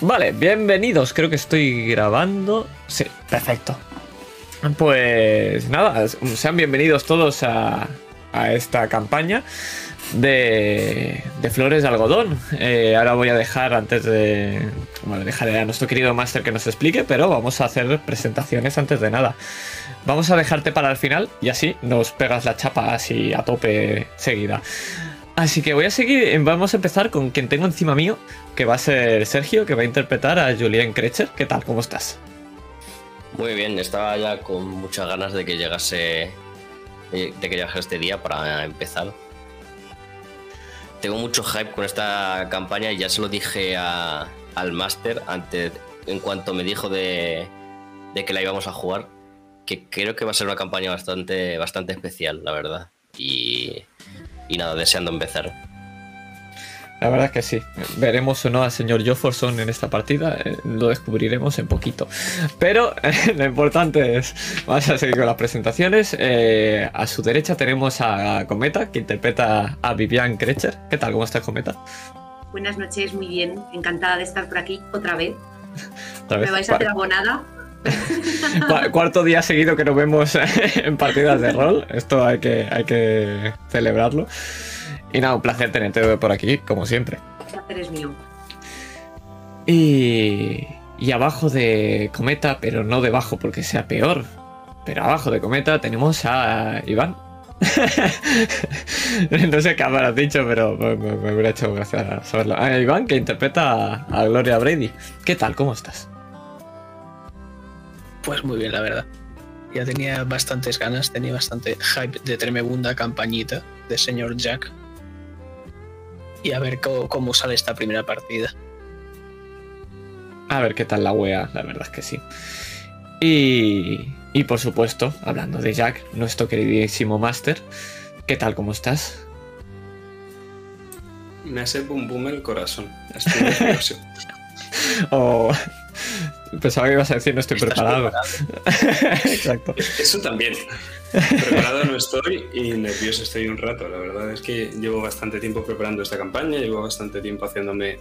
Vale, bienvenidos. Creo que estoy grabando. Sí, perfecto. Pues nada, sean bienvenidos todos a, esta campaña de, flores de algodón. Eh, ahora voy a dejar antes de... Bueno, dejaré a nuestro querido máster que nos explique, pero vamos a hacer presentaciones antes de nada. Vamos a dejarte para el final y así nos pegas la chapa así a tope seguida. Así que voy a seguir, vamos a empezar con quien tengo encima mío, que va a ser Sergio, que va a interpretar a Julian Krecher. ¿Qué tal? ¿Cómo estás? Muy bien, estaba ya con muchas ganas de que llegase eh, de que llegase este día para empezar. Tengo mucho hype con esta campaña y ya se lo dije al máster antes, en cuanto me dijo de, de, que la íbamos a jugar, que creo que va a ser una campaña bastante, bastante especial, la verdad. Y y nada, deseando empezar. La verdad es que sí. Veremos o no al señor Jofferson en esta partida. Eh, lo descubriremos en poquito. Pero lo importante es. Vamos a seguir con las presentaciones. Eh, a su derecha tenemos a Cometa, que interpreta a Vivian Krecher. ¿Qué tal? ¿Cómo estás, Cometa? Buenas noches, muy bien. Encantada de estar por aquí otra vez. ¿Me vais a hacer abonada? Cuarto día seguido que nos vemos en partidas de rol. Esto hay que, hay que celebrarlo. Y nada, un placer tenerte por aquí, como siempre. El placer es mío. Y, y abajo de Cometa, pero no debajo porque sea peor. Pero abajo de Cometa tenemos a Iván. no sé qué habrás dicho, pero me, hubiera hecho gracia saberlo. A Iván, que interpreta a Gloria Brady. ¿Qué tal? ¿Cómo estás? Pues muy bien, la verdad. Ya tenía bastantes ganas, tenía bastante hype de tremenda campañita de señor Jack. Y a ver cómo, sale esta primera partida. A ver qué tal la wea, la verdad es que sí. Y, y por supuesto, hablando de Jack, nuestro queridísimo Master, ¿qué tal? ¿Cómo estás? Me hace bum bum el corazón. Estoy nervioso. oh, Pensaba que ibas a decir no estoy preparado. Exacto. Eso también. Preparado no estoy y nervioso estoy un rato. La verdad es que llevo bastante tiempo preparando esta campaña, llevo bastante tiempo haciéndome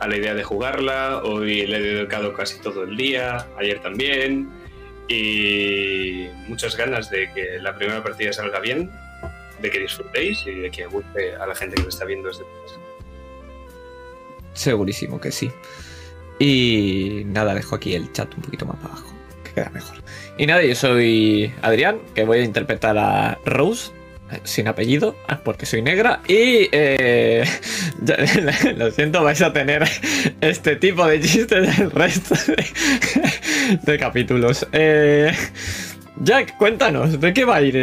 a la idea de jugarla. Hoy le he dedicado casi todo el día, ayer también. Y muchas ganas de que la primera partida salga bien, de que disfrutéis y de que guste a la gente que lo está viendo desde. Segurísimo que sí. Y nada, dejo aquí el chat un poquito más para abajo, que queda mejor. Y nada, yo soy Adrián, que voy a interpretar a Rose, eh, sin apellido, ah, porque soy negra. Y eh, lo siento, vais a tener este tipo de chistes el resto de, capítulos. Eh, Jack, cuéntanos, ¿de qué va a ir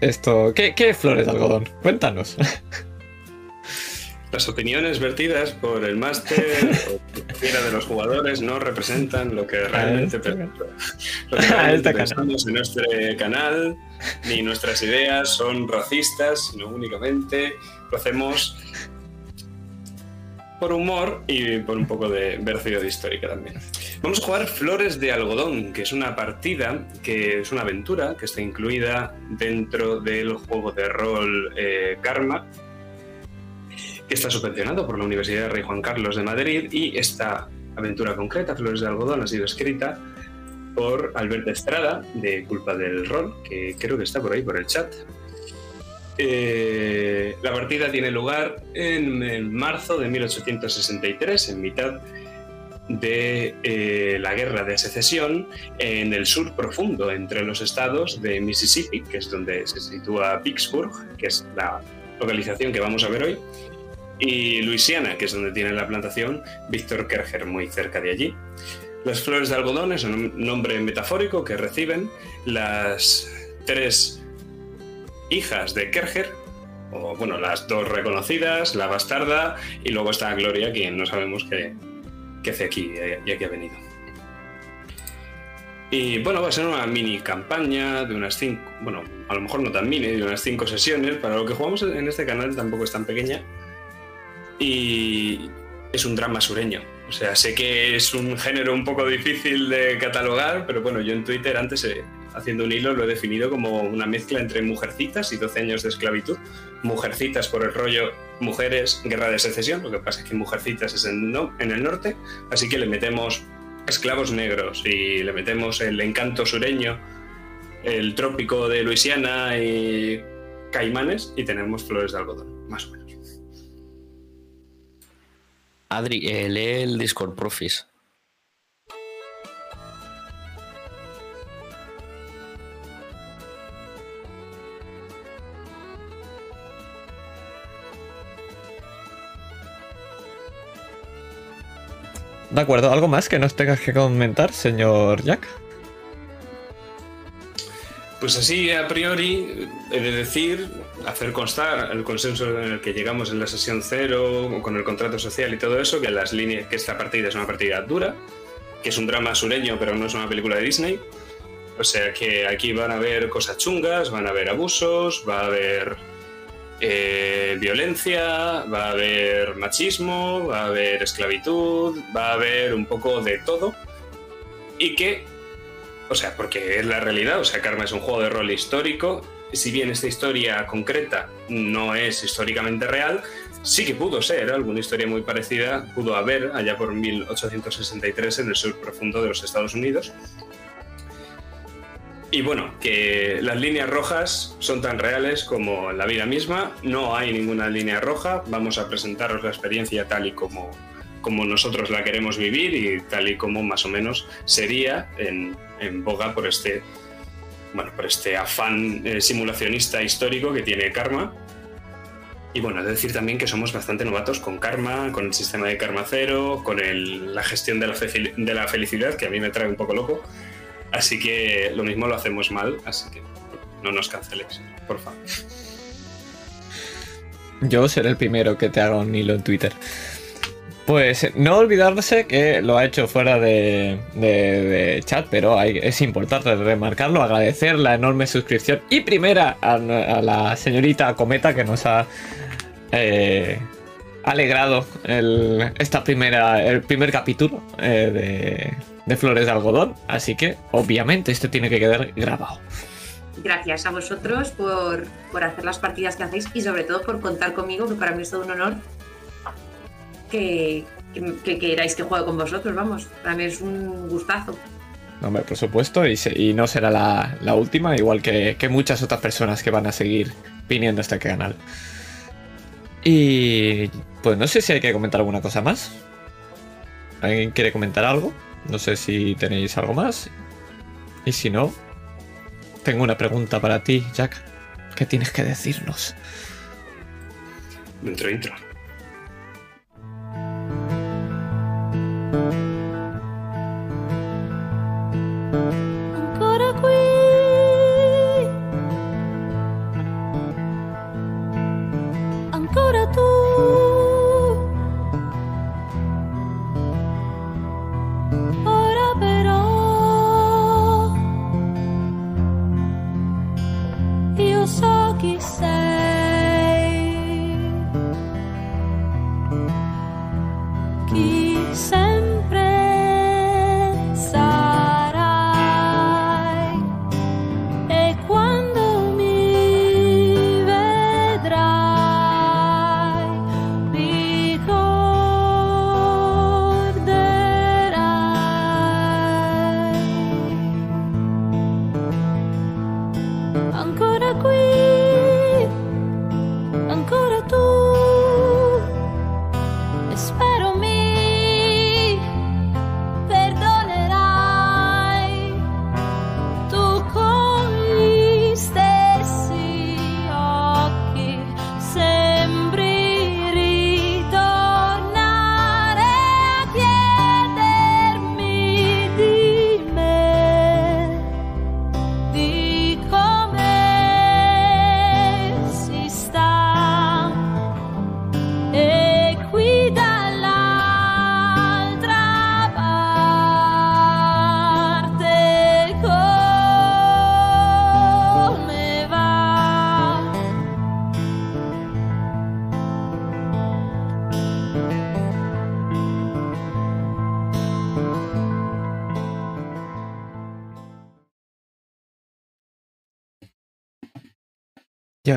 esto? ¿Qué, ¿Qué flores de algodón? Cuéntanos. Las opiniones vertidas por el máster o cualquiera de los jugadores no representan lo que realmente, este lo que este pensamos en nuestro canal, ni nuestras ideas son racistas, sino únicamente lo hacemos por humor y por un poco de veracidad histórica también. Vamos a jugar Flores de Algodón, que es una partida, que es una aventura que está incluida dentro del juego de rol eh, Karma, que está subvencionado por la Universidad Rey Juan Carlos de Madrid y esta aventura concreta, Flores de Algodón, ha sido escrita por Alberto Estrada, de Culpa del Rol, que creo que está por ahí, por el chat. Eh, la partida tiene lugar en, marzo de 1863, en mitad de eh, la guerra de secesión en el sur profundo entre los estados de Mississippi, que es donde se sitúa Vicksburg, que es la localización que vamos a ver hoy, y Luisiana, que es donde tiene la plantación Víctor Kerger, muy cerca de allí. Las flores de algodón es un nombre metafórico que reciben las tres hijas de Kerger, o bueno, las dos reconocidas, la bastarda y luego está Gloria, quien no sabemos qué, hace aquí eh, y aquí ha venido. Y bueno, va a ser una mini campaña de unas cinco, bueno, a lo mejor no tan mini, de unas cinco sesiones. Para lo que jugamos en este canal tampoco es tan pequeña y es un drama sureño. O sea, sé que es un género un poco difícil de catalogar, pero bueno, yo en Twitter antes, eh, haciendo un hilo, lo he definido como una mezcla entre mujercitas y 12 años de esclavitud. Mujercitas por el rollo mujeres, guerra de secesión, lo que pasa es que mujercitas es en, no, en el norte, así que le metemos esclavos negros y le metemos el encanto sureño, el trópico de Luisiana y caimanes y tenemos flores de algodón, más o menos. Adri, eh, lee el Discord Profis. De acuerdo, ¿algo más que nos tengas que comentar, señor Jack? Pues así, a priori, he de decir, hacer constar el consenso en el que llegamos en la sesión cero, con el contrato social y todo eso, que las líneas, que esta partida es una partida dura, que es un drama sureño, pero no es una película de Disney. O sea que aquí van a haber cosas chungas, van a haber abusos, va a haber eh, violencia, va a haber machismo, va a haber esclavitud, va a haber un poco de todo. Y que, o sea, porque es la realidad, o sea, Karma es un juego de rol histórico. Si bien esta historia concreta no es históricamente real, sí que pudo ser alguna historia muy parecida, pudo haber allá por 1863 en el sur profundo de los Estados Unidos. Y bueno, que las líneas rojas son tan reales como la vida misma, no hay ninguna línea roja, vamos a presentaros la experiencia tal y como, como nosotros la queremos vivir y tal y como más o menos sería en, en boga por este, bueno, por este afán eh, simulacionista histórico que tiene Karma. Y bueno, es decir también que somos bastante novatos con Karma, con el sistema de Karma Cero, con el- la gestión de la, de la felicidad, que a mí me trae un poco loco. Así que lo mismo lo hacemos mal, así que no nos canceléis, por favor. Yo seré el primero que te haga un hilo en Twitter. Pues no olvidarse que lo ha hecho fuera de, chat, pero es importante remarcarlo, agradecer la enorme suscripción y primera a, a la señorita Cometa que nos ha eh, alegrado el, esta primera, el primer capítulo eh, de, de Flores de Algodón. Así que obviamente esto tiene que quedar grabado. Gracias a vosotros por, por hacer las partidas que hacéis y sobre todo por contar conmigo, que para mí es todo un honor que, que, que queráis que juegue con vosotros, vamos. Para mí es un gustazo. Hombre, por supuesto, y, se- y no será la, la última, igual que, que muchas otras personas que van a seguir viniendo a este canal. Y pues no sé si hay que comentar alguna cosa más. ¿Alguien quiere comentar algo? No sé si tenéis algo más. Y si no, tengo una pregunta para ti, Jack. ¿Qué tienes que decirnos? Dentro intro. thank you.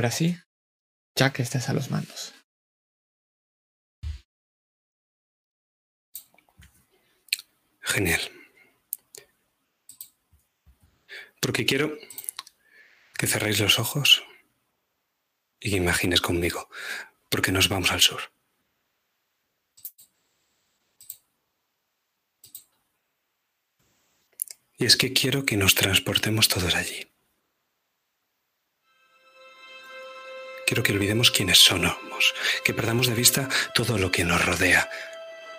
ahora sí, ya que estés a los mandos. Genial. Porque quiero que cerréis los ojos y que imagines conmigo, porque nos vamos al sur. Y es que quiero que nos transportemos todos allí. Quiero que olvidemos quiénes somos, que perdamos de vista todo lo que nos rodea,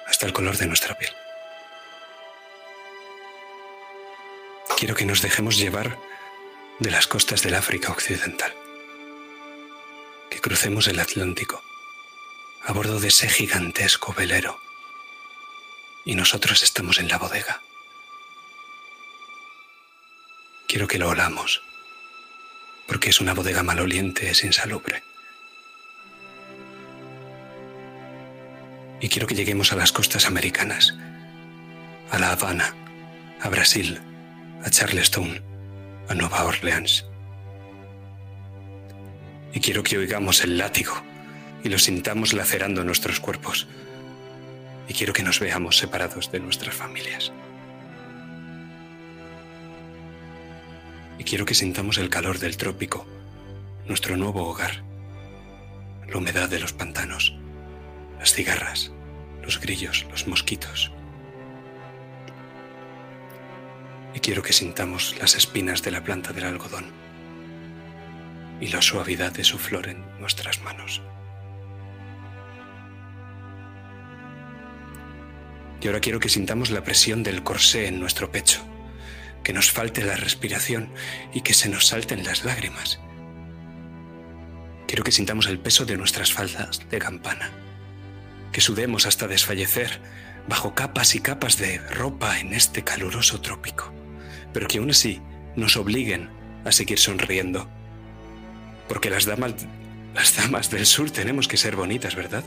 hasta el color de nuestra piel. Quiero que nos dejemos llevar de las costas del África Occidental, que crucemos el Atlántico a bordo de ese gigantesco velero y nosotros estamos en la bodega. Quiero que lo olamos, porque es una bodega maloliente, es insalubre. Y quiero que lleguemos a las costas americanas, a La Habana, a Brasil, a Charleston, a Nueva Orleans. Y quiero que oigamos el látigo y lo sintamos lacerando nuestros cuerpos. Y quiero que nos veamos separados de nuestras familias. Y quiero que sintamos el calor del trópico, nuestro nuevo hogar, la humedad de los pantanos, las cigarras, los grillos, los mosquitos. Y quiero que sintamos las espinas de la planta del algodón y la suavidad de su flor en nuestras manos. Y ahora quiero que sintamos la presión del corsé en nuestro pecho que nos falte la respiración y que se nos salten las lágrimas. Quiero que sintamos el peso de nuestras faldas de campana, que sudemos hasta desfallecer bajo capas y capas de ropa en este caluroso trópico, pero que aún así nos obliguen a seguir sonriendo. Porque las damas, del sur tenemos que ser bonitas, ¿verdad?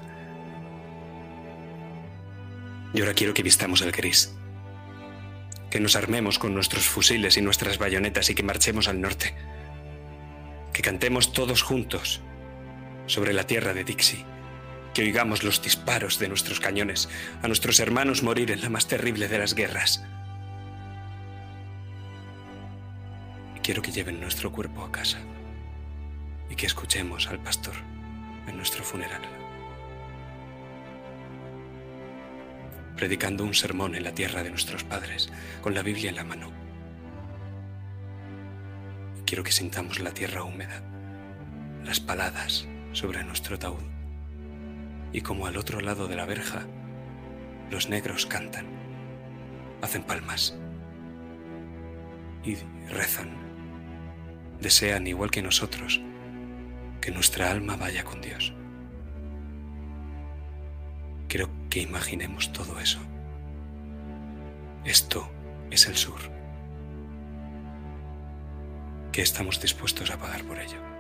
Y ahora quiero que vistamos el gris, que nos armemos con nuestros fusiles y nuestras bayonetas y que marchemos al norte. Que cantemos todos juntos sobre la tierra de Dixie. Que oigamos los disparos de nuestros cañones, a nuestros hermanos morir en la más terrible de las guerras. Quiero que lleven nuestro cuerpo a casa y que escuchemos al pastor en nuestro funeral. Predicando un sermón en la tierra de nuestros padres, con la Biblia en la mano. Quiero que sintamos la tierra húmeda, las paladas sobre nuestro taúd. Y como al otro lado de la verja, los negros cantan, hacen palmas y rezan. Desean, igual que nosotros, que nuestra alma vaya con Dios. Quiero que imaginemos todo eso. Esto es el sur. ¿Qué estamos dispuestos a pagar por ello?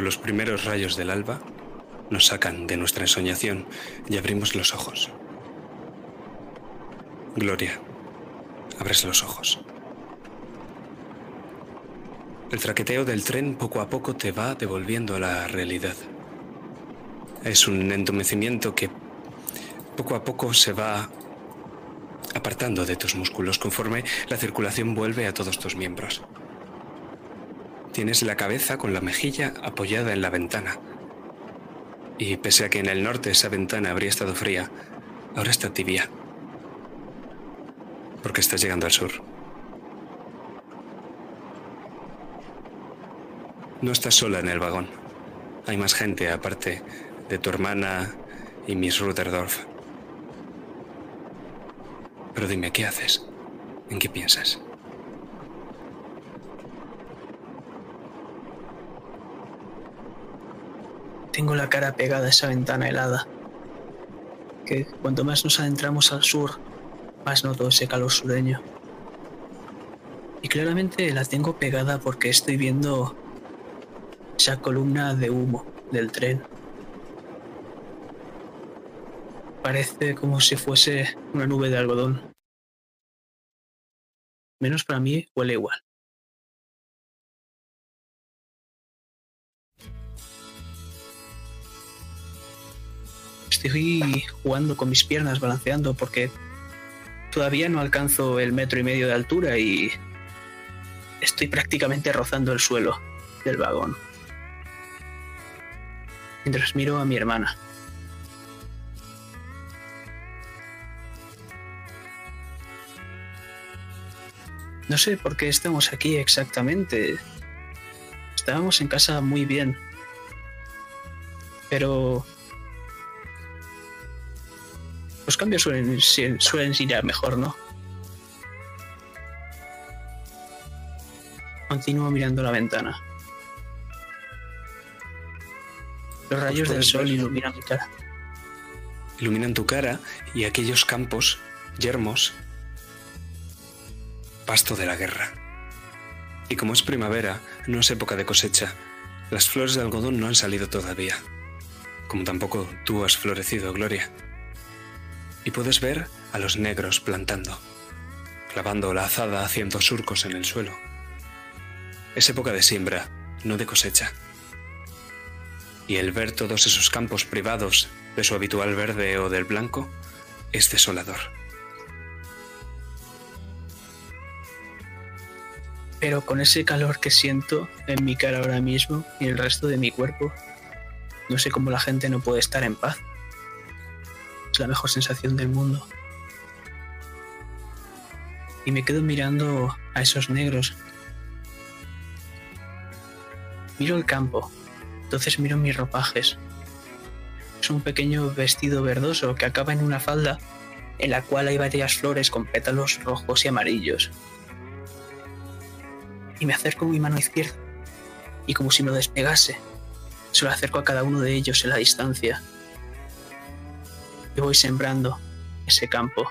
Los primeros rayos del alba nos sacan de nuestra ensoñación y abrimos los ojos. Gloria, abres los ojos. El traqueteo del tren poco a poco te va devolviendo a la realidad. Es un entumecimiento que poco a poco se va apartando de tus músculos conforme la circulación vuelve a todos tus miembros. Tienes la cabeza con la mejilla apoyada en la ventana. Y pese a que en el norte esa ventana habría estado fría, ahora está tibia. Porque estás llegando al sur. No estás sola en el vagón. Hay más gente aparte de tu hermana y Miss Rutherford. Pero dime, ¿qué haces? ¿En qué piensas? Tengo la cara pegada a esa ventana helada. Que cuanto más nos adentramos al sur, más noto ese calor sureño. Y claramente la tengo pegada porque estoy viendo esa columna de humo del tren. Parece como si fuese una nube de algodón. Menos para mí huele igual. Estoy jugando con mis piernas, balanceando, porque todavía no alcanzo el metro y medio de altura y estoy prácticamente rozando el suelo del vagón. Mientras miro a mi hermana. No sé por qué estamos aquí exactamente. Estábamos en casa muy bien. Pero... Los cambios suelen, suelen ir a mejor, ¿no? Continúo mirando la ventana. Los rayos del puedes sol iluminan mi cara. Iluminan tu cara y aquellos campos, yermos, pasto de la guerra. Y como es primavera, no es época de cosecha, las flores de algodón no han salido todavía, como tampoco tú has florecido, Gloria. Y puedes ver a los negros plantando, clavando la azada haciendo surcos en el suelo. Es época de siembra, no de cosecha. Y el ver todos esos campos privados de su habitual verde o del blanco es desolador. Pero con ese calor que siento en mi cara ahora mismo y el resto de mi cuerpo, no sé cómo la gente no puede estar en paz. La mejor sensación del mundo. Y me quedo mirando a esos negros. Miro el campo, entonces miro mis ropajes. Es un pequeño vestido verdoso que acaba en una falda en la cual hay varias flores con pétalos rojos y amarillos y me acerco mi mano izquierda y como si me lo despegase, se lo acerco a cada uno de ellos en la distancia y voy sembrando ese campo.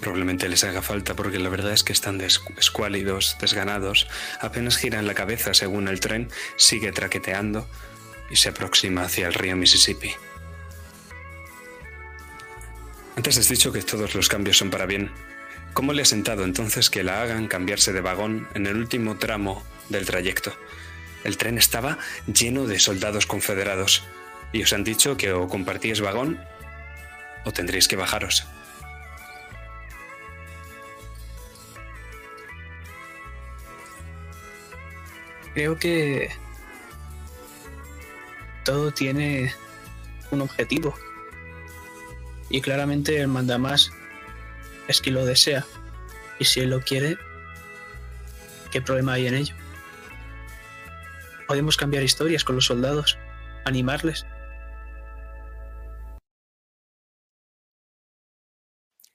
Probablemente les haga falta porque la verdad es que están escuálidos, desganados, apenas giran la cabeza según el tren sigue traqueteando y se aproxima hacia el río Mississippi. Antes has dicho que todos los cambios son para bien. ¿Cómo le ha sentado entonces que la hagan cambiarse de vagón en el último tramo del trayecto? El tren estaba lleno de soldados confederados y os han dicho que o compartíais vagón o tendréis que bajaros. Creo que todo tiene un objetivo. Y claramente el mandamás es quien lo desea. Y si él lo quiere, ¿qué problema hay en ello? Podemos cambiar historias con los soldados, animarles.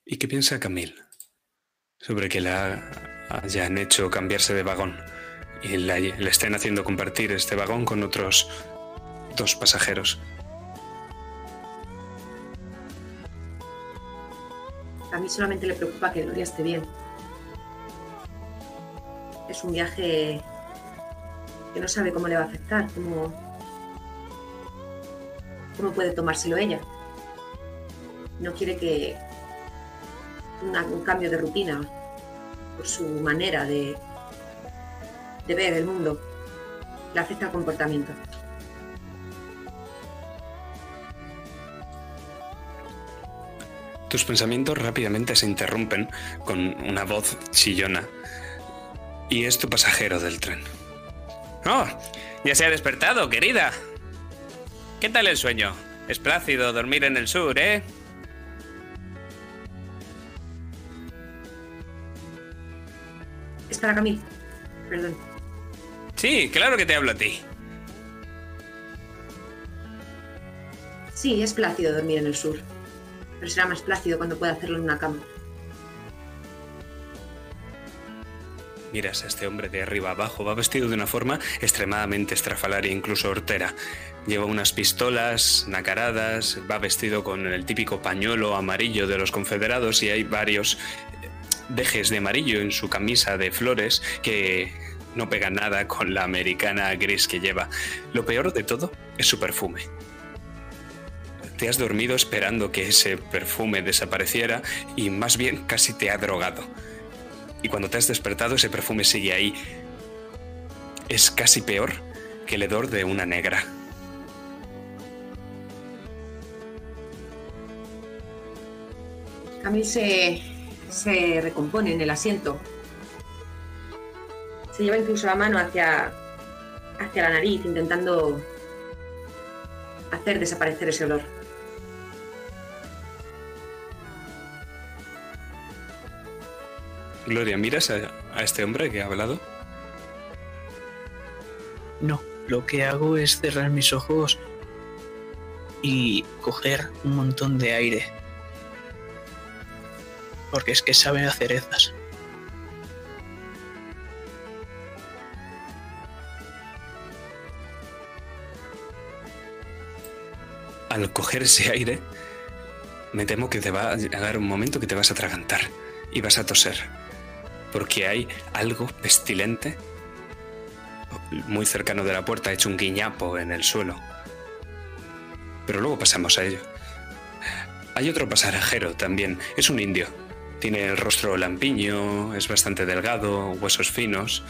¿Y qué piensa Camille sobre que la hayan hecho cambiarse de vagón y la- le estén haciendo compartir este vagón con otros dos pasajeros? A mí solamente le preocupa que Gloria esté bien. Es un viaje que no sabe cómo le va a afectar, cómo, cómo puede tomárselo ella. No quiere que un cambio de rutina por su manera de, de ver el mundo le afecta al comportamiento. Tus pensamientos rápidamente se interrumpen con una voz chillona. Y es tu pasajero del tren. Oh, ya se ha despertado, querida. ¿Qué tal el sueño? Es plácido dormir en el sur, ¿eh? Es para Camille. Perdón. Sí, claro que te hablo a ti. Sí, es plácido dormir en el sur, pero será más plácido cuando pueda hacerlo en una cama. Miras a este hombre de arriba abajo, va vestido de una forma extremadamente estrafalaria, incluso hortera. Lleva unas pistolas nacaradas, va vestido con el típico pañuelo amarillo de los confederados y hay varios dejes de amarillo en su camisa de flores que no pegan nada con la americana gris que lleva. Lo peor de todo es su perfume. Te has dormido esperando que ese perfume desapareciera y más bien casi te ha drogado. Y cuando te has despertado ese perfume sigue ahí. Es casi peor que el hedor de una negra. Camille se, se recompone en el asiento. Se lleva incluso la mano hacia, hacia la nariz, intentando hacer desaparecer ese olor. Gloria, ¿miras a, a este hombre que ha hablado? No, lo que hago es cerrar mis ojos y coger un montón de aire. Porque es que saben a cerezas. Al coger ese aire, me temo que te va a llegar un momento que te vas a atragantar y vas a toser. Porque hay algo pestilente muy cercano de la puerta, hecho un guiñapo en el suelo. Pero luego pasamos a ello. Hay otro pasajero también, es un indio. Tiene el rostro lampiño, es bastante delgado, huesos finos.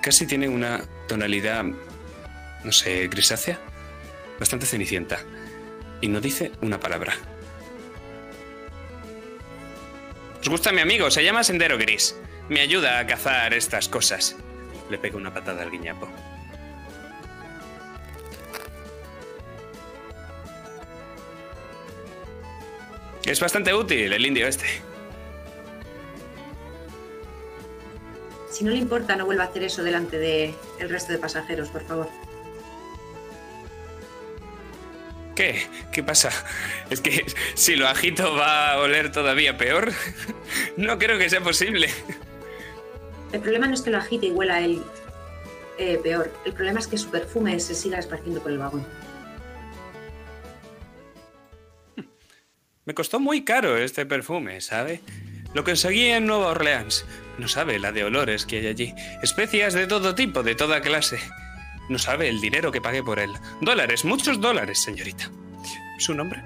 Casi tiene una tonalidad, no sé, grisácea, bastante cenicienta. Y no dice una palabra. ¿Os gusta mi amigo? Se llama Sendero Gris. Me ayuda a cazar estas cosas. Le pega una patada al guiñapo. Es bastante útil el indio este. Si no le importa, no vuelva a hacer eso delante del el resto de pasajeros, por favor. ¿Qué? ¿Qué pasa? Es que si lo agito va a oler todavía peor. No creo que sea posible. El problema no es que lo agite y huela él eh, peor. El problema es que su perfume se siga esparciendo por el vagón. Me costó muy caro este perfume, ¿sabe? Lo conseguí en Nueva Orleans. No sabe la de olores que hay allí. Especias de todo tipo, de toda clase. No sabe el dinero que pagué por él. Dólares, muchos dólares, señorita. ¿Su nombre?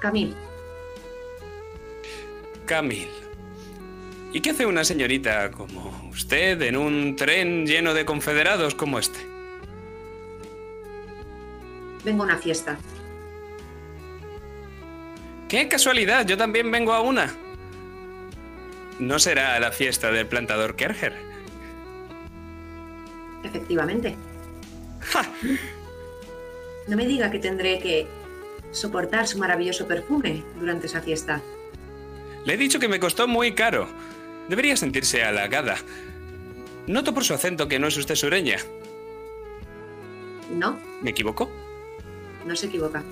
Camille, Camille. ¿Y qué hace una señorita como usted en un tren lleno de confederados como este? vengo a una fiesta. ¡Qué casualidad! Yo también vengo a una. ¿No será la fiesta del plantador Kerger? Efectivamente. ¡Ja! No me diga que tendré que soportar su maravilloso perfume durante esa fiesta. Le he dicho que me costó muy caro. Debería sentirse halagada. Noto por su acento que no es usted sureña. No, ¿Me equivoco? no se equivoca.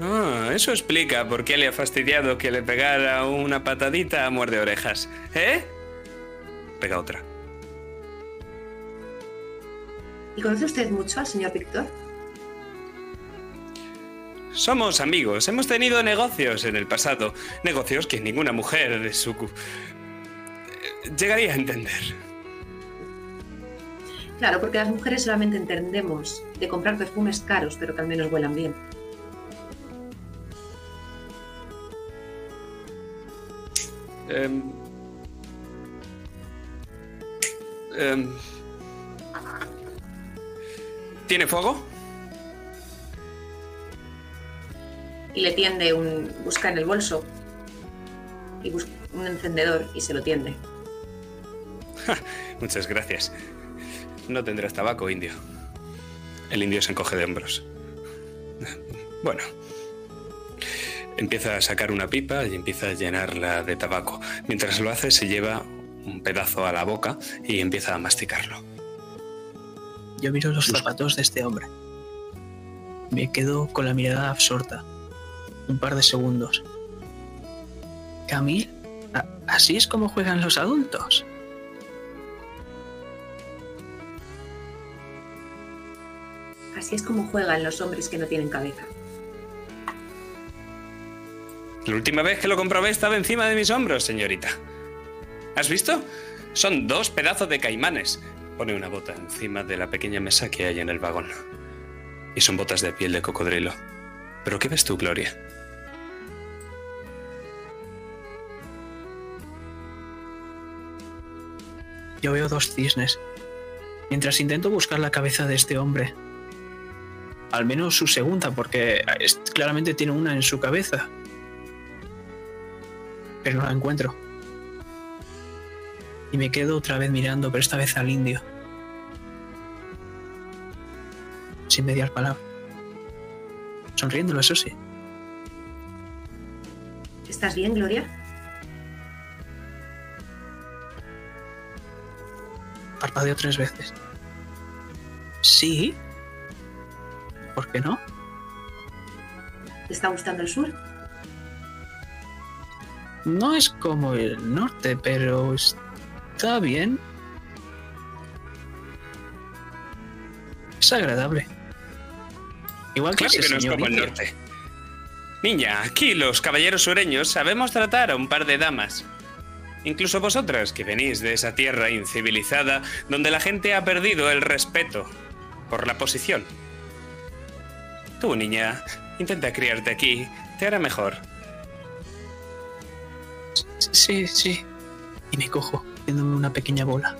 Ah, eso explica por qué le ha fastidiado que le pegara una patadita a muerde orejas. ¿Eh? Pega otra. ¿Y conoce usted mucho al señor Víctor? Somos amigos, hemos tenido negocios en el pasado. Negocios que ninguna mujer de su... llegaría a entender. Claro, porque las mujeres solamente entendemos de comprar perfumes caros, pero que al menos huelan bien. Em, em, ¿Tiene fuego? Y le tiende un. busca en el bolso y busca un encendedor y se lo tiende. Muchas gracias. No tendrás tabaco, indio. El indio se encoge de hombros. Bueno. Empieza a sacar una pipa y empieza a llenarla de tabaco. Mientras lo hace, se lleva un pedazo a la boca y empieza a masticarlo. Yo miro los zapatos de este hombre. Me quedo con la mirada absorta. Un par de segundos. ¿Camille? Así es como juegan los adultos. Así es como juegan los hombres que no tienen cabeza. La última vez que lo comprobé estaba encima de mis hombros, señorita. ¿Has visto? Son dos pedazos de caimanes. Pone una bota encima de la pequeña mesa que hay en el vagón. Y son botas de piel de cocodrilo. ¿Pero qué ves tú, Gloria? Yo veo dos cisnes. Mientras intento buscar la cabeza de este hombre. Al menos su segunda, porque claramente tiene una en su cabeza. Pero no la encuentro. Y me quedo otra vez mirando, pero esta vez al indio. Sin mediar palabra. Sonriéndolo, eso sí. ¿Estás bien, Gloria? Parpadeo tres veces. Sí. ¿Por qué no? ¿Te está gustando el sur? No es como el norte, pero está bien. Es agradable. Igual que Claro ese que no es como el indio. norte. Niña, aquí los caballeros sureños sabemos tratar a un par de damas. Incluso vosotras, que venís de esa tierra incivilizada donde la gente ha perdido el respeto por la posición. Tú, niña, intenta criarte aquí, te hará mejor. Sí, sí. Y me cojo, haciéndome una pequeña bola.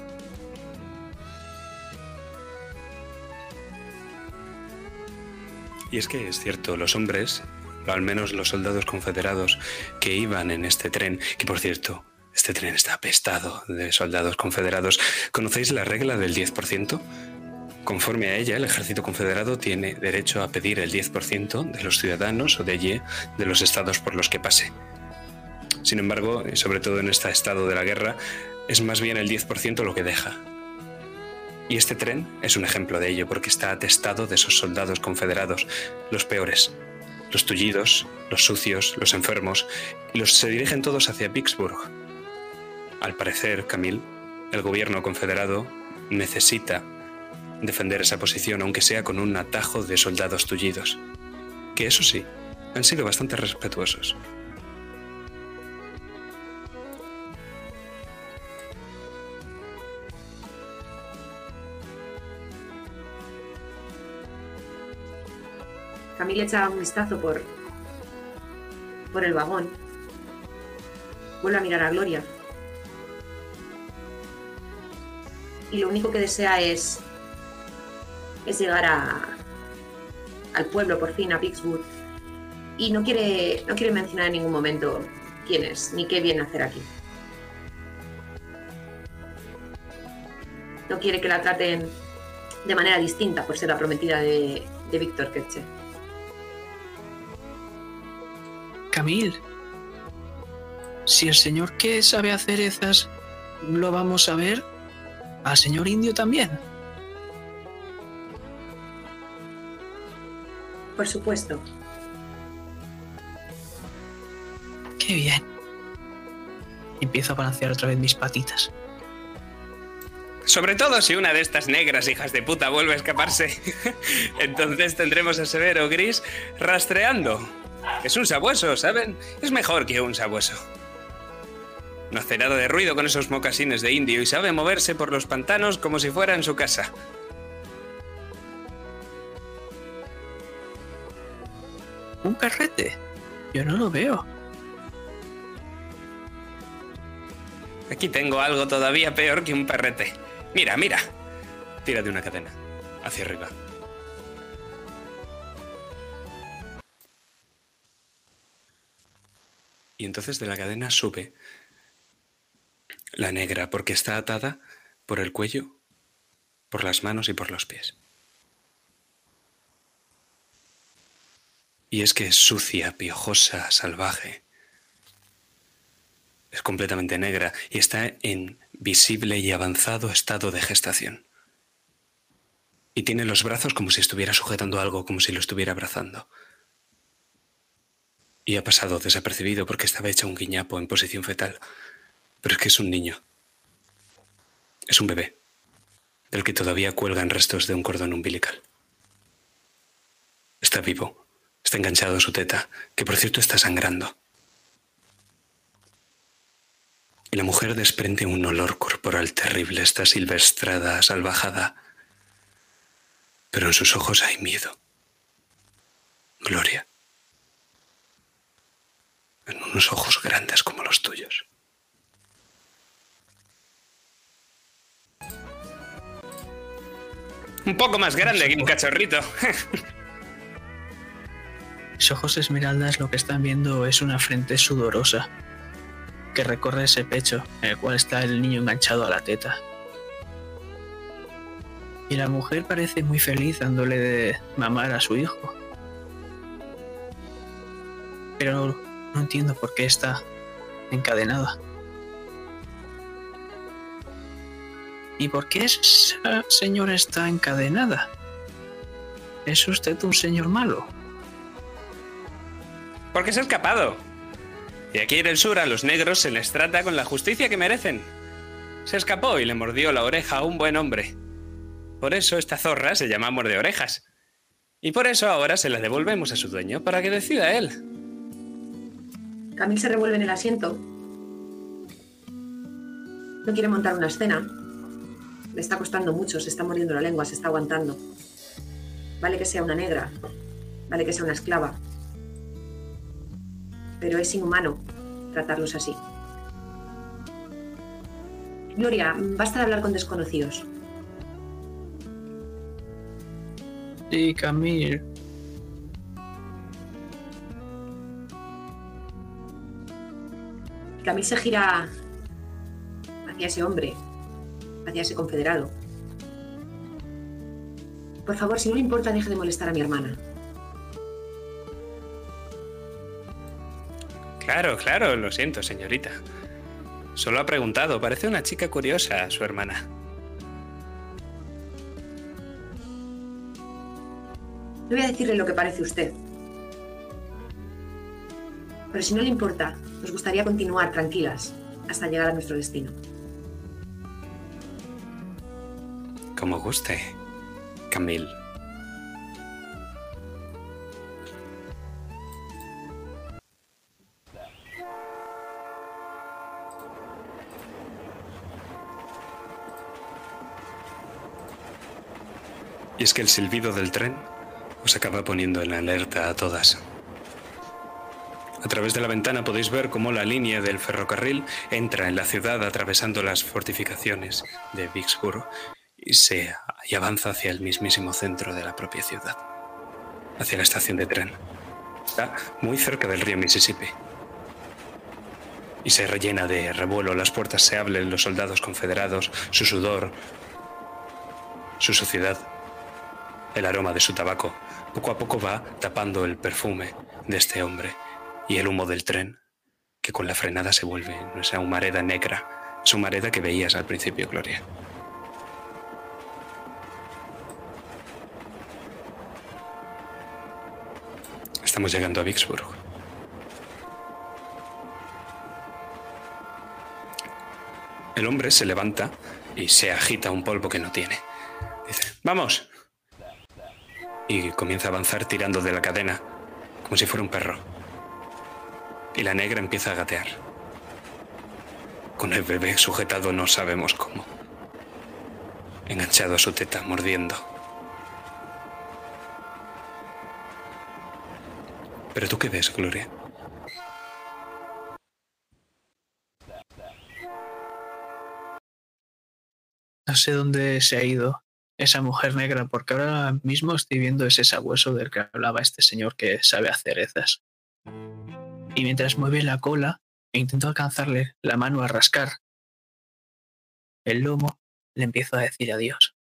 Y es que es cierto, los hombres, o al menos los soldados confederados que iban en este tren, que por cierto, este tren está apestado de soldados confederados, ¿conocéis la regla del 10%? Conforme a ella, el ejército confederado tiene derecho a pedir el 10% de los ciudadanos o de allí, de los estados por los que pase. Sin embargo, sobre todo en este estado de la guerra, es más bien el 10% lo que deja. Y este tren es un ejemplo de ello porque está atestado de esos soldados confederados, los peores, los tullidos, los sucios, los enfermos, y los se dirigen todos hacia Vicksburg. Al parecer, Camille, el gobierno confederado necesita defender esa posición, aunque sea con un atajo de soldados tullidos. Que eso sí, han sido bastante respetuosos. Camila echa un vistazo por, por el vagón. Vuelve a mirar a Gloria. Y lo único que desea es, es llegar a, al pueblo, por fin, a Vicksburg. Y no quiere, no quiere mencionar en ningún momento quién es, ni qué viene a hacer aquí. No quiere que la traten de manera distinta por ser la prometida de, de Víctor Ketche. Camil. Si el señor que sabe hacer ezas lo vamos a ver, al señor indio también. Por supuesto. Qué bien. Empiezo a balancear otra vez mis patitas. Sobre todo si una de estas negras hijas de puta vuelve a escaparse. Entonces tendremos a Severo Gris rastreando. Es un sabueso, ¿saben? Es mejor que un sabueso. No hace nada de ruido con esos mocasines de indio y sabe moverse por los pantanos como si fuera en su casa. Un carrete. Yo no lo veo. Aquí tengo algo todavía peor que un perrete. Mira, mira. Tira de una cadena. Hacia arriba. Y entonces de la cadena sube la negra porque está atada por el cuello, por las manos y por los pies. Y es que es sucia, piojosa, salvaje. Es completamente negra y está en visible y avanzado estado de gestación. Y tiene los brazos como si estuviera sujetando algo, como si lo estuviera abrazando. Y ha pasado desapercibido porque estaba hecha un guiñapo en posición fetal. Pero es que es un niño. Es un bebé, del que todavía cuelgan restos de un cordón umbilical. Está vivo, está enganchado a su teta, que por cierto está sangrando. Y la mujer desprende un olor corporal terrible, está silvestrada, salvajada. Pero en sus ojos hay miedo. Gloria. En unos ojos grandes como los tuyos. Un poco más grande que un cachorrito. Mis ojos esmeraldas lo que están viendo es una frente sudorosa que recorre ese pecho en el cual está el niño enganchado a la teta. Y la mujer parece muy feliz dándole de mamar a su hijo. Pero no entiendo por qué está encadenada. ¿Y por qué esa señora está encadenada? ¿Es usted un señor malo? Porque se ha escapado. Y aquí en el sur a los negros se les trata con la justicia que merecen. Se escapó y le mordió la oreja a un buen hombre. Por eso esta zorra se llama Morde Orejas. Y por eso ahora se la devolvemos a su dueño para que decida él. Camille se revuelve en el asiento. No quiere montar una escena. Le está costando mucho, se está mordiendo la lengua, se está aguantando. Vale que sea una negra, vale que sea una esclava. Pero es inhumano tratarlos así. Gloria, basta de hablar con desconocidos. Sí, Camille. Camille se gira hacia ese hombre, hacia ese confederado. Por favor, si no le importa, deje de molestar a mi hermana. Claro, claro, lo siento, señorita. Solo ha preguntado, parece una chica curiosa, su hermana. No voy a decirle lo que parece usted. Pero si no le importa, nos gustaría continuar tranquilas hasta llegar a nuestro destino. Como guste, Camille. Y es que el silbido del tren os acaba poniendo en alerta a todas. A través de la ventana podéis ver cómo la línea del ferrocarril entra en la ciudad atravesando las fortificaciones de Vicksburg y, se, avanza hacia el mismísimo centro de la propia ciudad, hacia la estación de tren. Está muy cerca del río Mississippi. Y se rellena de revuelo, las puertas se abren, los soldados confederados, su sudor, su suciedad, el aroma de su tabaco, poco a poco va tapando el perfume de este hombre y el humo del tren, que con la frenada se vuelve esa humareda negra, esa humareda que veías al principio, Gloria. Estamos llegando a Vicksburg. El hombre se levanta y se agita un polvo que no tiene. Dice, vamos. Y comienza a avanzar tirando de la cadena, como si fuera un perro. Y la negra empieza a gatear. Con el bebé sujetado no sabemos cómo. Enganchado a su teta, mordiendo. ¿Pero tú qué ves, Gloria? No sé dónde se ha ido esa mujer negra, porque ahora mismo estoy viendo ese sabueso del que hablaba este señor que sabe hacer cerezas. Y mientras mueve la cola e intento alcanzarle la mano a rascar el lomo, le empiezo a decir adiós.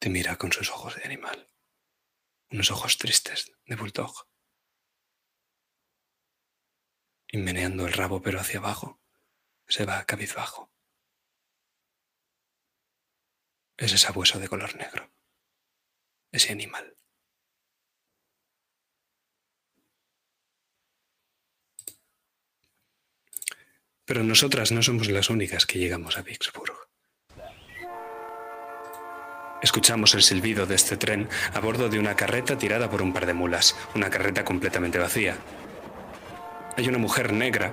te mira con sus ojos de animal, unos ojos tristes de bulldog. Y meneando el rabo pero hacia abajo, se va cabizbajo. Es ese sabueso de color negro, ese animal. Pero nosotras no somos las únicas que llegamos a Vicksburg. Escuchamos el silbido de este tren a bordo de una carreta tirada por un par de mulas, una carreta completamente vacía. Hay una mujer negra,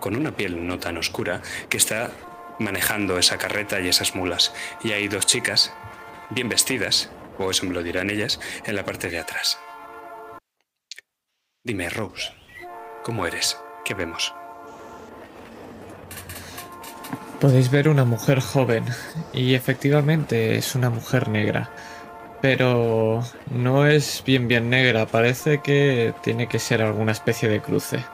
con una piel no tan oscura, que está manejando esa carreta y esas mulas. Y hay dos chicas, bien vestidas, o eso me lo dirán ellas, en la parte de atrás. Dime, Rose, ¿cómo eres? ¿Qué vemos? Podéis ver una mujer joven y efectivamente es una mujer negra. Pero no es bien bien negra, parece que tiene que ser alguna especie de cruce.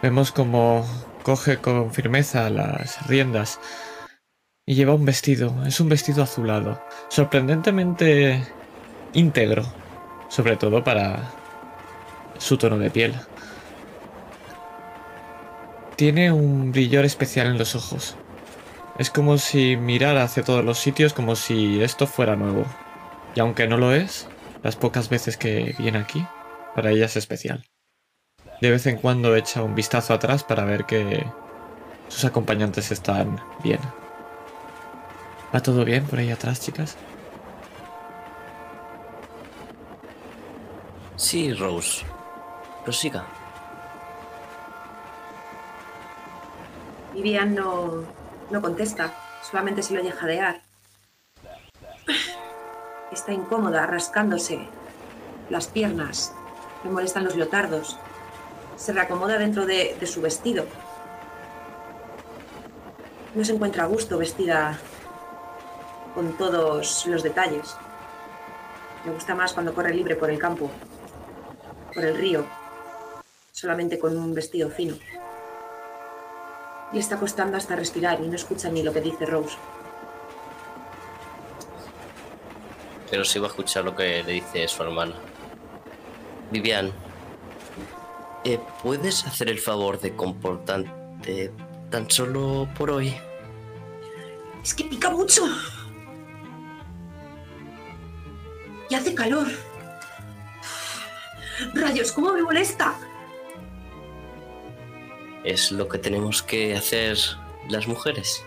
Vemos como coge con firmeza las riendas y lleva un vestido, es un vestido azulado, sorprendentemente íntegro, sobre todo para su tono de piel. Tiene un brillor especial en los ojos. Es como si mirara hacia todos los sitios como si esto fuera nuevo. Y aunque no lo es, las pocas veces que viene aquí, para ella es especial. De vez en cuando echa un vistazo atrás para ver que sus acompañantes están bien. ¿Va todo bien por ahí atrás, chicas? Sí, Rose. Prosiga. Vivian no, no contesta, solamente se lo oye jadear. Está incómoda, rascándose las piernas. Le molestan los leotardos. Se reacomoda dentro de, de su vestido. No se encuentra a gusto vestida con todos los detalles. Le gusta más cuando corre libre por el campo, por el río, solamente con un vestido fino. Le está costando hasta respirar y no escucha ni lo que dice Rose. Pero sí va a escuchar lo que le dice su hermana. Vivian, eh, ¿puedes hacer el favor de comportarte tan solo por hoy? Es que pica mucho. Y hace calor. Rayos, ¿cómo me molesta? Es lo que tenemos que hacer las mujeres.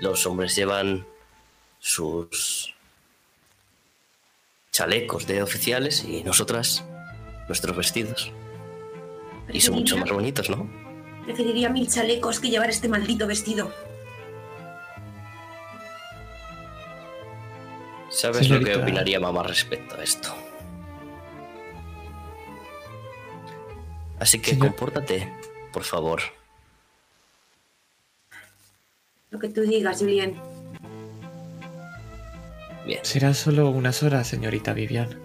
Los hombres llevan sus chalecos de oficiales y nosotras nuestros vestidos. Y son mucho más bonitos, ¿no? Preferiría mil chalecos que llevar este maldito vestido. ¿Sabes lo que opinaría mamá respecto a esto? Así que Señor- compórtate, por favor. Lo que tú digas, Julien. Bien. Será solo unas horas, señorita Vivian.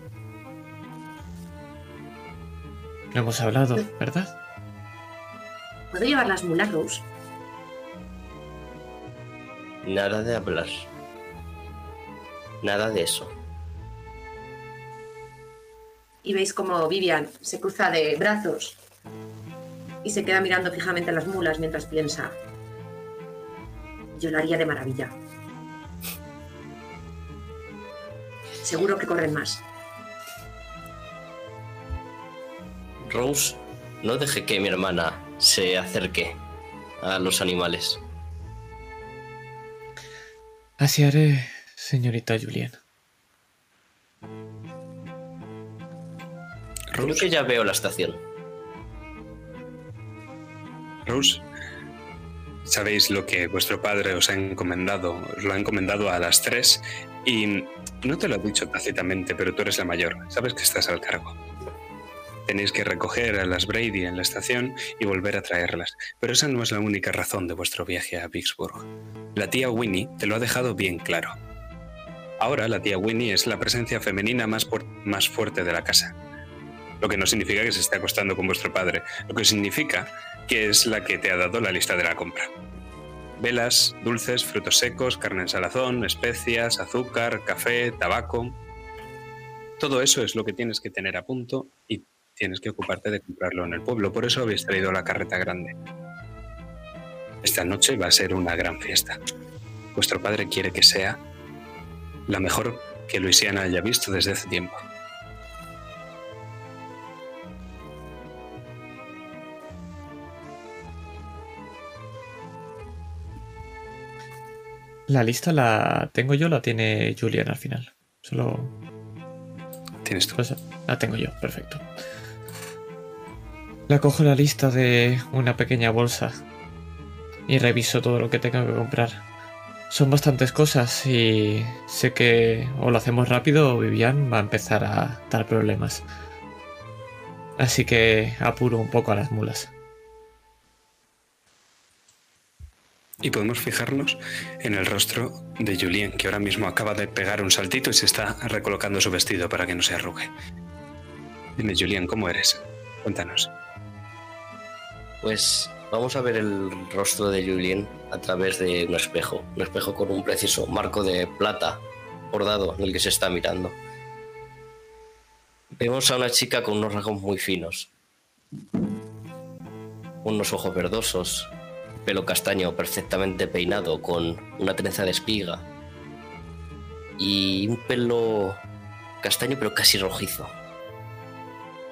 Lo hemos hablado, ¿verdad? ¿Puedo llevar las mulas, Rose? Nada de hablar. Nada de eso. Y veis como Vivian se cruza de brazos y se queda mirando fijamente a las mulas mientras piensa. Yo lo haría de maravilla. Seguro que corren más. Rose, no deje que mi hermana se acerque a los animales. Así haré, señorita Julien. Creo que ya veo la estación. Rose, sabéis lo que vuestro padre os ha encomendado, os lo ha encomendado a las tres y no te lo ha dicho tácitamente, pero tú eres la mayor, sabes que estás al cargo. Tenéis que recoger a las Brady en la estación y volver a traerlas, pero esa no es la única razón de vuestro viaje a Vicksburg. La tía Winnie te lo ha dejado bien claro. Ahora la tía Winnie es la presencia femenina más, más fuerte de la casa. Lo que no significa que se esté acostando con vuestro padre, lo que significa que es la que te ha dado la lista de la compra. Velas, dulces, frutos secos, carne en salazón, especias, azúcar, café, tabaco. Todo eso es lo que tienes que tener a punto y tienes que ocuparte de comprarlo en el pueblo. Por eso habéis traído la carreta grande. Esta noche va a ser una gran fiesta. Vuestro padre quiere que sea la mejor que Luisiana haya visto desde hace tiempo. La lista la tengo yo, la tiene Julian al final. Solo Tienes tú. pues, la tengo yo, perfecto. La cojo la lista de una pequeña bolsa y reviso todo lo que tengo que comprar. Son bastantes cosas y sé que o lo hacemos rápido o Vivian va a empezar a dar problemas. Así que apuro un poco a las mulas. Y podemos fijarnos en el rostro de Julien, que ahora mismo acaba de pegar un saltito y se está recolocando su vestido para que no se arrugue. Dime, Julien, ¿cómo eres? Cuéntanos. Pues vamos a ver el rostro de Julien a través de un espejo. Un espejo con un preciso marco de plata bordado en el que se está mirando. Vemos a una chica con unos rasgos muy finos. Unos ojos verdosos, pelo castaño perfectamente peinado con una trenza de espiga. Y un pelo castaño pero casi rojizo.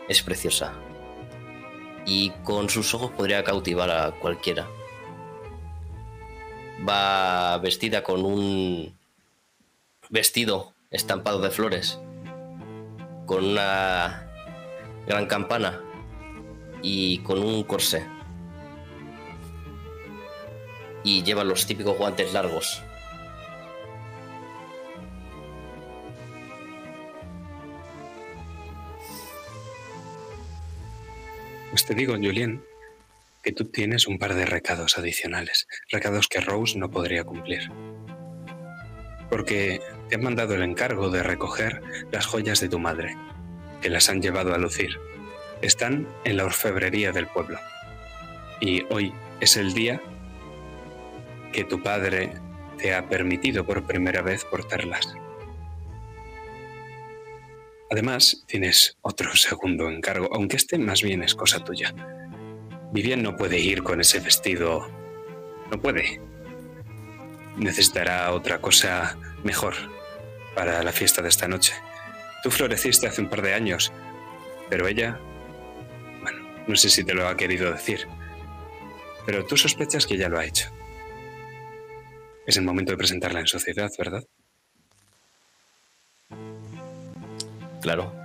Es preciosa y con sus ojos podría cautivar a cualquiera. Va vestida con un vestido estampado de flores, con una gran campana y con un corsé. Y lleva los típicos guantes largos. Pues te digo, Julien, que tú tienes un par de recados adicionales, recados que Rose no podría cumplir. Porque te han mandado el encargo de recoger las joyas de tu madre, que las han llevado a lucir. Están en la orfebrería del pueblo. Y hoy es el día que tu padre te ha permitido por primera vez portarlas. Además, tienes otro segundo encargo, aunque este más bien es cosa tuya. Vivian no puede ir con ese vestido. No puede. Necesitará otra cosa mejor para la fiesta de esta noche. Tú floreciste hace un par de años, pero ella... Bueno, no sé si te lo ha querido decir, pero tú sospechas que ya lo ha hecho. Es el momento de presentarla en sociedad, ¿verdad? Claro.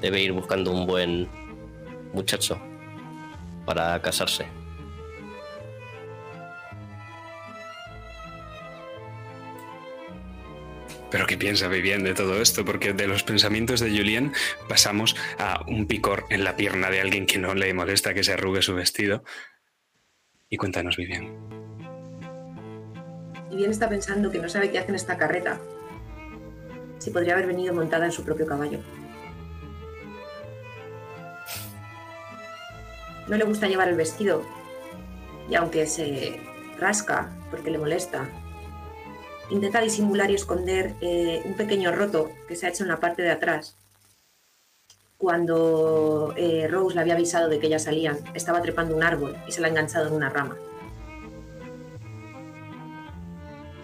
Debe ir buscando un buen muchacho para casarse. Pero ¿qué piensa Vivian de todo esto? Porque de los pensamientos de Julien pasamos a un picor en la pierna de alguien que no le molesta que se arrugue su vestido. Y cuéntanos, Vivian. Bien está pensando que no sabe qué hace en esta carreta. Si podría haber venido montada en su propio caballo. No le gusta llevar el vestido. Y aunque se rasca porque le molesta, intenta disimular y esconder eh, un pequeño roto que se ha hecho en la parte de atrás. Cuando eh, Rose le había avisado de que ya salían, estaba trepando un árbol y se la ha enganchado en una rama.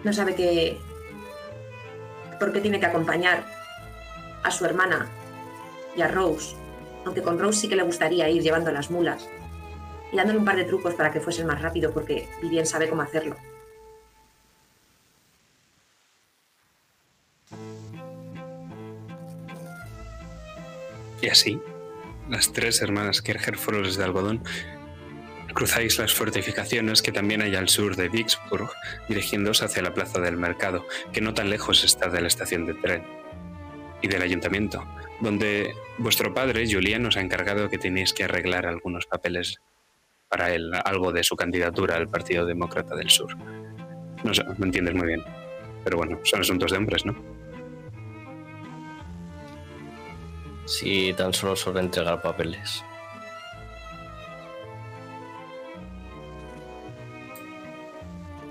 No sabe que por qué tiene que acompañar a su hermana y a Rose, aunque con Rose sí que le gustaría ir llevando las mulas y dándole un par de trucos para que fuese más rápido porque Vivien sabe cómo hacerlo. Y así, las tres hermanas Kerger Flores de Algodón cruzáis las fortificaciones que también hay al sur de Vicksburg, dirigiéndose hacia la plaza del mercado, que no tan lejos está de la estación de tren y del ayuntamiento, donde vuestro padre, Julián, nos ha encargado que tenéis que arreglar algunos papeles para él, algo de su candidatura al Partido Demócrata del Sur. No sé, me entiendes muy bien. Pero bueno, son asuntos de hombres, ¿no? Si tan solo sobre entregar papeles.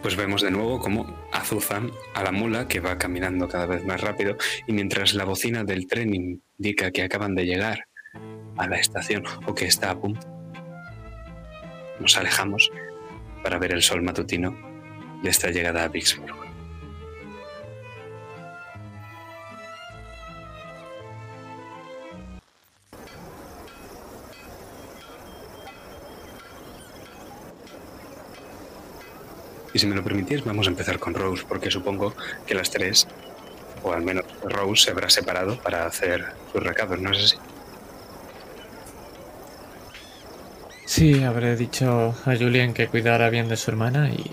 Pues vemos de nuevo cómo azuzan a la mula que va caminando cada vez más rápido y mientras la bocina del tren indica que acaban de llegar a la estación o que está a punto, nos alejamos para ver el sol matutino de esta llegada a Vicksburg. Y si me lo permitís, vamos a empezar con Rose, porque supongo que las tres, o al menos Rose, se habrá separado para hacer sus recados, ¿no es así? Sí, habré dicho a Julian que cuidara bien de su hermana y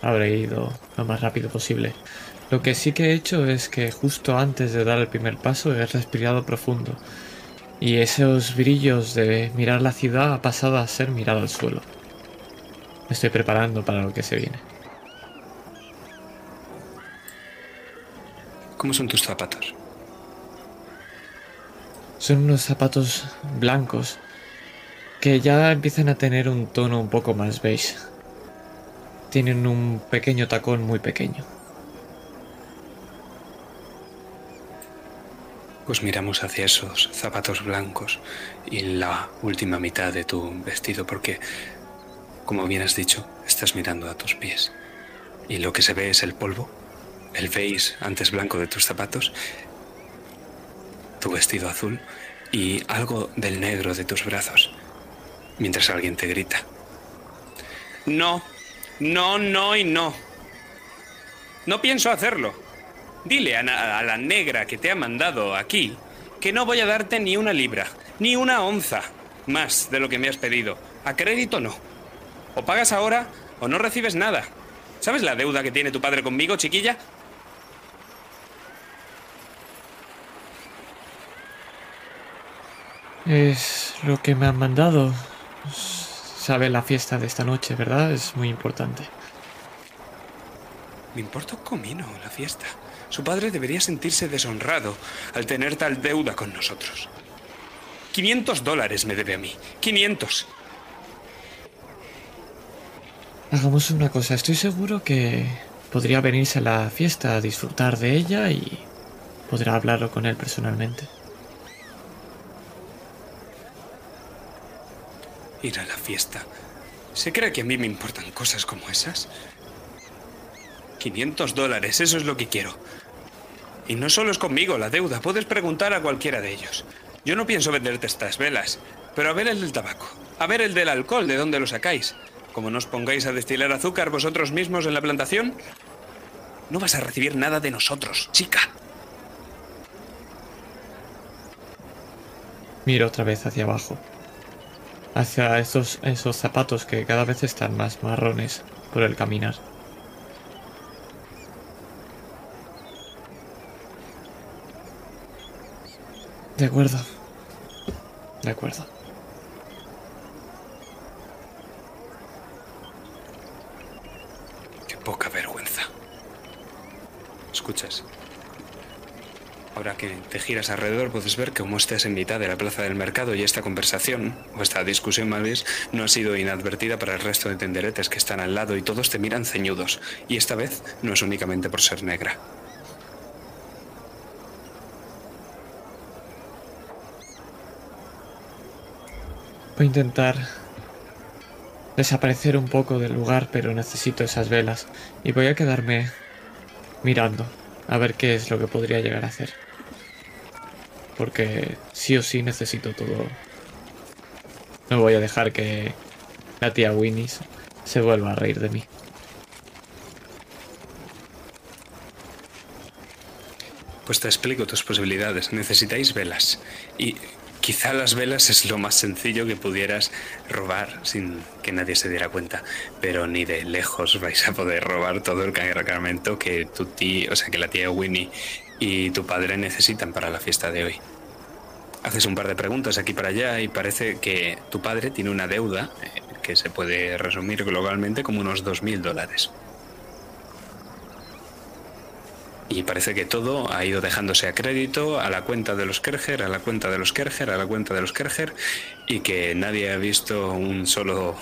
habré ido lo más rápido posible. Lo que sí que he hecho es que justo antes de dar el primer paso he respirado profundo y esos brillos de mirar la ciudad ha pasado a ser mirar al suelo. Me estoy preparando para lo que se viene. ¿Cómo son tus zapatos? Son unos zapatos blancos que ya empiezan a tener un tono un poco más beige. Tienen un pequeño tacón muy pequeño. Pues miramos hacia esos zapatos blancos y la última mitad de tu vestido porque, como bien has dicho, estás mirando a tus pies. Y lo que se ve es el polvo, el beige antes blanco de tus zapatos, tu vestido azul y algo del negro de tus brazos, mientras alguien te grita. No, no, no y no. No pienso hacerlo. Dile a, a la negra que te ha mandado aquí que no voy a darte ni una libra, ni una onza más de lo que me has pedido. A crédito no. O pagas ahora o no recibes nada. ¿Sabes la deuda que tiene tu padre conmigo, chiquilla? Es lo que me han mandado. Sabe la fiesta de esta noche, ¿verdad? Es muy importante. Me importa un comino la fiesta. Su padre debería sentirse deshonrado al tener tal deuda con nosotros. 500 dólares me debe a mí. 500. Hagamos una cosa, estoy seguro que podría venirse a la fiesta a disfrutar de ella y podrá hablarlo con él personalmente. Ir a la fiesta. ¿Se cree que a mí me importan cosas como esas? 500 dólares, eso es lo que quiero. Y no solo es conmigo la deuda, puedes preguntar a cualquiera de ellos. Yo no pienso venderte estas velas, pero a ver el del tabaco, a ver el del alcohol, de dónde lo sacáis. Como no os pongáis a destilar azúcar vosotros mismos en la plantación, no vas a recibir nada de nosotros, chica. Miro otra vez hacia abajo. Hacia esos, esos zapatos que cada vez están más marrones por el caminar. De acuerdo. De acuerdo. Poca vergüenza. ¿Escuchas? Ahora que te giras alrededor puedes ver que como estás en mitad de la plaza del mercado y esta conversación, o esta discusión más no ha sido inadvertida para el resto de tenderetes que están al lado y todos te miran ceñudos. Y esta vez no es únicamente por ser negra. Voy a intentar desaparecer un poco del lugar, pero necesito esas velas. Y voy a quedarme mirando a ver qué es lo que podría llegar a hacer. Porque sí o sí necesito todo. No voy a dejar que la tía Winnie se vuelva a reír de mí. Pues te explico tus posibilidades. Necesitáis velas. Y quizá las velas es lo más sencillo que pudieras robar sin que nadie se diera cuenta. Pero ni de lejos vais a poder robar todo el cargamento que tu tía, o sea, que la tía Winnie y tu padre necesitan para la fiesta de hoy. Haces un par de preguntas aquí para allá y parece que tu padre tiene una deuda eh, que se puede resumir globalmente como unos 2.000 dólares. Y parece que todo ha ido dejándose a crédito a la cuenta de los Kerger, a la cuenta de los Kerger, a la cuenta de los Kerger, y que nadie ha visto un solo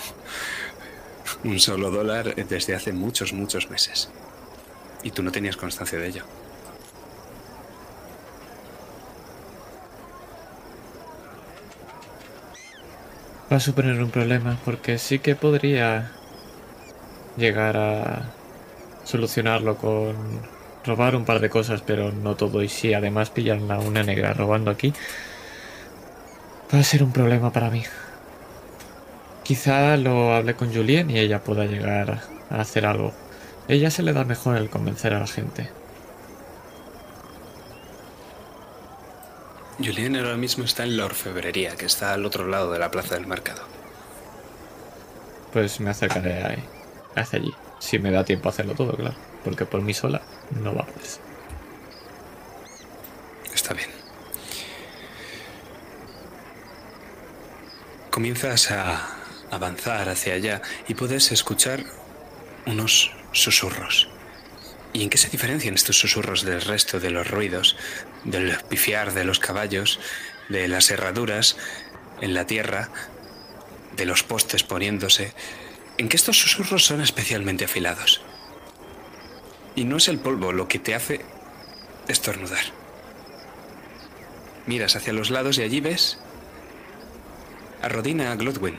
un solo dólar desde hace muchos, muchos meses. Y tú no tenías constancia de ello. Va a suponer un problema porque sí que podría llegar a solucionarlo con robar un par de cosas, pero no todo. Y si además pillan a una negra robando aquí, va a ser un problema para mí. Quizá lo hable con Julien y ella pueda llegar a hacer algo. Ella se le da mejor el convencer a la gente. Julien ahora mismo está en la orfebrería, que está al otro lado de la plaza del mercado. Pues me acercaré ahí, hacia allí. Si me da tiempo a hacerlo todo, claro. Porque por mí sola no va poder. Está bien. Comienzas a avanzar hacia allá y puedes escuchar unos susurros. ¿Y en qué se diferencian estos susurros del resto de los ruidos, del pifiar de los caballos, de las herraduras en la tierra, de los postes poniéndose? En que estos susurros son especialmente afilados. Y no es el polvo lo que te hace estornudar. Miras hacia los lados y allí ves a Rodina Glodwin.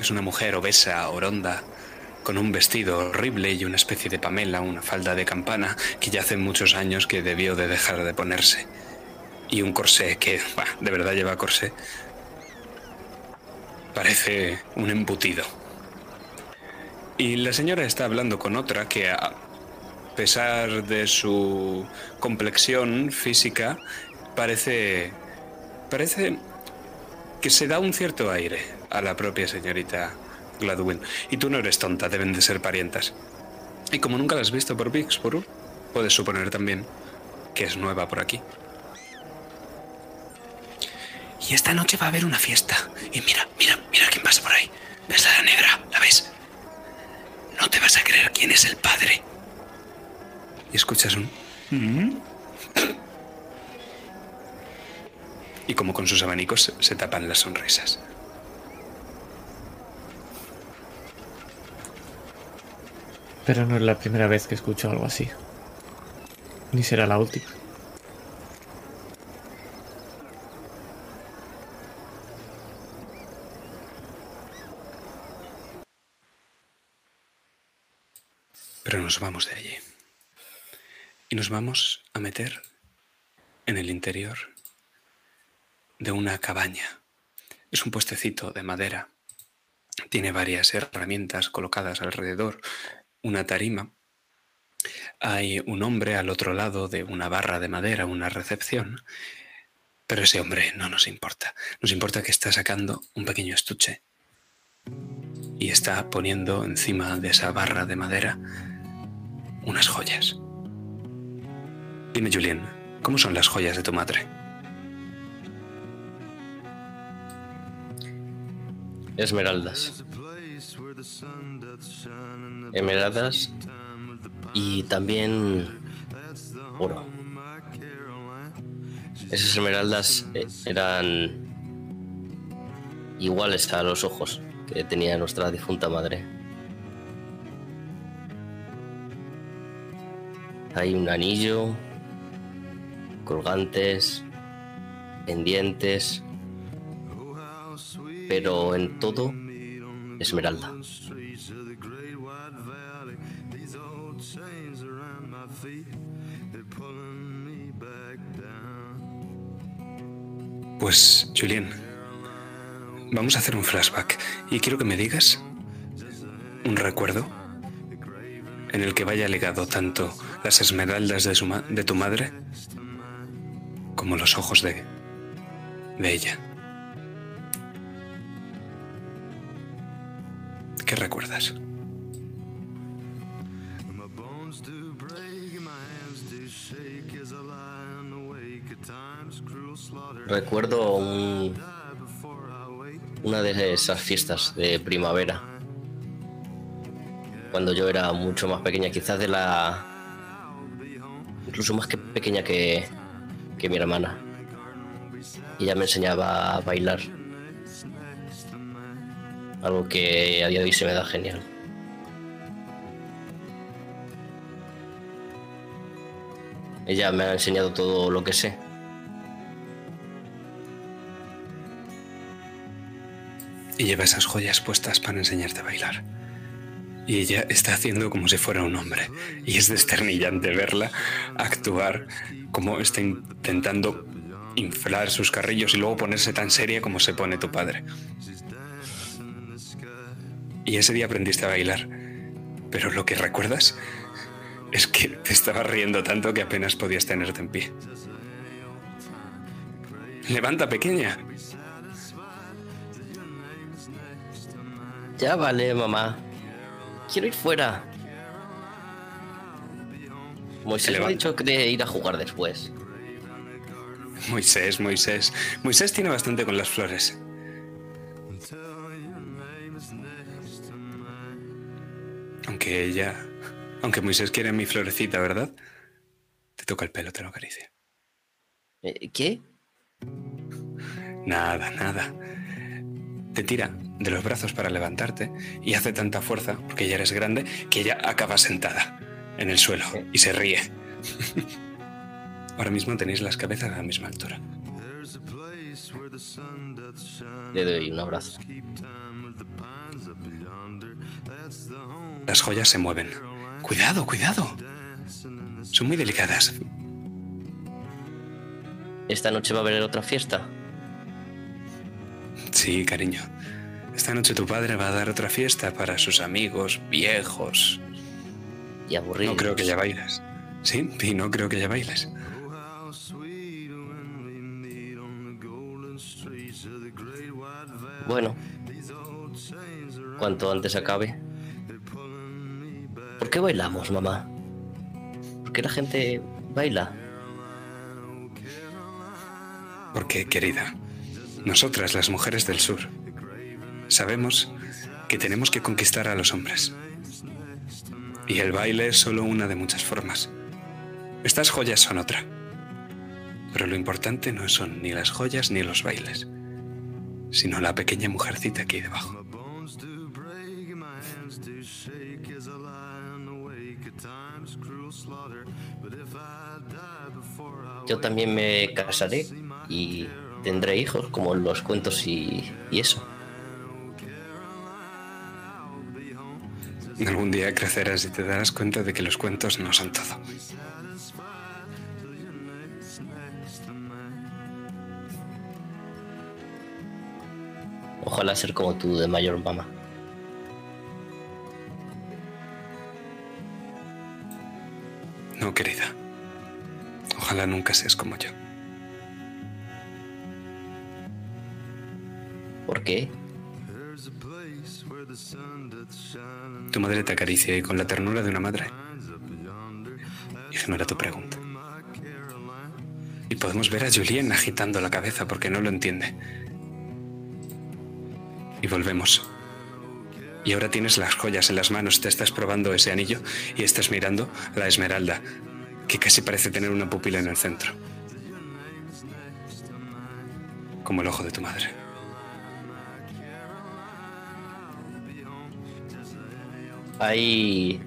Es una mujer obesa, oronda, con un vestido horrible y una especie de pamela, una falda de campana que ya hace muchos años que debió de dejar de ponerse. Y un corsé que, de verdad lleva corsé. Parece un embutido. Y la señora está hablando con otra que, a pesar de su complexión física, parece. parece que se da un cierto aire a la propia señorita Gladwin. Y tú no eres tonta, deben de ser parientas. Y como nunca la has visto por Bixborough, puedes suponer también que es nueva por aquí. Y esta noche va a haber una fiesta. Y mira, mira, mira quién pasa por ahí. ¿Ves la negra? ¿La ves? No te vas a creer quién es el padre. Y escuchas un... Y como con sus abanicos se tapan las sonrisas. Pero no es la primera vez que escucho algo así. Ni será la última. Pero nos vamos de allí. Y nos vamos a meter en el interior de una cabaña. Es un puestecito de madera. Tiene varias herramientas colocadas alrededor, una tarima. Hay un hombre al otro lado de una barra de madera, una recepción. Pero ese hombre no nos importa. Nos importa que está sacando un pequeño estuche y está poniendo encima de esa barra de madera unas joyas. Dime, Julien, ¿cómo son las joyas de tu madre? Esmeraldas. Esmeraldas y también oro. Esas esmeraldas eh, eran iguales a los ojos que tenía nuestra difunta madre. Hay un anillo, colgantes, pendientes, pero en todo esmeralda. Pues, Julien, vamos a hacer un flashback y quiero que me digas un recuerdo en el que vaya ligado tanto las esmeraldas de, su ma- de tu madre como los ojos de, de ella. ¿Qué recuerdas? Recuerdo un- una de esas fiestas de primavera, cuando yo era mucho más pequeña, quizás de la... incluso más que pequeña que, que mi hermana. Y ella me enseñaba a bailar. Algo que a día de hoy se me da genial. Ella me ha enseñado todo lo que sé. y lleva esas joyas puestas para enseñarte a bailar. Y ella está haciendo como si fuera un hombre. Y es desternillante verla actuar como está intentando inflar sus carrillos y luego ponerse tan seria como se pone tu padre. Y ese día aprendiste a bailar. Pero lo que recuerdas es que te estabas riendo tanto que apenas podías tenerte en pie. Levanta, pequeña. Ya vale, mamá. Quiero ir fuera. Moisés me ha dicho que de ir a jugar después. Moisés, Moisés. Moisés tiene bastante con las flores. Aunque ella... Aunque Moisés quiere mi florecita, ¿verdad? Te toca el pelo, te lo acaricia. Eh, ¿Qué? Nada, nada. Te tira de los brazos para levantarte y hace tanta fuerza, porque ya eres grande, que ella acaba sentada en el suelo y se ríe. Ahora mismo tenéis las cabezas a la misma altura. Le doy un abrazo. Las joyas se mueven. Cuidado, cuidado. Son muy delicadas. ¿Esta noche va a haber otra fiesta? Sí, cariño. Esta noche tu padre va a dar otra fiesta para sus amigos viejos. Y aburrido. No creo que ya bailes. Sí, y no creo que ya bailes. Bueno. Cuanto antes acabe. ¿Por qué bailamos, mamá? ¿Por qué la gente baila? Porque, querida, nosotras, las mujeres del sur, sabemos que tenemos que conquistar a los hombres. Y el baile es solo una de muchas formas. Estas joyas son otra. Pero lo importante no son ni las joyas ni los bailes, sino la pequeña mujercita aquí debajo. Yo también me casaré y tendré hijos, como en los cuentos y, y eso. Algún día crecerás y te darás cuenta de que los cuentos no son todo. Ojalá ser como tú de mayor, mamá. No, querida. Ojalá nunca seas como yo. ¿Por qué? Tu madre te acaricia y con la ternura de una madre ignora tu pregunta. Y podemos ver a Julien agitando la cabeza porque no lo entiende. Y volvemos. Y ahora tienes las joyas en las manos, te estás probando ese anillo y estás mirando la esmeralda, que casi parece tener una pupila en el centro. Como el ojo de tu madre. Hay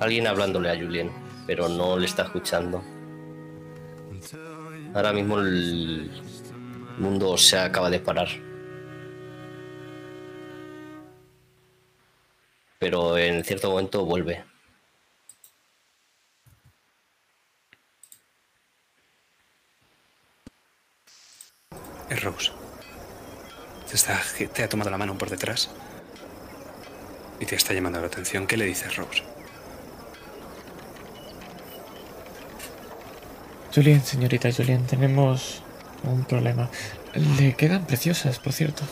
alguien hablándole a Julien, pero no le está escuchando. Ahora mismo el mundo se acaba de parar. Pero en cierto momento vuelve. Es Rose. Te, ha tomado la mano por detrás y te está llamando la atención. ¿Qué le dices, Rose? Julien, señorita Julien, tenemos un problema. Le quedan preciosas, por cierto.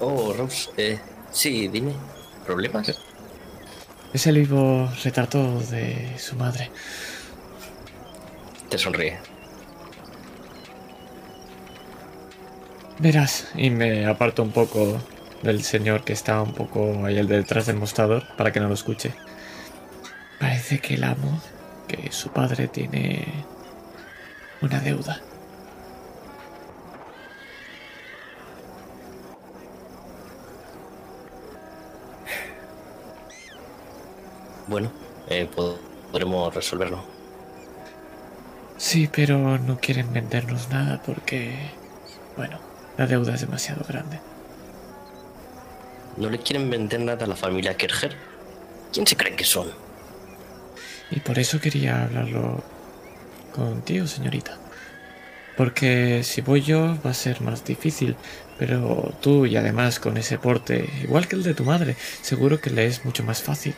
Oh, Rose, eh, sí, dime. ¿Problemas? Es el vivo retrato de su madre. Te sonríe. Verás, y me aparto un poco del señor que está un poco ahí el detrás del mostrador para que no lo escuche. Parece que el amo, que su padre tiene una deuda. Bueno, eh, pod- podremos resolverlo. Sí, pero no quieren vendernos nada porque, bueno, la deuda es demasiado grande. ¿No le quieren vender nada a la familia Kerger? ¿Quién se cree que son? Y por eso quería hablarlo contigo, señorita. Porque si voy yo va a ser más difícil. Pero tú y además con ese porte, igual que el de tu madre, seguro que le es mucho más fácil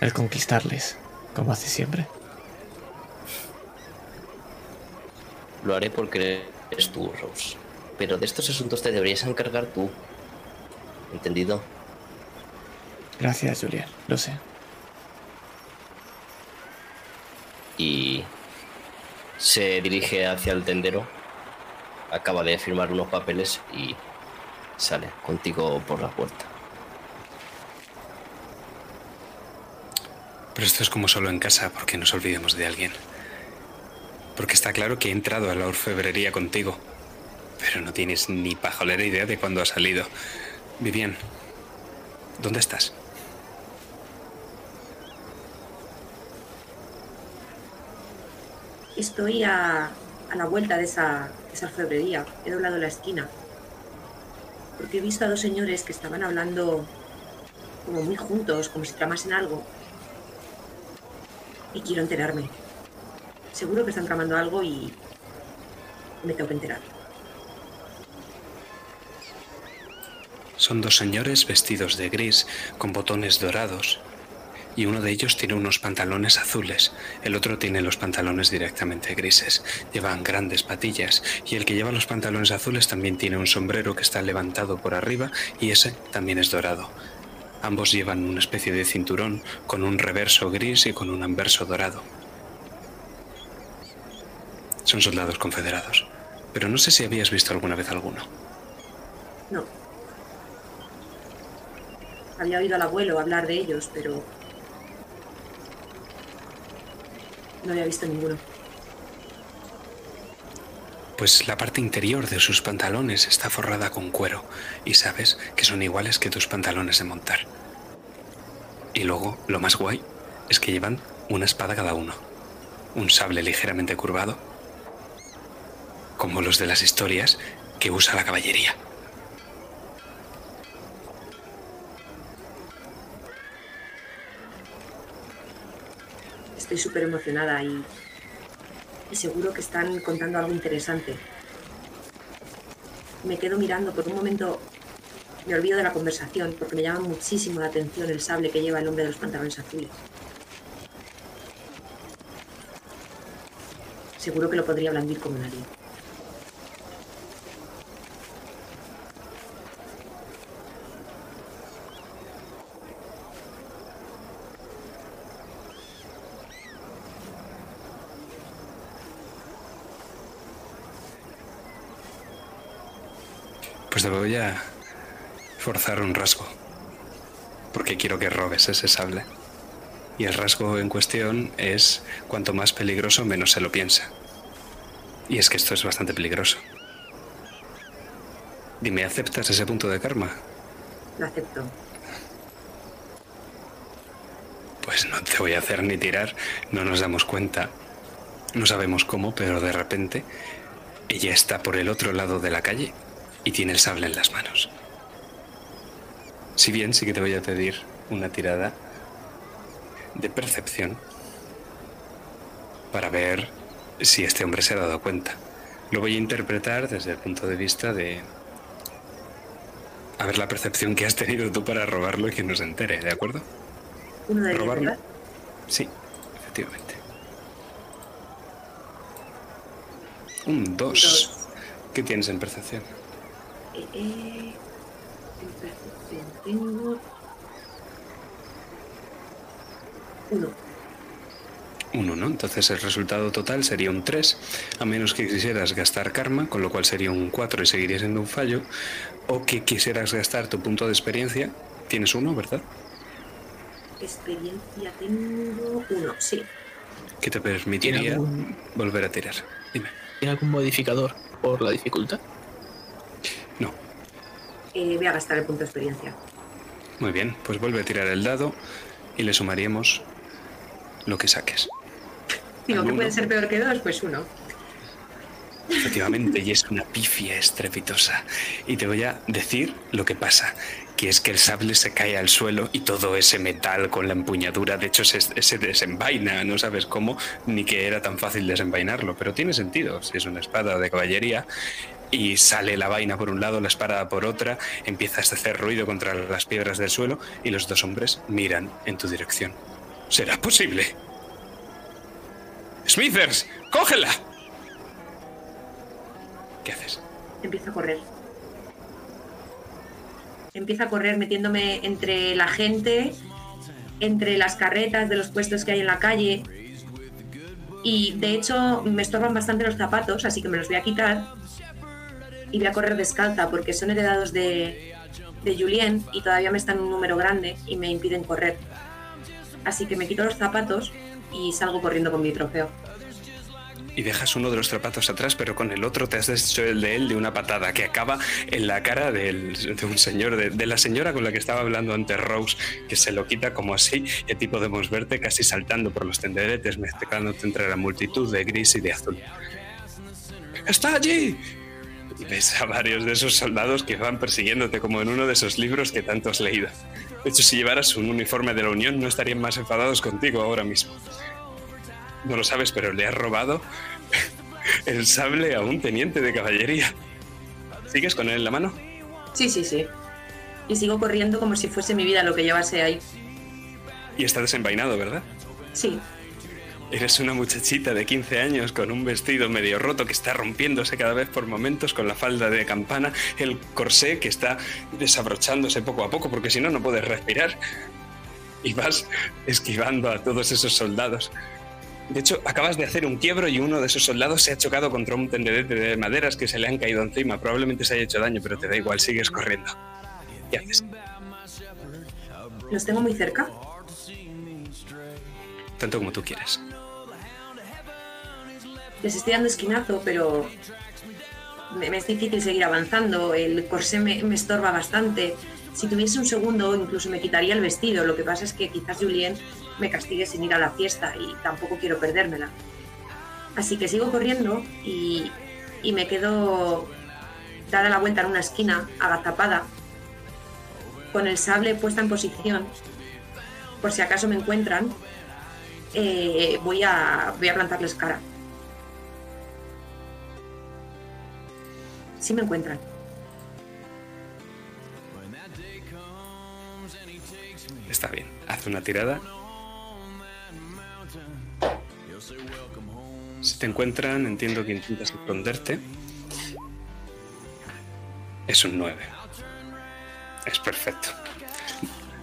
el conquistarles, como hace siempre. Lo haré porque eres tú, Rose. Pero de estos asuntos te deberías encargar tú. ¿Entendido? Gracias, Julián, lo sé. Y se dirige hacia el tendero. Acaba de firmar unos papeles y sale contigo por la puerta. Pero esto es como solo en casa, porque nos olvidemos de alguien. Porque está claro que he entrado a la orfebrería contigo. Pero no tienes ni pajolera idea de cuándo ha salido. Vivian, ¿dónde estás? Estoy a, a la vuelta de esa, de esa orfebrería. He doblado la esquina. Porque he visto a dos señores que estaban hablando como muy juntos, como si tramasen algo. Y quiero enterarme. Seguro que están tramando algo y me tengo que enterar. Son dos señores vestidos de gris, con botones dorados. Y uno de ellos tiene unos pantalones azules, el otro tiene los pantalones directamente grises. Llevan grandes patillas y el que lleva los pantalones azules también tiene un sombrero que está levantado por arriba y ese también es dorado. Ambos llevan una especie de cinturón con un reverso gris y con un anverso dorado. Son soldados confederados, pero no sé si habías visto alguna vez alguno. No. Había oído al abuelo hablar de ellos, pero no había visto ninguno. Pues la parte interior de sus pantalones está forrada con cuero y sabes que son iguales que tus pantalones de montar. Y luego, lo más guay es que llevan una espada cada uno. Un sable ligeramente curvado, como los de las historias que usa la caballería. Estoy súper emocionada y, seguro que están contando algo interesante. Me quedo mirando por un momento, me olvido de la conversación porque me llama muchísimo la atención el sable que lleva el hombre de los pantalones azules. Seguro que lo podría blandir como nadie. Pues te voy a forzar un rasgo. Porque quiero que robes ese sable. Y el rasgo en cuestión es cuanto más peligroso, menos se lo piensa. Y es que esto es bastante peligroso. Dime, ¿aceptas ese punto de karma? Lo acepto. Pues no te voy a hacer ni tirar, no nos damos cuenta. No sabemos cómo, pero de repente ella está por el otro lado de la calle y tiene el sable en las manos. Si bien sí que te voy a pedir una tirada de percepción para ver si este hombre se ha dado cuenta. Lo voy a interpretar desde el punto de vista de a ver la percepción que has tenido tú para robarlo y que no se entere, ¿de acuerdo? Uno de ¿Robarlo? Sí, efectivamente. Un 2. Dos. ¿Qué tienes en percepción? Eh, eh, tengo uno. Uno, ¿no? Entonces el resultado total sería un 3, a menos que quisieras gastar karma, con lo cual sería un 4 y seguiría siendo un fallo, o que quisieras gastar tu punto de experiencia. Tienes uno, ¿verdad? Experiencia tengo uno, sí. Que te ¿Tiene permitiría algún, volver a tirar. Dime. ¿Tiene algún modificador por la dificultad? Eh, voy a gastar el punto de experiencia. Muy bien, pues vuelve a tirar el dado y le sumaríamos lo que saques. Digo, que Alguno. puede ser peor que dos, pues uno. Efectivamente, y es una pifia estrepitosa. Y te voy a decir lo que pasa, que es que el sable se cae al suelo y todo ese metal con la empuñadura, de hecho, se, se desenvaina, no sabes cómo, ni que era tan fácil desenvainarlo, pero tiene sentido, si es una espada de caballería, y sale la vaina por un lado, la espada por otra, empiezas a hacer ruido contra las piedras del suelo y los dos hombres miran en tu dirección. ¿Será posible? Smithers, cógela. ¿Qué haces? Empiezo a correr. Empiezo a correr metiéndome entre la gente, entre las carretas de los puestos que hay en la calle. Y de hecho me estorban bastante los zapatos, así que me los voy a quitar. Y voy a correr descalza porque son heredados de, de Julien y todavía me están un número grande y me impiden correr. Así que me quito los zapatos y salgo corriendo con mi trofeo. y dejas uno de los zapatos atrás, pero con el otro te has deshecho el de él de una patada que acaba en la cara del- de un señor, de, de la señora con la que estaba hablando antes Rose, que se lo quita como así, y a ti podemos verte casi saltando por los tenderetes, mezclándote entre la multitud de gris y de azul. ¡Está allí! Y ves a varios de esos soldados que van persiguiéndote como en uno de esos libros que tanto has leído. De hecho, si llevaras un uniforme de la Unión, no estarían más enfadados contigo ahora mismo. No lo sabes, pero le has robado el sable a un teniente de caballería. ¿Sigues con él en la mano? Sí, sí, sí. Y sigo corriendo como si fuese mi vida lo que llevase ahí. Y está desenvainado, ¿verdad? Sí, Eres una muchachita de 15 años con un vestido medio roto que está rompiéndose cada vez por momentos con la falda de campana, el corsé que está desabrochándose poco a poco porque si no no puedes respirar. Y vas esquivando a todos esos soldados. De hecho, acabas de hacer un quiebro y uno de esos soldados se ha chocado contra un tenderete de maderas que se le han caído encima. Probablemente se haya hecho daño, pero te da igual, sigues corriendo. ¿Qué haces? los tengo muy cerca. Tanto como tú quieras. Les estoy dando esquinazo, pero me, es difícil seguir avanzando. El corsé me, estorba bastante. Si tuviese un segundo, incluso me quitaría el vestido. Lo que pasa es que quizás Julien me castigue sin ir a la fiesta y tampoco quiero perdérmela. Así que sigo corriendo y, me quedo dada la vuelta en una esquina, agazapada, con el sable puesta en posición. Por si acaso me encuentran, eh, voy a plantarles cara. Si me encuentran. Está bien. Haz una tirada. Si te encuentran, entiendo que intentas esconderte. Es un 9. Es perfecto.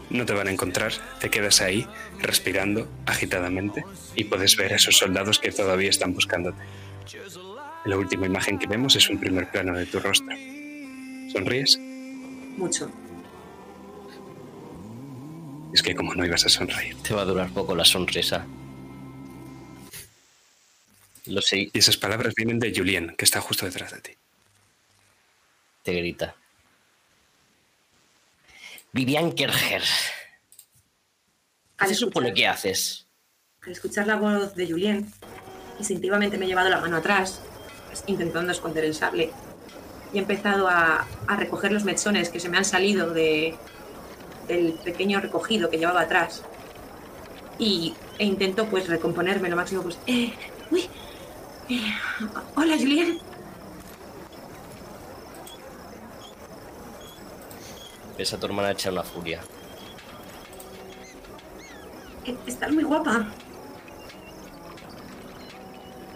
No te van a encontrar, te quedas ahí, respirando agitadamente, y puedes ver a esos soldados que todavía están buscándote. La última imagen que vemos es un primer plano de tu rostro. ¿Sonríes? Mucho. Es que como no ibas a sonreír. Te va a durar poco la sonrisa. Lo sé, Y esas palabras vienen de Julien, que está justo detrás de ti. te grita. Vivian Kerger, ¿qué Al se supone que haces? Al escuchar la voz de Julien, instintivamente me he llevado la mano atrás, intentando esconder el sable. Y he empezado a, a recoger los mechones que se me han salido de, del pequeño recogido que llevaba atrás. Y, e intento pues recomponerme lo máximo pues... Eh, uy, eh, hola Julien. Ves a tu hermana echar una furia. Eh, Estás muy guapa.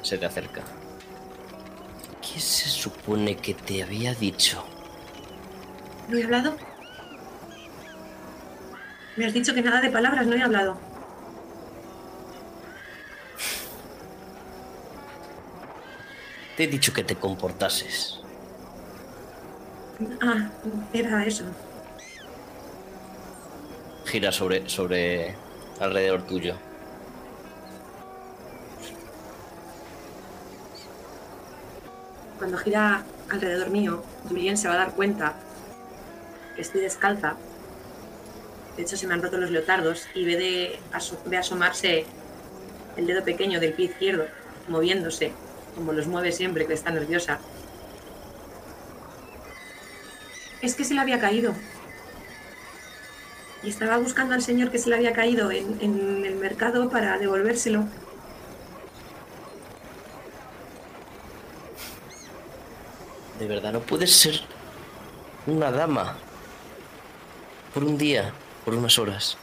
Se te acerca. ¿Qué se supone que te había dicho? ¿No he hablado? Me has dicho que nada de palabras, no he hablado. Te he dicho que te comportases. Ah, era eso. Gira sobre, sobre alrededor tuyo. Cuando gira alrededor mío, Julien se va a dar cuenta que estoy descalza. De hecho, se me han roto los leotardos y ve, de asomarse el dedo pequeño del pie izquierdo, moviéndose. como los mueve siempre, que está nerviosa. Es que se le había caído. Y estaba buscando al señor que se le había caído en, en el mercado para devolvérselo. De verdad, no puedes ser una dama. Por un día, por unas horas.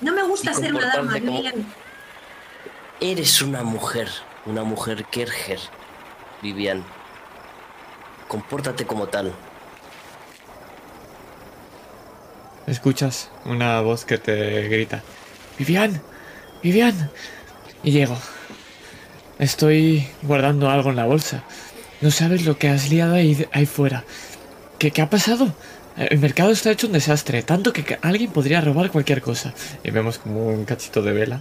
No me gusta ser una dama, como- Julián. Eres una mujer, una mujer Kerger, Vivian. Compórtate como tal. Escuchas una voz que te grita. Vivian, Vivian. Y llego. Estoy guardando algo en la bolsa. No sabes lo que has liado ahí, ahí fuera. ¿Qué, ¿Qué ha pasado? El mercado está hecho un desastre, tanto que alguien podría robar cualquier cosa. Y vemos como un cachito de vela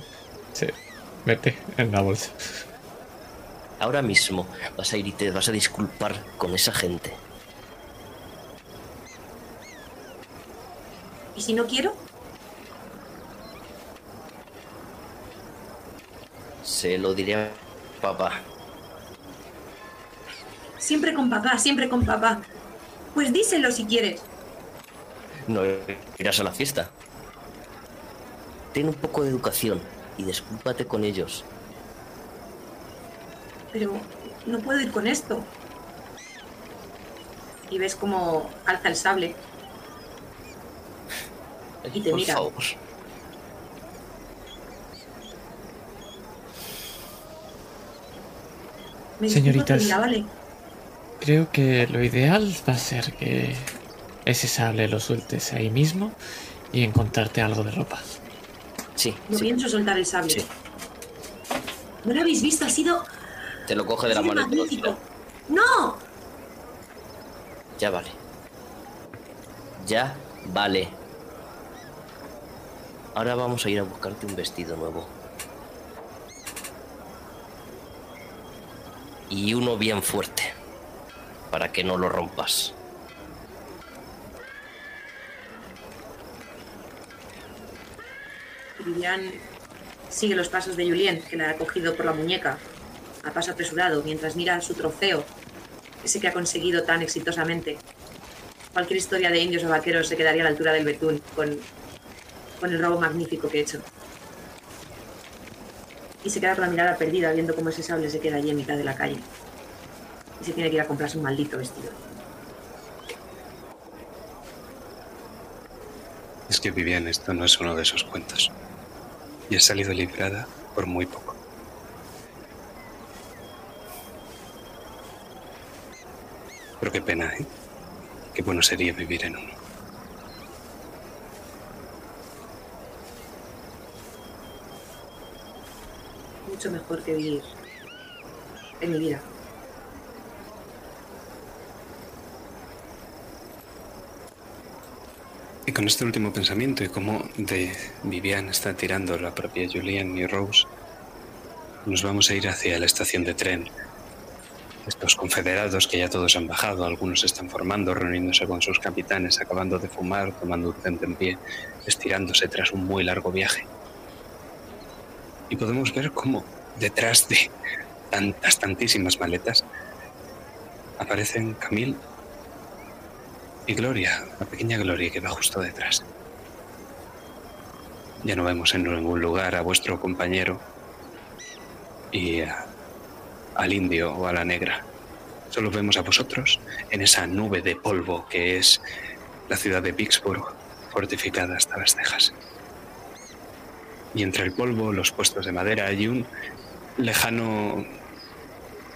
se mete en la bolsa. Ahora mismo vas a ir y te vas a disculpar con esa gente. ¿Y si no quiero? Se lo diré a papá. Siempre con papá, siempre con papá. Pues díselo si quieres. No irás a la fiesta. Ten un poco de educación y discúlpate con ellos. Pero no puedo ir con esto. Y ves cómo alza el sable. Y te Por mira. favor. Me disculpo, Señoritas. te mira, vale. Creo que lo ideal va a ser que ese sable lo sueltes ahí mismo y encontrarte algo de ropa. Sí, No sí, pienso soltar el sable. sí. ¿No lo habéis visto? Ha sido, Te lo coge de la mano magnífico. ¡No! Ya vale. Ya vale. Ahora vamos a ir a buscarte un vestido nuevo. Y uno bien fuerte. Para que no lo rompas. Vivian sigue los pasos de Julien, que la ha cogido por la muñeca, a paso apresurado, mientras mira su trofeo, ese que ha conseguido tan exitosamente. Cualquier historia de indios o vaqueros se quedaría a la altura del betún con, con el robo magnífico que he hecho. Y se queda con la mirada perdida viendo cómo ese sable se queda allí en mitad de la calle. Y se tiene que ir a comprarse un maldito vestido. Es que Vivian, esto no es uno de esos cuentos. Y he salido librada por muy poco. Pero qué pena, ¿eh? Qué bueno sería vivir en uno. Mucho mejor que vivir en mi vida. Y con este último pensamiento y cómo de Vivian está tirando la propia Julian y Rose, nos vamos a ir hacia la estación de tren. Estos confederados que ya todos han bajado, algunos están formando, reuniéndose con sus capitanes, acabando de fumar, tomando un tente en pie, estirándose tras un muy largo viaje. Y podemos ver cómo detrás de tantas, tantísimas maletas aparecen Camille y Gloria, la pequeña Gloria que va justo detrás. Ya no vemos en ningún lugar a vuestro compañero y al indio o a la negra. Solo vemos a vosotros en esa nube de polvo que es la ciudad de Vicksburg, fortificada hasta las cejas. Y entre el polvo, los puestos de madera, hay un lejano.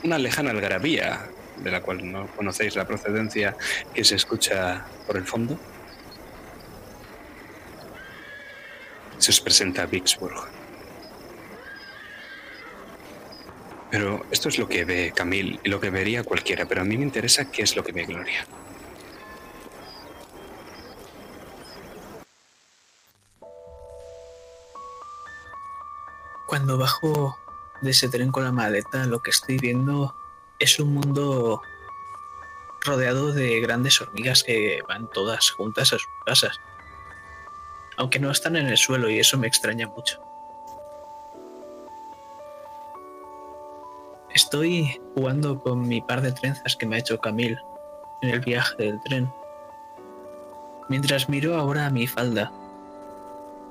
una lejana algarabía, de la cual no conocéis la procedencia, que se escucha por el fondo. Se os presenta Vicksburg. Pero esto es lo que ve Camille y lo que vería cualquiera, pero a mí me interesa qué es lo que ve Gloria. Cuando bajo de ese tren con la maleta, lo que estoy viendo es un mundo rodeado de grandes hormigas que van todas juntas a sus casas. Aunque no están en el suelo y eso me extraña mucho. Estoy jugando con mi par de trenzas que me ha hecho Camille en el viaje del tren. Mientras miro ahora mi falda,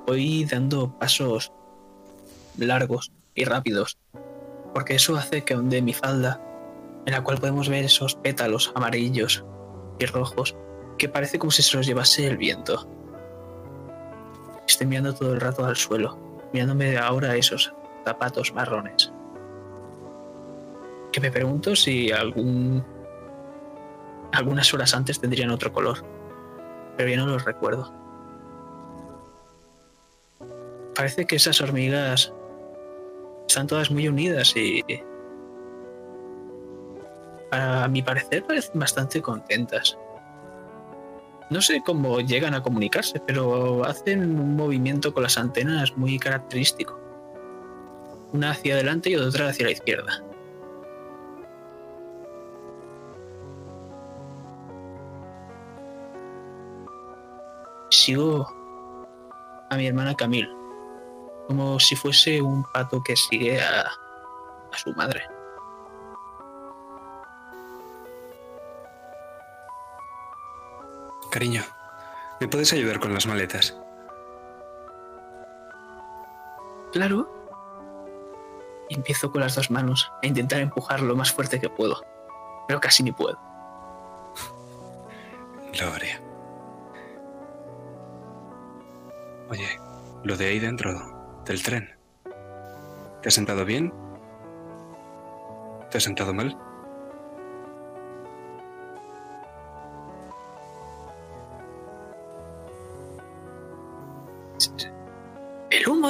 voy dando pasos largos y rápidos, porque eso hace que onde mi falda, en la cual podemos ver esos pétalos amarillos y rojos que parece como si se los llevase el viento. Estoy mirando todo el rato al suelo, mirándome ahora esos zapatos marrones. Que me pregunto si algún algunas horas antes tendrían otro color, pero ya no los recuerdo. Parece que esas hormigas están todas muy unidas y a mi parecer parecen bastante contentas. No sé cómo llegan a comunicarse, pero hacen un movimiento con las antenas muy característico. Una hacia adelante y otra hacia la izquierda. Sigo a mi hermana Camille, como si fuese un pato que sigue a, a su madre. Cariño, ¿me puedes ayudar con las maletas? Claro. Y empiezo con las dos manos a intentar empujar lo más fuerte que puedo, pero casi ni puedo. Gloria. Oye, lo de ahí dentro del tren. ¿Te has sentado bien? ¿Te has sentado mal?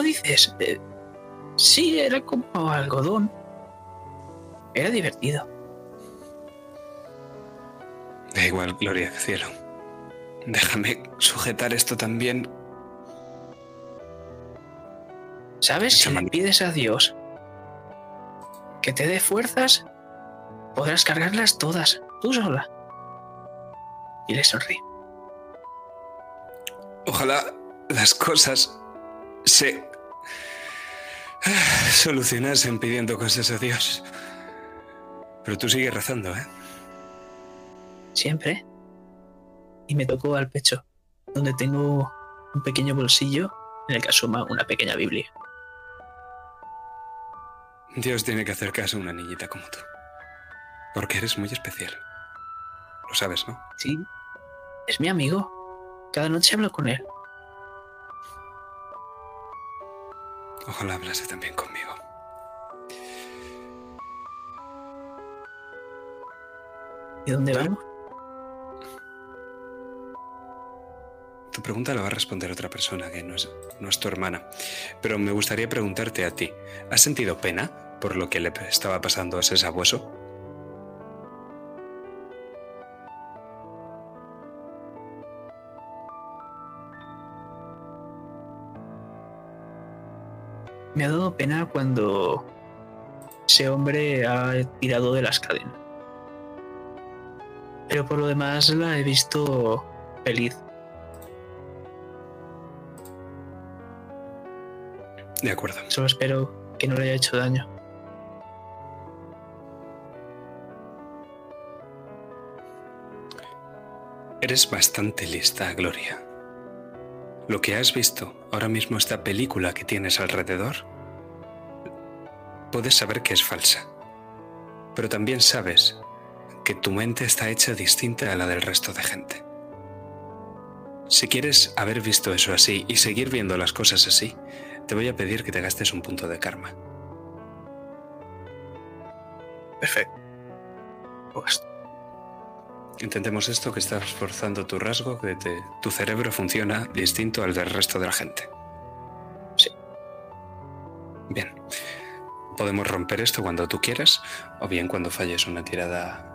Dices. Eh, sí, era como algodón. Era divertido. Da igual, Gloria, cielo. Déjame sujetar esto también. ¿Sabes? Si le pides a Dios que te dé fuerzas, podrás cargarlas todas, tú sola. Y le sonríe. Ojalá las cosas se solucionasen pidiendo cosas a Dios. Pero tú sigues rezando, ¿eh? Siempre. Y me tocó al pecho, donde tengo un pequeño bolsillo en el que asoma una pequeña Biblia. Dios tiene que hacer caso a una niñita como tú. Porque eres muy especial. Lo sabes, ¿no? Sí, es mi amigo. Cada noche hablo con él. Ojalá hablase también conmigo. ¿Y dónde vamos? Tu pregunta la va a responder otra persona que no es, no es tu hermana. Pero me gustaría preguntarte a ti. ¿Has sentido pena por lo que le estaba pasando a ese sabueso? Me ha dado pena cuando ese hombre ha tirado de las cadenas. Pero por lo demás la he visto feliz. De acuerdo. Solo espero que no le haya hecho daño. Eres bastante lista, Gloria. Lo que has visto ahora mismo, esta película que tienes alrededor, puedes saber que es falsa. Pero también sabes que tu mente está hecha distinta a la del resto de gente. Si quieres haber visto eso así y seguir viendo las cosas así, te voy a pedir que te gastes un punto de karma. Perfecto. Lo gasto. Intentemos esto que estás forzando tu rasgo, que te- tu cerebro funciona distinto al del resto de la gente. Sí. Bien. Podemos romper esto cuando tú quieras o bien cuando falles una tirada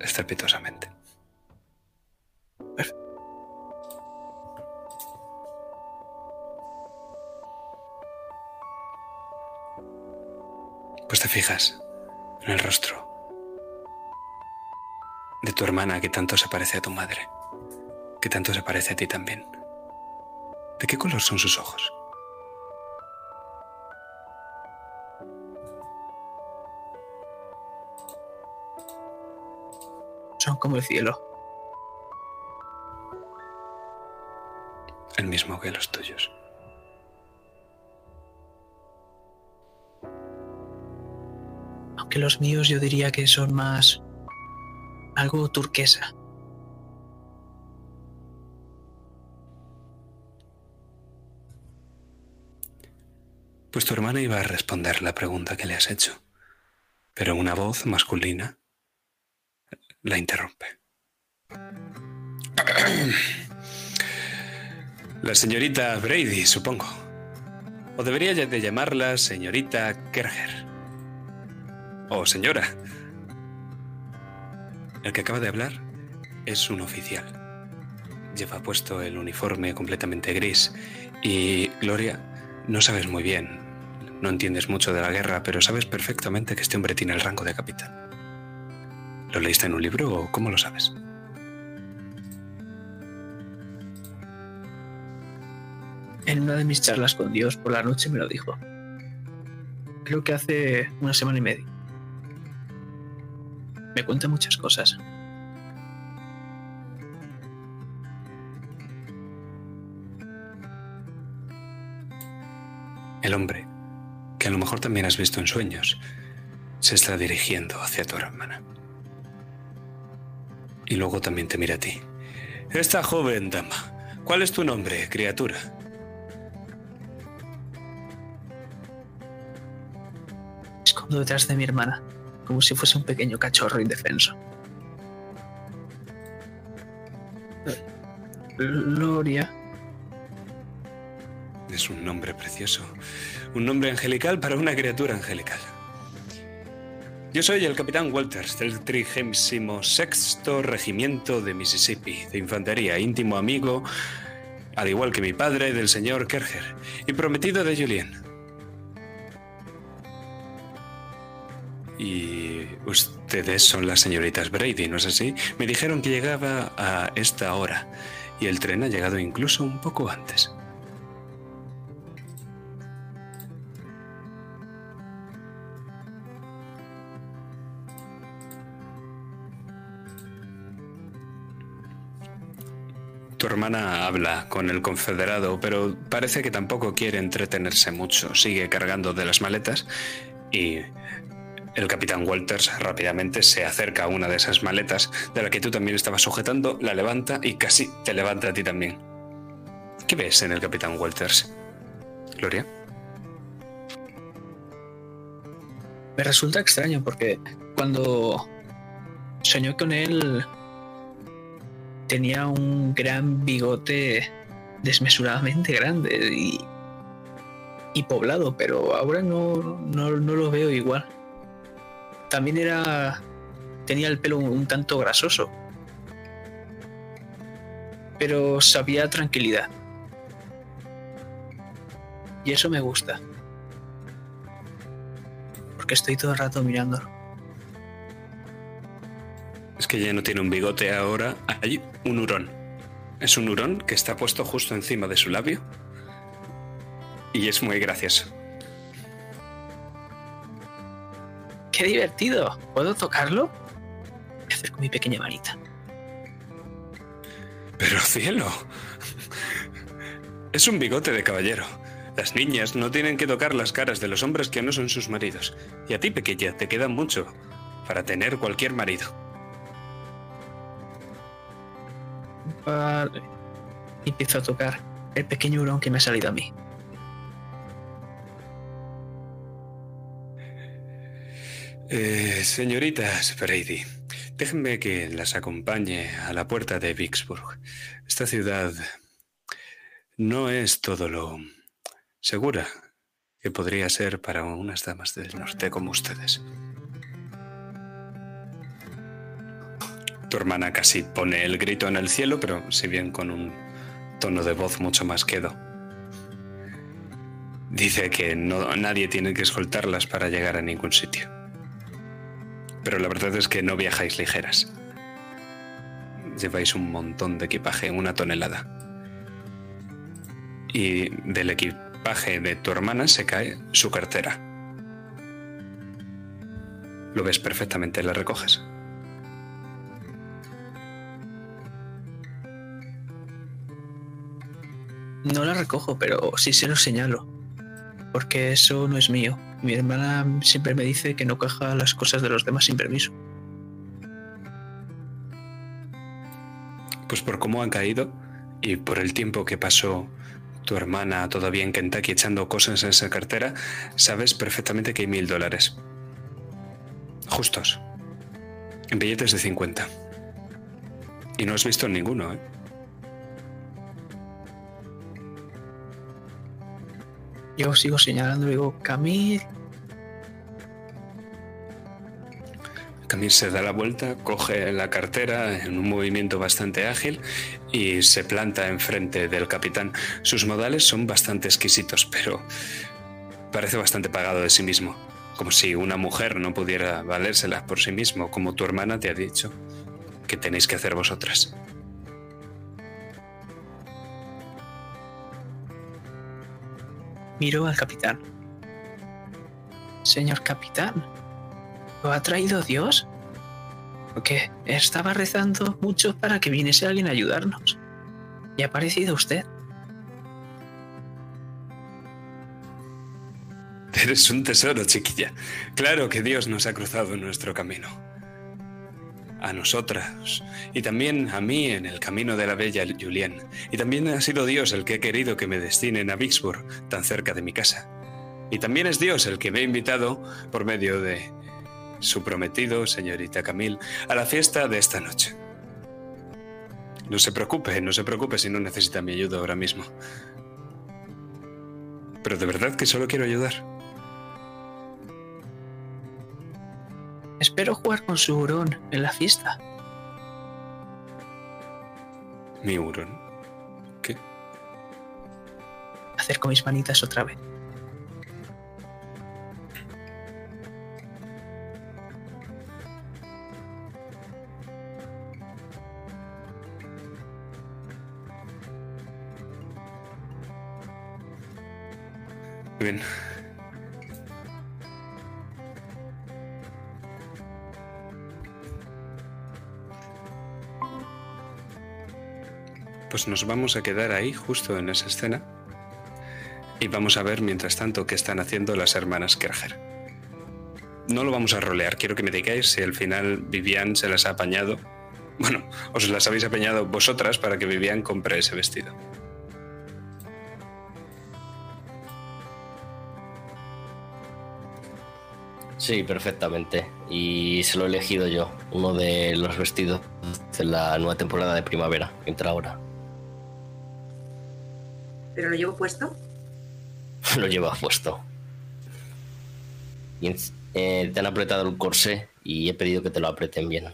estrepitosamente. Pues te fijas en el rostro de tu hermana que tanto se parece a tu madre, que tanto se parece a ti también. ¿De qué color son sus ojos? Son como el cielo. El mismo que los tuyos. Aunque los míos yo diría que son más algo turquesa. Pues tu hermana iba a responder la pregunta que le has hecho, pero una voz masculina la interrumpe. La señorita Brady, supongo. O debería de llamarla señorita Kerger. O señora. El que acaba de hablar es un oficial. Lleva puesto el uniforme completamente gris. Y, Gloria, no sabes muy bien, no entiendes mucho de la guerra, pero sabes perfectamente que este hombre tiene el rango de capitán. ¿Lo leíste en un libro o cómo lo sabes? En una de mis charlas con Dios por la noche me lo dijo. Creo que hace una semana y media. Me cuenta muchas cosas. El hombre, que a lo mejor también has visto en sueños, se está dirigiendo hacia tu hermana. Y luego también te mira a ti. Esta joven dama, ¿cuál es tu nombre, criatura? Escondo detrás de mi hermana, como si fuese un pequeño cachorro indefenso. Gloria. Es un nombre precioso. Un nombre angelical para una criatura angelical. Yo soy el capitán Walters del 36 Regimiento de Mississippi, de infantería, íntimo amigo, al igual que mi padre, del señor Kerger, y prometido de Julien. Y ustedes son las señoritas Brady, ¿no es así? Me dijeron que llegaba a esta hora, y el tren ha llegado incluso un poco antes. Tu hermana habla con el confederado, pero parece que tampoco quiere entretenerse mucho. Sigue cargando de las maletas y el capitán Walters rápidamente se acerca a una de esas maletas de la que tú también estabas sujetando, la levanta y casi te levanta a ti también. ¿Qué ves en el capitán Walters? Gloria. Me resulta extraño porque cuando soñó con él tenía un gran bigote desmesuradamente grande y, y poblado, pero ahora no, no, no lo veo igual. También era. tenía el pelo un, tanto grasoso. Pero sabía tranquilidad. Y eso me gusta. Porque estoy todo el rato mirándolo. Es que ya no tiene un bigote ahora, hay un hurón. Es un hurón que está puesto justo encima de su labio. Y es muy gracioso. ¡Qué divertido! ¿Puedo tocarlo? Me acerco mi pequeña manita. Pero cielo. Es un bigote de caballero. Las niñas no tienen que tocar las caras de los hombres que no son sus maridos. Y a ti, pequeña, te queda mucho para tener cualquier marido. Vale. Empiezo a tocar el pequeño hurón que me ha salido a mí. Eh, señoritas Brady, déjenme que las acompañe a la puerta de Vicksburg. Esta ciudad no es todo lo segura que podría ser para unas damas del norte como ustedes. Tu hermana casi pone el grito en el cielo, pero si bien con un tono de voz mucho más quedo. Dice que no, nadie tiene que escoltarlas para llegar a ningún sitio pero la verdad es que no viajáis ligeras. Lleváis un montón de equipaje, una tonelada. Y del equipaje de tu hermana se cae su cartera. Lo ves perfectamente, la recoges. No la recojo, pero sí se lo señalo. Porque eso no es mío. Mi hermana siempre me dice que no caja las cosas de los demás sin permiso. Pues por cómo han caído y por el tiempo que pasó tu hermana todavía en Kentucky echando cosas en esa cartera, sabes perfectamente que hay mil dólares. Justos. En billetes de 50. Y no has visto ninguno, ¿eh? Yo sigo señalando digo, Camille, Camille se da la vuelta, coge la cartera en un movimiento bastante ágil y se planta enfrente del capitán. Sus modales son bastante exquisitos, pero parece bastante pagado de sí mismo. Como si una mujer no pudiera valérselas por sí mismo, como tu hermana te ha dicho que tenéis que hacer vosotras. Miro al capitán. Señor capitán, ¿lo ha traído Dios? Porque estaba rezando mucho para que viniese alguien a ayudarnos. Y ha aparecido usted. Eres un tesoro, chiquilla. Claro que Dios nos ha cruzado en nuestro camino. A nosotras. Y también a mí en el camino de la bella Julien. Y también ha sido Dios el que ha querido que me destinen a Vicksburg, tan cerca de mi casa. Y también es Dios el que me ha invitado, por medio de su prometido, señorita Camille, a la fiesta de esta noche. No se preocupe, no se preocupe si no necesita mi ayuda ahora mismo. Pero de verdad que solo quiero ayudar. Espero jugar con su hurón en la fiesta. Mi hurón. ¿Qué? Acerco mis manitas otra vez. Bien. Pues nos vamos a quedar ahí, justo en esa escena. Y vamos a ver, mientras tanto, qué están haciendo las hermanas Kerger. No lo vamos a rolear, quiero que me digáis si al final Vivian se las ha apañado. Bueno, os las habéis apañado vosotras para que Vivian compre ese vestido. Sí, perfectamente. Y se lo he elegido yo, uno de los vestidos de la nueva temporada de primavera, entra ahora. ¿Pero lo llevo puesto? Lo llevas puesto. Y eh, te han apretado el corsé y he pedido que te lo aprieten bien.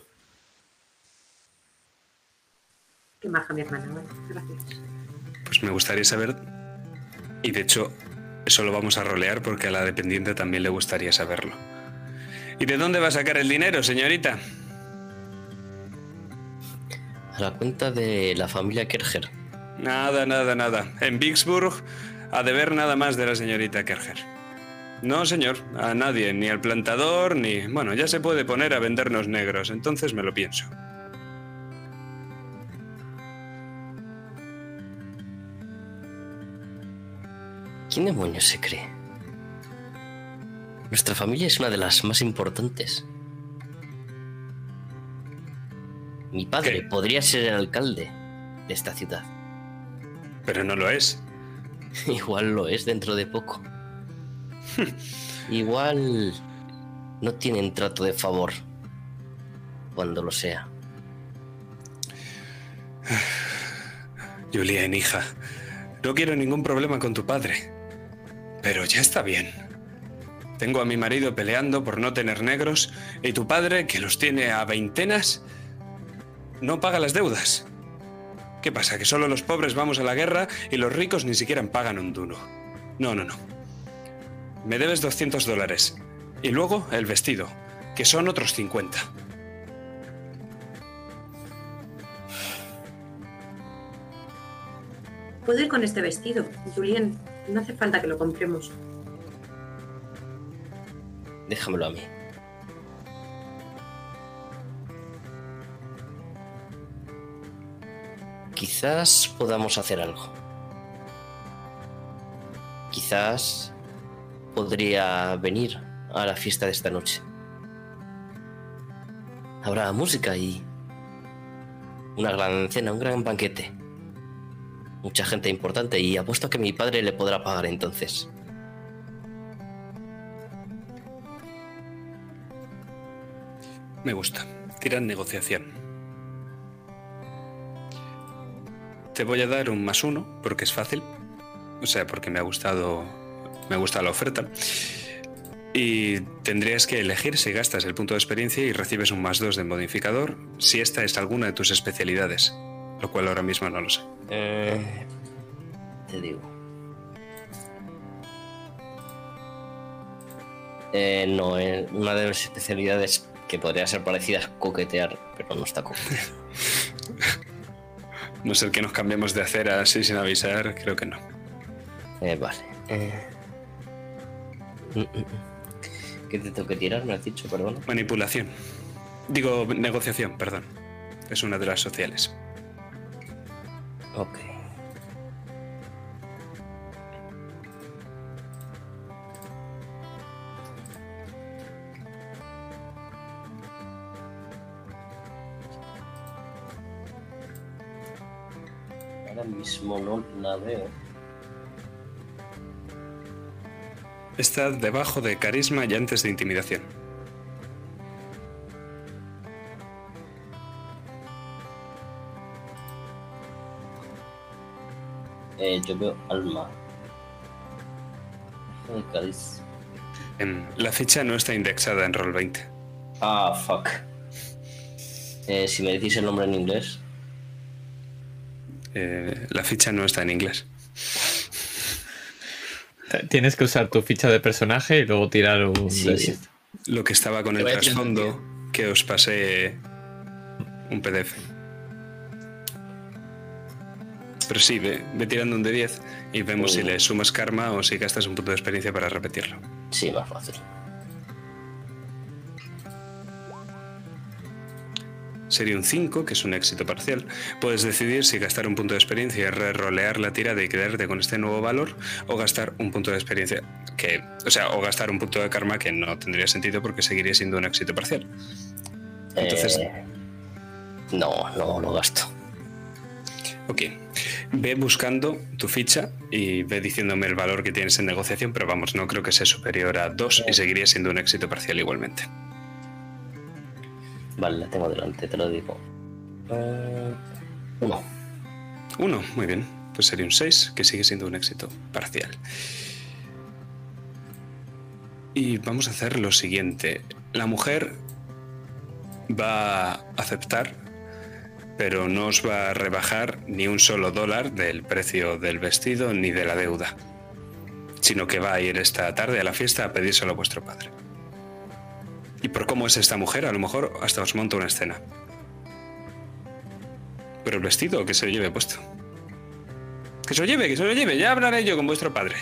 Qué maja mi hermana. Bueno, gracias. Pues me gustaría saber, y de hecho eso lo vamos a rolear porque a la dependiente también le gustaría saberlo. ¿Y de dónde va a sacar el dinero, señorita? A la cuenta de la familia Kerger. Nada, nada, nada. En Vicksburg a deber nada más de la señorita Kerger. No, señor, a nadie, ni al plantador, ni... Bueno, ya se puede poner a vendernos negros, entonces me lo pienso. ¿Quién demonios se cree? Nuestra familia es una de las más importantes. Mi padre ¿Qué? podría ser el alcalde de esta ciudad. Pero no lo es. Igual lo es dentro de poco. Igual no tienen trato de favor cuando lo sea. Julien, hija, no quiero ningún problema con tu padre. Pero ya está bien. Tengo a mi marido peleando por no tener negros y tu padre, que los tiene a veintenas, no paga las deudas. ¿Qué pasa? ¿Que solo los pobres vamos a la guerra y los ricos ni siquiera pagan un duro? No, no, no. Me debes 200 dólares. Y luego el vestido, que son otros 50. Puedo ir con este vestido. Julien, no hace falta que lo compremos. Déjamelo a mí. Quizás podamos hacer algo. quizás podría venir a la fiesta de esta noche. Habrá música y una gran cena, un gran banquete. Mucha gente importante y apuesto a que mi padre le podrá pagar entonces. Me gusta. Tira en negociación. Te voy a dar un más uno porque es fácil. O sea, porque me ha gustado. Me gusta la oferta. Y tendrías que elegir si gastas el punto de experiencia y recibes un más dos de modificador si esta es alguna de tus especialidades. Lo cual ahora mismo no lo sé. Eh, te digo. Eh, no, eh, una de mis especialidades que podría ser parecida es coquetear, pero no está coquetear. No ser que nos cambiemos de hacer así sin avisar, creo que no. Eh, vale. Eh. Mm, mm, mm. ¿Qué te tengo que tirar? Me has dicho, perdón. Manipulación. Digo, negociación, perdón. Es una de las sociales. Ok. La veo. Está debajo de carisma y antes de intimidación. Eh, yo veo alma. De la ficha no está indexada en Roll 20. Ah, fuck. Eh, si me decís el nombre en inglés. Eh, la ficha no está en inglés. Tienes que usar tu ficha de personaje y luego tirar un. Sí, de sí. 10. Lo que estaba con Te el trasfondo que os pasé un PDF. Pero sí, ve, ve tirando un de 10 y vemos si le sumas karma o si gastas un punto de experiencia para repetirlo. Sí, más fácil. Sería un 5, que es un éxito parcial. Puedes decidir si gastar un punto de experiencia y re-rolear la tirada y quedarte con este nuevo valor, o gastar un punto de experiencia que. O sea, o gastar un punto de karma que no tendría sentido porque seguiría siendo un éxito parcial. Entonces- Eh, no, no lo gasto. Ok. Ve buscando tu ficha y ve diciéndome el valor que tienes en negociación, pero vamos, no creo que sea superior a 2 y seguiría siendo un éxito parcial igualmente. Vale, la tengo delante, te lo digo. Eh, uno. Uno, muy bien. Pues sería un 6, que sigue siendo un éxito parcial. Y vamos a hacer lo siguiente. La mujer va a aceptar, pero no os va a rebajar ni un solo dólar del precio del vestido ni de la deuda, sino que va a ir esta tarde a la fiesta a pedírselo a vuestro padre. Y por cómo es esta mujer, a lo mejor hasta os monto una escena. Pero el vestido que se lo lleve puesto. Que se lo lleve, que se lo lleve. Ya hablaré yo con vuestro padre.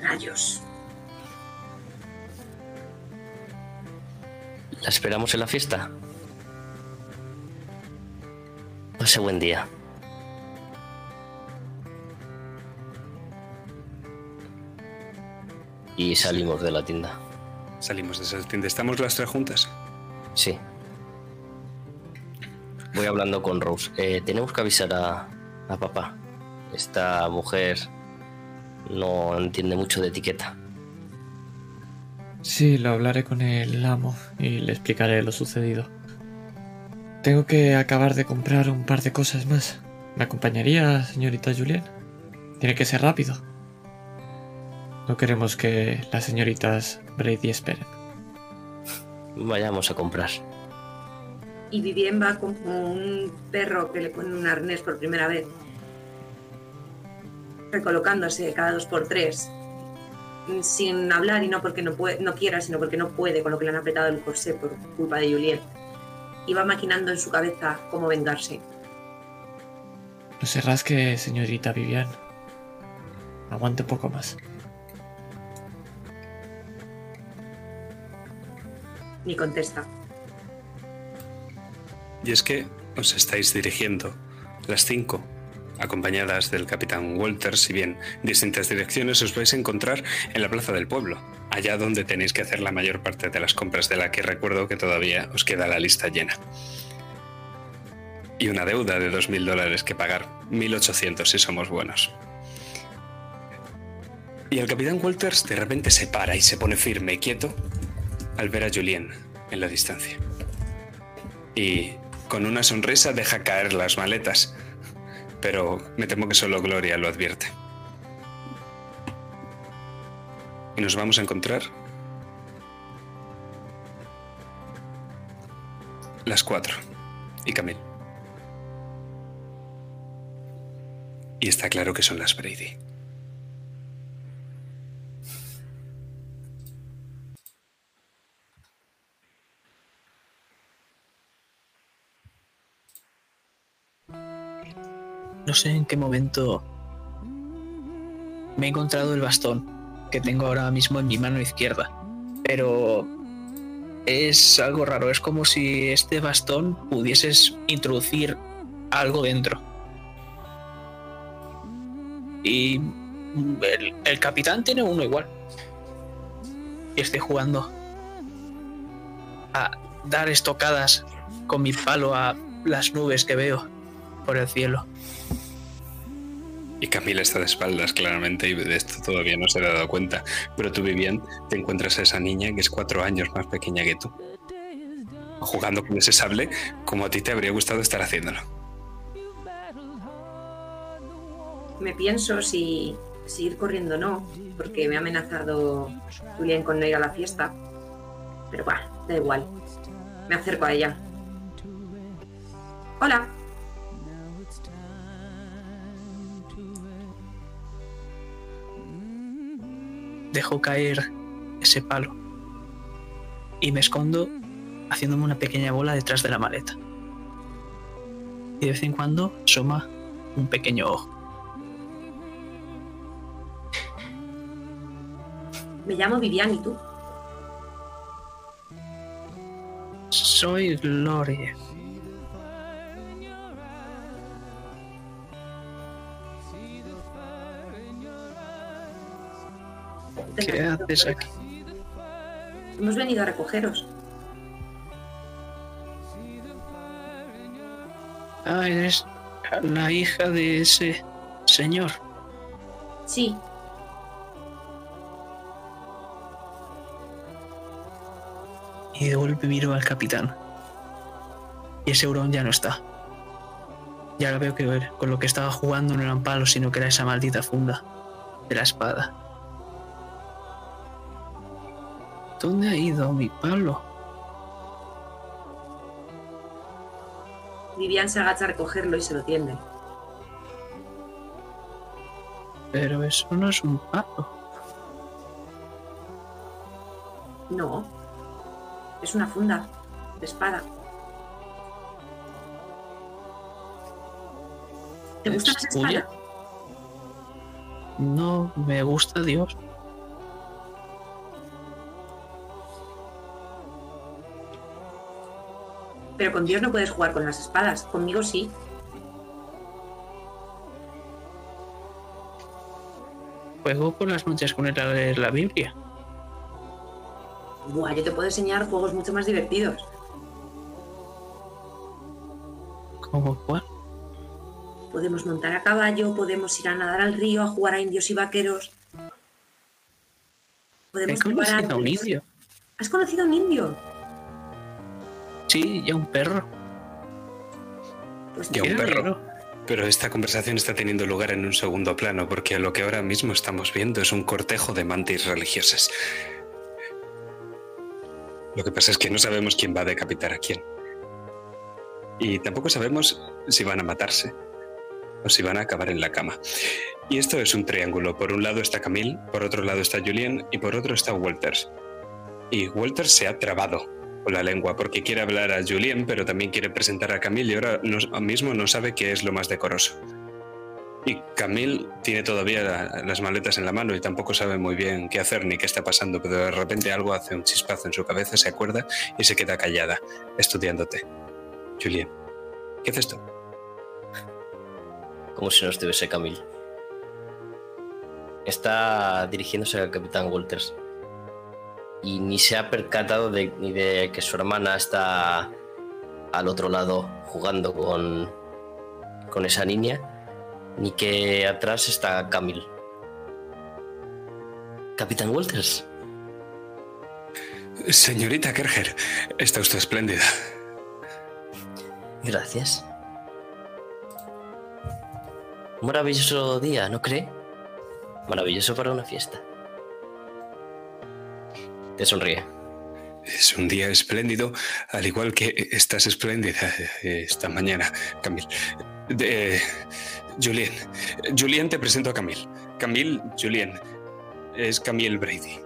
Rayos. ¿La esperamos en la fiesta? Pase buen día. Y salimos de la tienda. Salimos de esa tienda. ¿Estamos las tres juntas? Sí. Voy hablando con Rose. Eh, tenemos que avisar a, a papá. Esta mujer no entiende mucho de etiqueta. Sí, lo hablaré con el amo y le explicaré lo sucedido. Tengo que acabar de comprar un par de cosas más. ¿Me acompañaría, señorita Julien? Tiene que ser rápido. No queremos que las señoritas Brady esperen. Vayamos a comprar. Y Vivien va como un perro que le pone un arnés por primera vez. Recolocándose cada dos por tres. Sin hablar y no porque no, puede, no quiera, sino porque no puede con lo que le han apretado el corsé por culpa de Julien. Y va maquinando en su cabeza cómo vengarse. No se rasque, señorita Vivian. Aguante un poco más. Ni contesta. Y es que os estáis dirigiendo las cinco acompañadas del capitán Walters, si bien en distintas direcciones, os vais a encontrar en la plaza del pueblo, allá donde tenéis que hacer la mayor parte de las compras, de la que recuerdo que todavía os queda la lista llena. Y una deuda de 2.000 dólares que pagar, 1.800 si somos buenos. Y el capitán Walters de repente se para y se pone firme y quieto al ver a Julien en la distancia. Y con una sonrisa deja caer las maletas, pero me temo que solo Gloria lo advierte. Y nos vamos a encontrar las cuatro y Camille. Y está claro que son las Brady. No sé en qué momento me he encontrado el bastón que tengo ahora mismo en mi mano izquierda. Pero es algo raro. Es como si este bastón pudieses introducir algo dentro. Y el, el capitán tiene uno igual. Y estoy jugando a dar estocadas con mi palo a las nubes que veo por el cielo. Y Camila está de espaldas, claramente, y de esto todavía no se ha dado cuenta. Pero tú, Vivian, te encuentras a esa niña que es cuatro años más pequeña que tú. Jugando con ese sable como a ti te habría gustado estar haciéndolo. Me pienso si, si ir corriendo o no, porque me ha amenazado Julián con no ir a la fiesta. Pero bueno, da igual. Me acerco a ella. Hola. Dejo caer ese palo y me escondo haciéndome una pequeña bola detrás de la maleta. Y de vez en cuando asoma un pequeño ojo. Me llamo Vivian y tú. Soy Gloria. ¿Qué haces aquí? Hemos venido a recogeros. Ah, eres la hija de ese señor. Sí, Y de golpe miro al capitán. Y ese hurón ya no está. Ya lo veo que con lo que estaba jugando no eran palos, sino que era esa maldita funda de la espada. ¿Dónde ha ido mi palo? Vivian se agacha a recogerlo y se lo tiende. Pero eso no es un palo. No. Es una funda de espada. ¿Te gusta ¿Es esa tuya? espada? No me gusta Dios. Pero con Dios no puedes jugar con las espadas. Conmigo sí. Juego por las noches con a leer la Biblia. Buah, yo te puedo enseñar juegos mucho más divertidos. ¿Cómo cuál? Podemos montar a caballo, podemos ir a nadar al río, a jugar a indios y vaqueros. Podemos jugar conocido a un indio. ¿Has conocido a un indio? Sí, y a un perro. Pues Y a un perro. Pero esta conversación está teniendo lugar en un segundo plano, porque lo que ahora mismo estamos viendo es un cortejo de mantis religiosas. Lo que pasa es que no sabemos quién va a decapitar a quién. Y tampoco sabemos si van a matarse o si van a acabar en la cama. Y esto es un triángulo. Por un lado está Camille, por otro lado está Julien y por otro está Walters. Y Walters se ha trabado con la lengua porque quiere hablar a Julien, pero también quiere presentar a Camille y ahora mismo no sabe qué es lo más decoroso. Y Camille tiene todavía la- las maletas en la mano y tampoco sabe muy bien qué hacer ni qué está pasando, pero de repente algo hace un chispazo en su cabeza, se acuerda y se queda callada, estudiándote. Julien, ¿qué haces tú? como si no estuviese Camille. Está dirigiéndose al capitán Walters. Y ni se ha percatado de, ni de que su hermana está al otro lado jugando con, con esa niña, ni que atrás está Camille. Capitán Walters. Señorita Kerger, está usted espléndida. Gracias. Maravilloso día, ¿no cree? Maravilloso para una fiesta. Te sonríe. Es un día espléndido, al igual que estás espléndida eh, esta mañana, Camille. De, Julien. Julien, te presento a Camille. Camille, Julien. Es Camille Brady.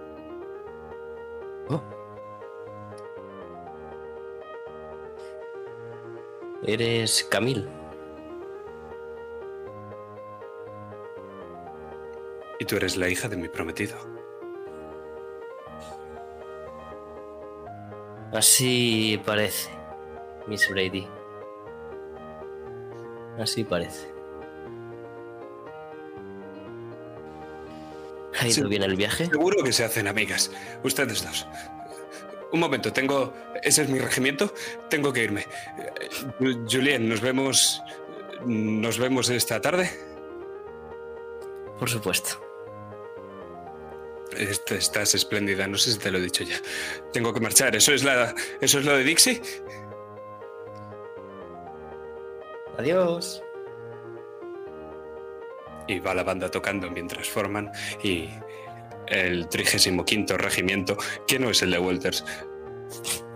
Oh. Eres Camille. Y tú eres la hija de mi prometido. Así parece, Miss Brady. Así parece. ¿Ha ido Sí. bien el viaje? Seguro que se hacen amigas. Ustedes dos. Un momento, tengo. Ese es mi regimiento. Tengo que irme. Eh, Julien, nos vemos. Nos vemos esta tarde. Por supuesto. Est- Estás espléndida, no sé si te lo he dicho ya. Tengo que marchar. ¿Eso es la. ¿Eso es lo de Dixie? Adiós. Y va la banda tocando mientras forman. Y el 35 regimiento, que no es el de Walters,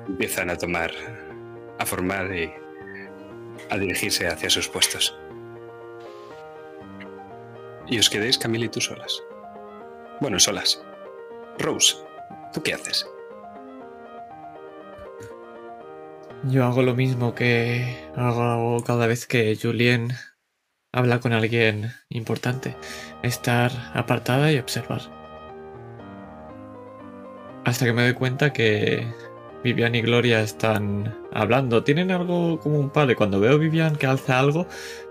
empiezan a tomar. a formar y. a dirigirse hacia sus puestos. Y os quedéis Camille y tú solas. Bueno, solas. Rose, ¿tú qué haces? Yo hago lo mismo que hago cada vez que Julien habla con alguien importante. Estar apartada y observar. Hasta que me doy cuenta que Vivian y Gloria están hablando. Tienen algo como un padre. Cuando veo a Vivian que alza algo,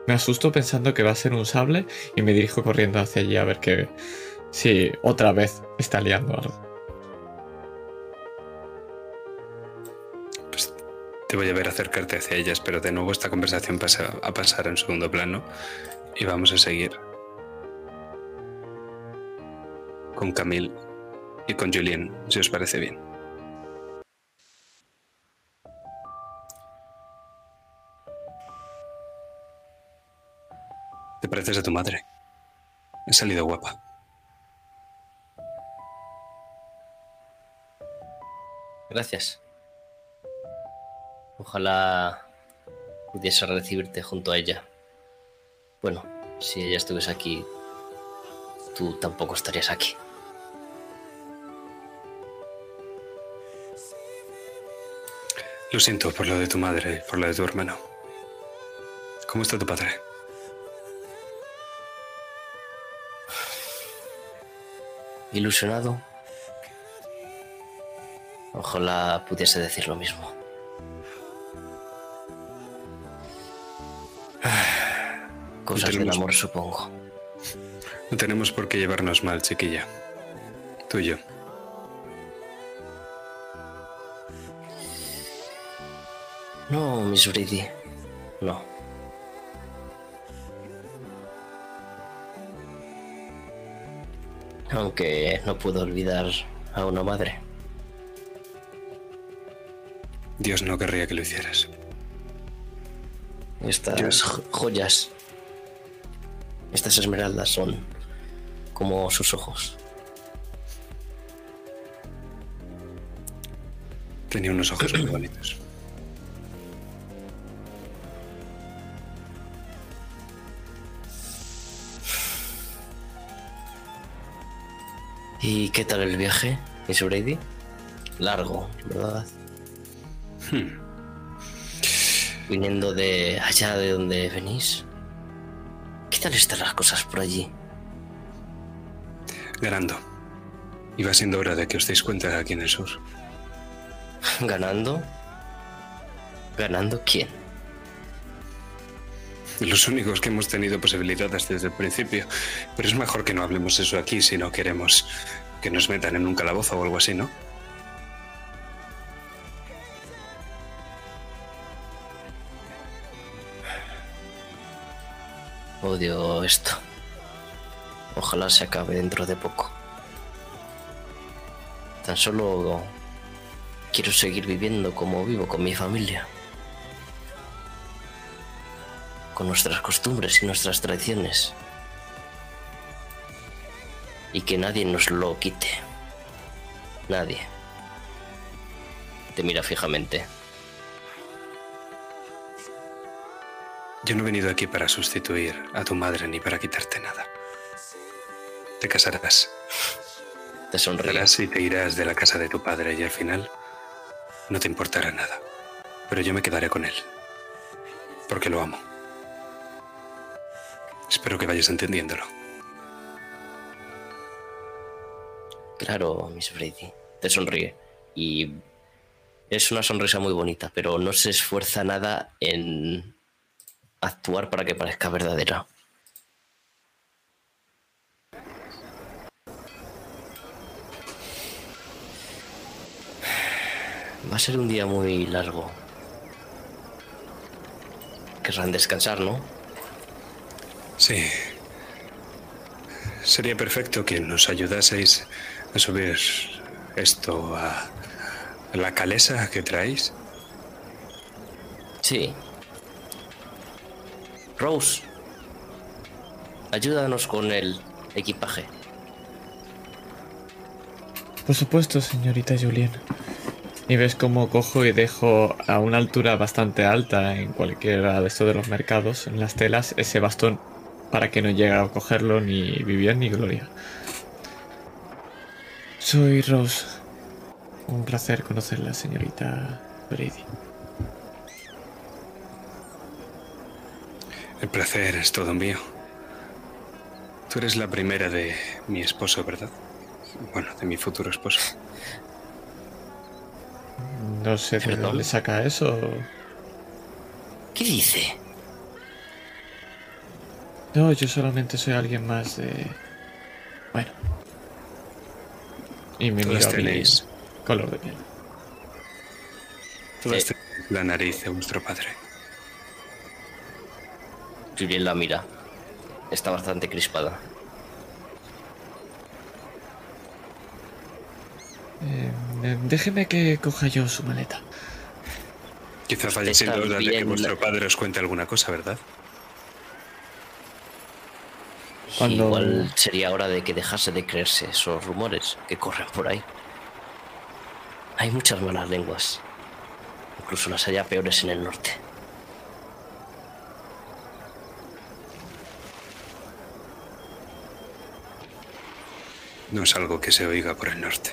me asusto pensando que va a ser un sable y me dirijo corriendo hacia allí a ver que si otra vez está liando algo. Pues te voy a ver acercarte hacia ellas, pero de nuevo esta conversación pasa a pasar en segundo plano y vamos a seguir con Camille y con Julien, si os parece bien. Te pareces a tu madre. He salido guapa. Gracias. Ojalá pudiese recibirte junto a ella. Bueno, si ella estuviese aquí, tú tampoco estarías aquí. Lo siento por lo de tu madre y por lo de tu hermano. ¿Cómo está tu padre? Ilusionado. Ojalá pudiese decir lo mismo. Cosas del tenemos- amor, supongo. No tenemos por qué llevarnos mal, chiquilla. Tú y yo. No, Miss Brady. No. Aunque no puedo olvidar a una madre. Dios no querría que lo hicieras. Estas Dios. joyas, estas esmeraldas son como sus ojos. Tenía unos ojos muy bonitos. ¿Y qué tal el viaje, Miss Brady? Largo, ¿verdad? Hmm. Viniendo de allá de donde venís. ¿Qué tal están las cosas por allí? Ganando. Y va siendo hora de que os deis cuenta aquí en el sur. ¿Ganando? ¿Ganando quién? Los únicos que hemos tenido posibilidades desde el principio. Pero es mejor que no hablemos eso aquí si no queremos que nos metan en un calabozo o algo así, ¿no? Odio esto. Ojalá se acabe dentro de poco. Tan solo quiero seguir viviendo como vivo con mi familia. Con nuestras costumbres y nuestras tradiciones. Y que nadie nos lo quite. Nadie. Te mira fijamente. Yo no he venido aquí para sustituir a tu madre ni para quitarte nada. Te casarás. Te sonríe. Verás y te irás de la casa de tu padre y al final no te importará nada. Pero yo me quedaré con él. Porque lo amo. Espero que vayas entendiéndolo. Claro, Miss Brady. Te sonríe. Y es una sonrisa muy bonita, pero no se esfuerza nada en actuar para que parezca verdadera. Va a ser un día muy largo. Querrán descansar, ¿no? Sí. Sería perfecto que nos ayudaseis a subir esto a la calesa que traéis. Sí. Rose, ayúdanos con el equipaje. Por supuesto, señorita Julien. Y ves cómo cojo y dejo a una altura bastante alta en cualquiera de estos de los mercados, en las telas, ese bastón para que no llegue a cogerlo ni Vivian ni Gloria. Soy Rose. Un placer conocerla, señorita Brady. El placer es todo mío. Tú eres la primera de mi esposo, ¿verdad? Bueno, de mi futuro esposo. No sé de dónde saca eso. ¿Qué dice? No, yo solamente soy alguien más de... Bueno. Y me Todas tenéis, color de piel. todas Sí. tenéis la nariz de vuestro padre. Julien la mira. Está bastante crispada. Eh, eh, déjeme que coja yo su maleta. Quizá vaya siendo Está hora de que bien. vuestro padre os cuente alguna cosa, ¿verdad? Cuando- Igual sería hora de que dejase de creerse esos rumores que corren por ahí. Hay muchas malas lenguas. Incluso las haya peores en el norte. No es algo que se oiga por el norte.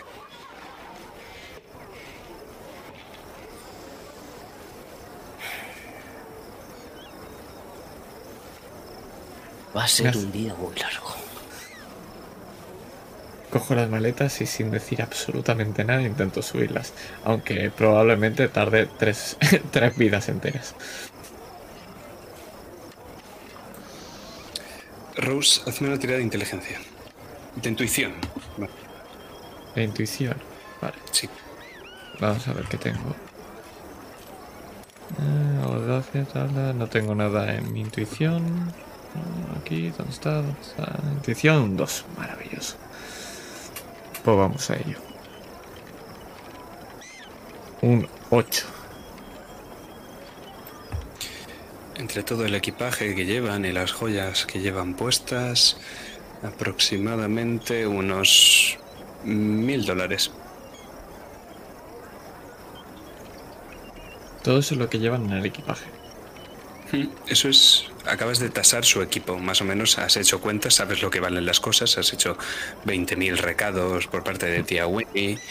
Va a ser Gracias. un día muy largo. Cojo las maletas y sin decir absolutamente nada intento subirlas. Aunque probablemente tarde tres, tres vidas enteras. Rose, hazme una tirada de inteligencia. De intuición. Vale, La intuición. Vale, sí. vamos a ver qué tengo. Eh, audacia, tabla. No tengo nada en mi intuición. Ah, Aquí, ¿dónde está? ¿Dónde está? Intuición, un 2. Maravilloso. Pues vamos a ello. Un 8. Entre todo el equipaje que llevan y las joyas que llevan puestas, aproximadamente unos mil dólares. Todo eso es lo que llevan en el equipaje. Mm, Eso es, acabas de tasar su equipo, más o menos has hecho cuentas, sabes lo que valen las cosas, has hecho 20.000 recados por parte de tía Winnie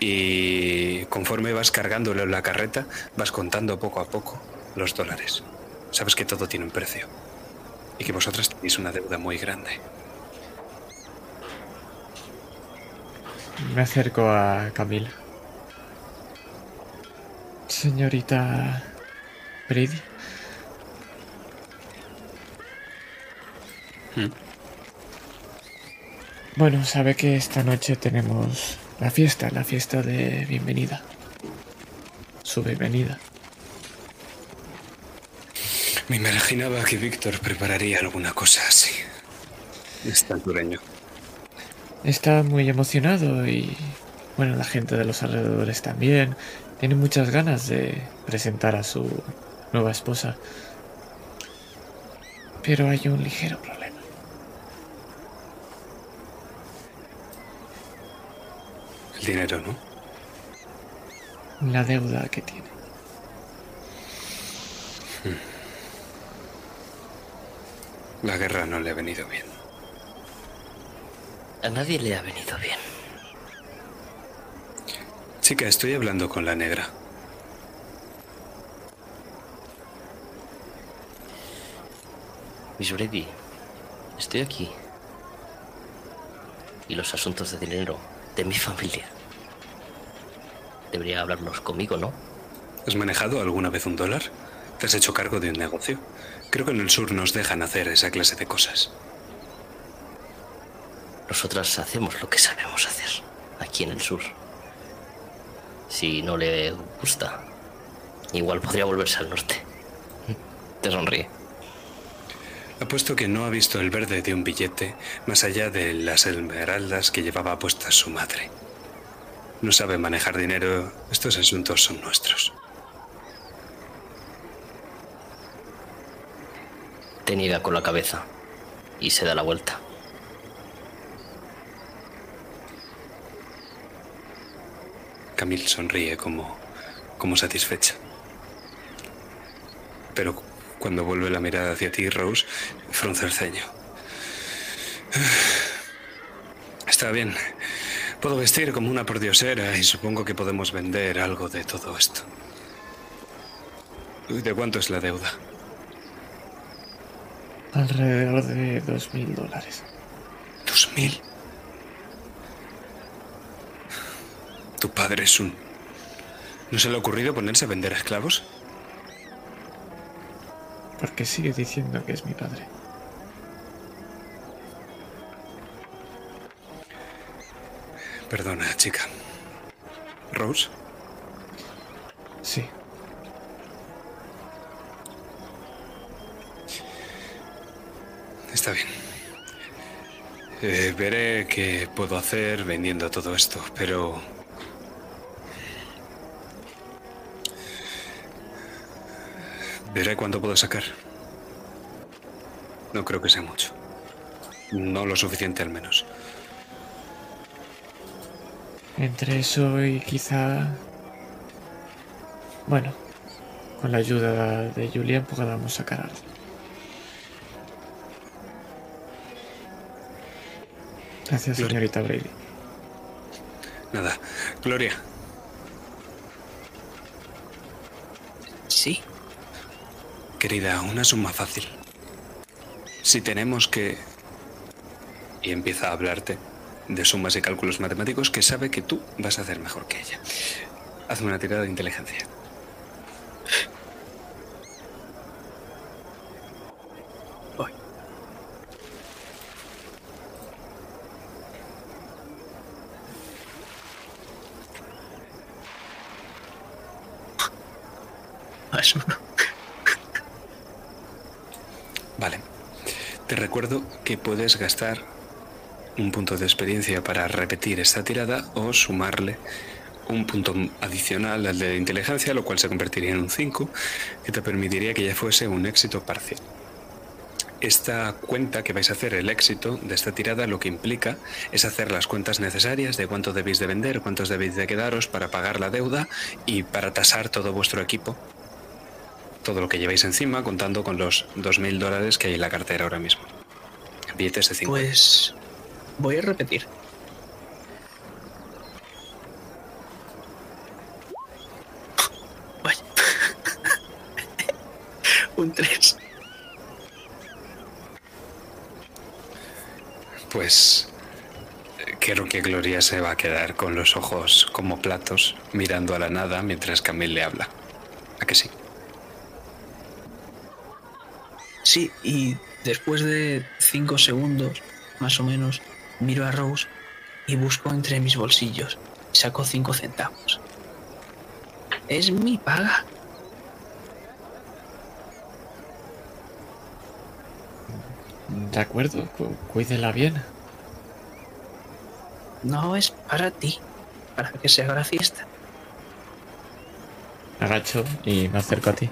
y conforme vas cargándolo en la carreta, vas contando poco a poco los dólares. Sabes que todo tiene un precio y que vosotras tenéis una deuda muy grande. Me acerco a Camila. Señorita Brady, Mm. Bueno, sabe que esta noche tenemos la fiesta, la fiesta de bienvenida. Su bienvenida. Me imaginaba que Víctor prepararía alguna cosa así. Es tan dureño. Está muy emocionado y bueno, la gente de los alrededores también. Tiene muchas ganas de presentar a su nueva esposa. Pero hay un ligero problema. El dinero, ¿no? La deuda que tiene. La guerra no le ha venido bien. A nadie le ha venido bien. Chica, estoy hablando con la negra. Miss Brady, estoy aquí. Y los asuntos de dinero de mi familia. Debería hablarnos conmigo, ¿no? ¿Has manejado alguna vez un dólar? ¿Te has hecho cargo de un negocio? Creo que en el sur nos dejan hacer esa clase de cosas. Nosotras hacemos lo que sabemos hacer aquí en el sur. Si no le gusta, igual podría volverse al norte. Te sonríe. Apuesto que no ha visto el verde de un billete más allá de las esmeraldas que llevaba puestas su madre. No sabe manejar dinero. Estos asuntos son nuestros. Te niega con la cabeza y se da la vuelta. Camille sonríe como, como satisfecha. Pero cuando vuelve la mirada hacia ti, Rose, frunce el ceño. Está bien. Puedo vestir como una pordiosera y supongo que podemos vender algo de todo esto. ¿De cuánto es la deuda? Alrededor de dos mil dólares. ¿Dos mil? Tu padre es un... ¿No se le ha ocurrido ponerse a vender esclavos? Porque sigue diciendo que es mi padre. Perdona, chica. ¿Rose? Sí. Está bien. Eh, veré qué puedo hacer vendiendo todo esto, pero... Veré cuánto puedo sacar. No creo que sea mucho. No lo suficiente al menos. Entre eso y quizá... Bueno, con la ayuda de Julian podamos sacar algo. Gracias, Gloria. señorita Brady. Nada. Gloria, Sí. Querida, una suma fácil. Si tenemos que... Y empieza a hablarte de sumas y cálculos matemáticos que sabe que tú vas a hacer mejor que ella. Hazme una tirada de inteligencia. Voy. Más uno. Vale. Te recuerdo que puedes gastar un punto de experiencia para repetir esta tirada o sumarle un punto adicional al de inteligencia, lo cual se convertiría en un 5, que te permitiría que ya fuese un éxito parcial. Esta cuenta que vais a hacer, el éxito de esta tirada, lo que implica es hacer las cuentas necesarias de cuánto debéis de vender, cuántos debéis de quedaros para pagar la deuda y para tasar todo vuestro equipo todo lo que lleváis encima, contando con los 2.000 dólares que hay en la cartera ahora mismo. Billetes de 50. Pues voy a repetir. Un 3. Pues creo que Gloria se va a quedar con los ojos como platos mirando a la nada mientras Camille le habla. ¿A que sí? Sí, y después de cinco segundos, más o menos, miro a Rose y busco entre mis bolsillos. Saco cinco centavos. Es mi paga. De acuerdo, cu- cuídela bien. No es para ti, para que se haga la fiesta. Agacho y me acerco a ti.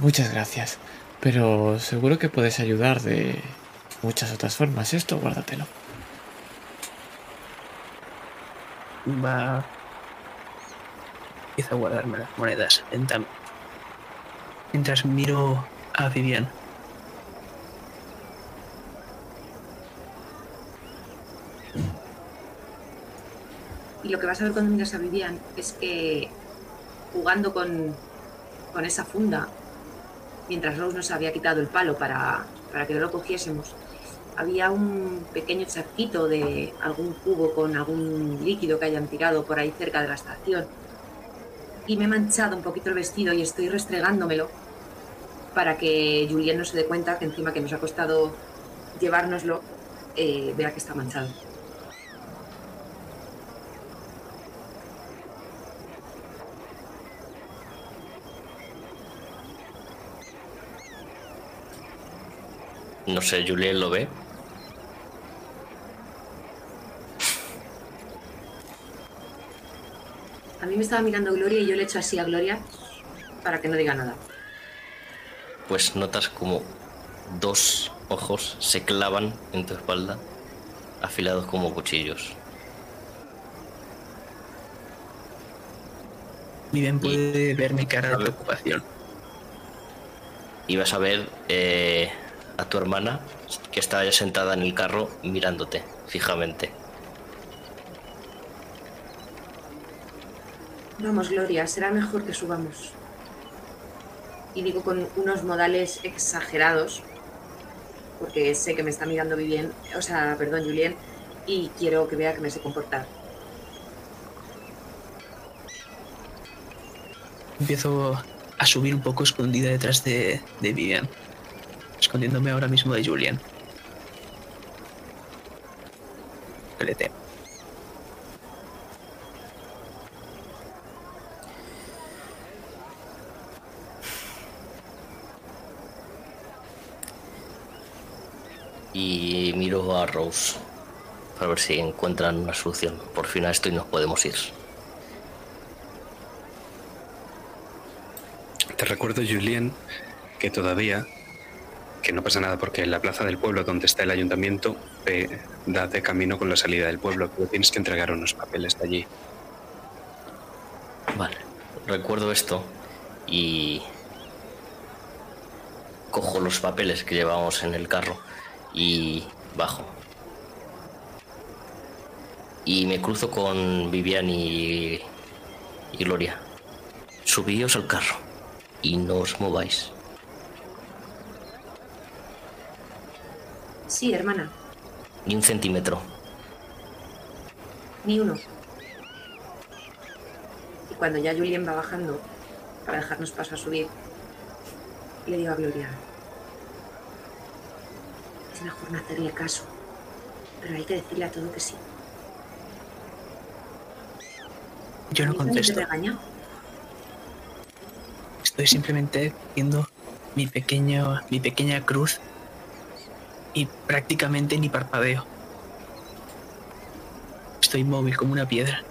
Muchas gracias. Pero seguro que puedes ayudar de muchas otras formas. Esto, guárdatelo. Va. Empieza a guardarme las monedas lentamente. Mientras miro a Vivian. Y lo que vas a ver cuando miras a Vivian es que jugando con, con esa funda, mientras Rose nos había quitado el palo para, para que no lo cogiésemos, había un pequeño charquito de algún cubo con algún líquido que hayan tirado por ahí cerca de la estación. Y me he manchado un poquito el vestido y estoy restregándomelo para que Julien no se dé cuenta que encima que nos ha costado llevárnoslo, eh, vea que está manchado. No sé, Julien lo ve. A mí me estaba mirando Gloria y yo le echo así a Gloria para que no diga nada. Pues notas como dos ojos se clavan en tu espalda, afilados como cuchillos. Vivian puede ver mi cara de preocupación. Y vas a ver eh, a tu hermana que está ya sentada en el carro mirándote fijamente. Vamos, Gloria, será mejor que subamos. Y digo con unos modales exagerados, porque sé que me está mirando bien, o sea, perdón, Julien, y quiero que vea que me sé comportar. Empiezo a subir un poco escondida detrás de, de Vivian. Escondiéndome ahora mismo de Julian. Peleteo. Y miro a Rose para ver si encuentran una solución. Por fin a esto y nos podemos ir. Te recuerdo, Julien, que todavía, que no pasa nada porque la plaza del pueblo donde está el ayuntamiento eh, da de camino con la salida del pueblo, pero tienes que entregar unos papeles de allí. Vale, recuerdo esto y cojo los papeles que llevamos en el carro y bajo. Y me cruzo con Vivian y, y Gloria. Subíos al carro y no os mováis. Sí, hermana, Ni un centímetro. ni uno. Y cuando ya Julien va bajando para dejarnos paso a subir, le digo a Gloria, es mejor no hacerle caso, pero hay que decirle a todo que sí. Yo no ¿A mí también te contesto. Estoy simplemente viendo mi pequeño, mi pequeña cruz y prácticamente ni parpadeo. Estoy inmóvil como una piedra.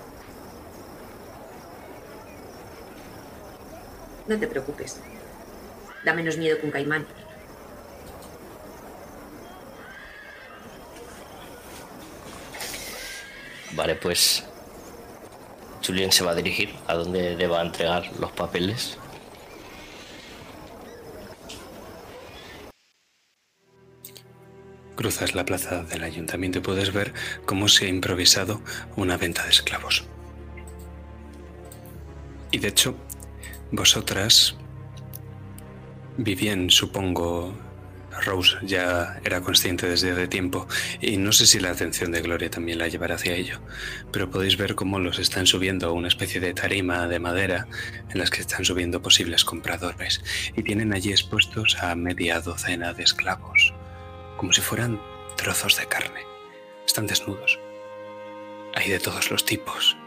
No te preocupes. Da menos miedo que un caimán. Vale, pues Julien se va a dirigir a donde deba entregar los papeles. Cruzas la plaza del ayuntamiento y puedes ver cómo se ha improvisado una venta de esclavos. Y de hecho, vosotras, Vivien, supongo, Rose ya era consciente desde hace tiempo y no sé si la atención de Gloria también la llevará hacia ello, pero podéis ver cómo los están subiendo a una especie de tarima de madera en las que están subiendo posibles compradores y tienen allí expuestos a media docena de esclavos, como si fueran trozos de carne. Están desnudos. Hay de todos los tipos.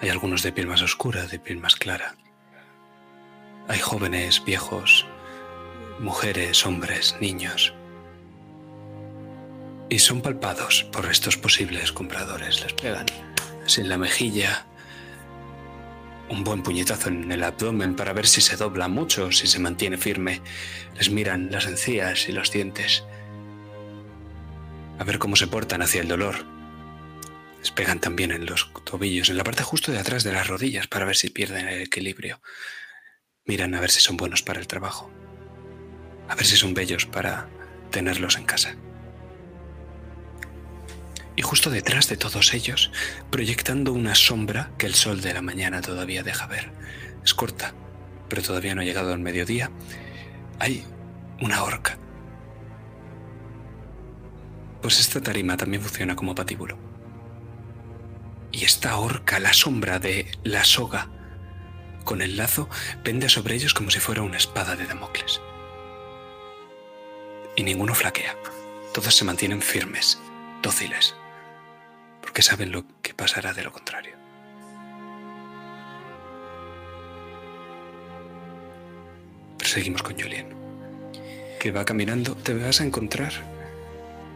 Hay algunos de piel más oscura, de piel más clara. Hay jóvenes, viejos, mujeres, hombres, niños. Y son palpados por estos posibles compradores. Les pegan en la mejilla, un buen puñetazo en el abdomen para ver si se dobla mucho, si se mantiene firme. Les miran las encías y los dientes. A ver cómo se portan hacia el dolor. Les pegan también en los tobillos, en la parte justo de atrás de las rodillas, para ver si pierden el equilibrio. Miran a ver si son buenos para el trabajo. A ver si son bellos para tenerlos en casa. Y justo detrás de todos ellos, proyectando una sombra que el sol de la mañana todavía deja ver. Es corta, pero todavía no ha llegado al mediodía. Hay una horca. Pues esta tarima también funciona como patíbulo. Y esta horca, la sombra de la soga, con el lazo, pende sobre ellos como si fuera una espada de Damocles. Y ninguno flaquea. Todos se mantienen firmes, dóciles, porque saben lo que pasará de lo contrario. Pero seguimos con Julian, que va caminando. Te vas a encontrar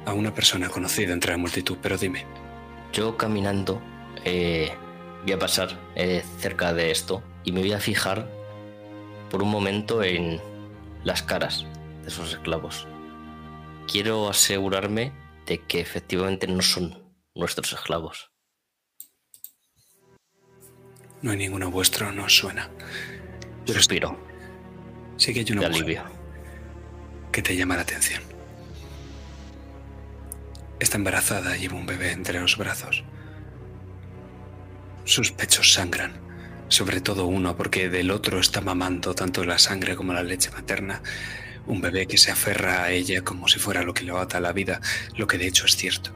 a una persona conocida entre la multitud, pero dime, Yo caminando eh, voy a pasar eh, cerca de esto y me voy a fijar por un momento en las caras de esos esclavos. Quiero asegurarme de que efectivamente no son nuestros esclavos. no hay ninguno vuestro, no os suena. Pero Suspiro sí que hay una mujer alivio. que te llama la atención. Está embarazada, lleva un bebé entre los brazos. Sus pechos sangran, sobre todo uno porque del otro está mamando tanto la sangre como la leche materna. Un bebé que se aferra a ella como si fuera lo que le ata la vida, lo que de hecho es cierto.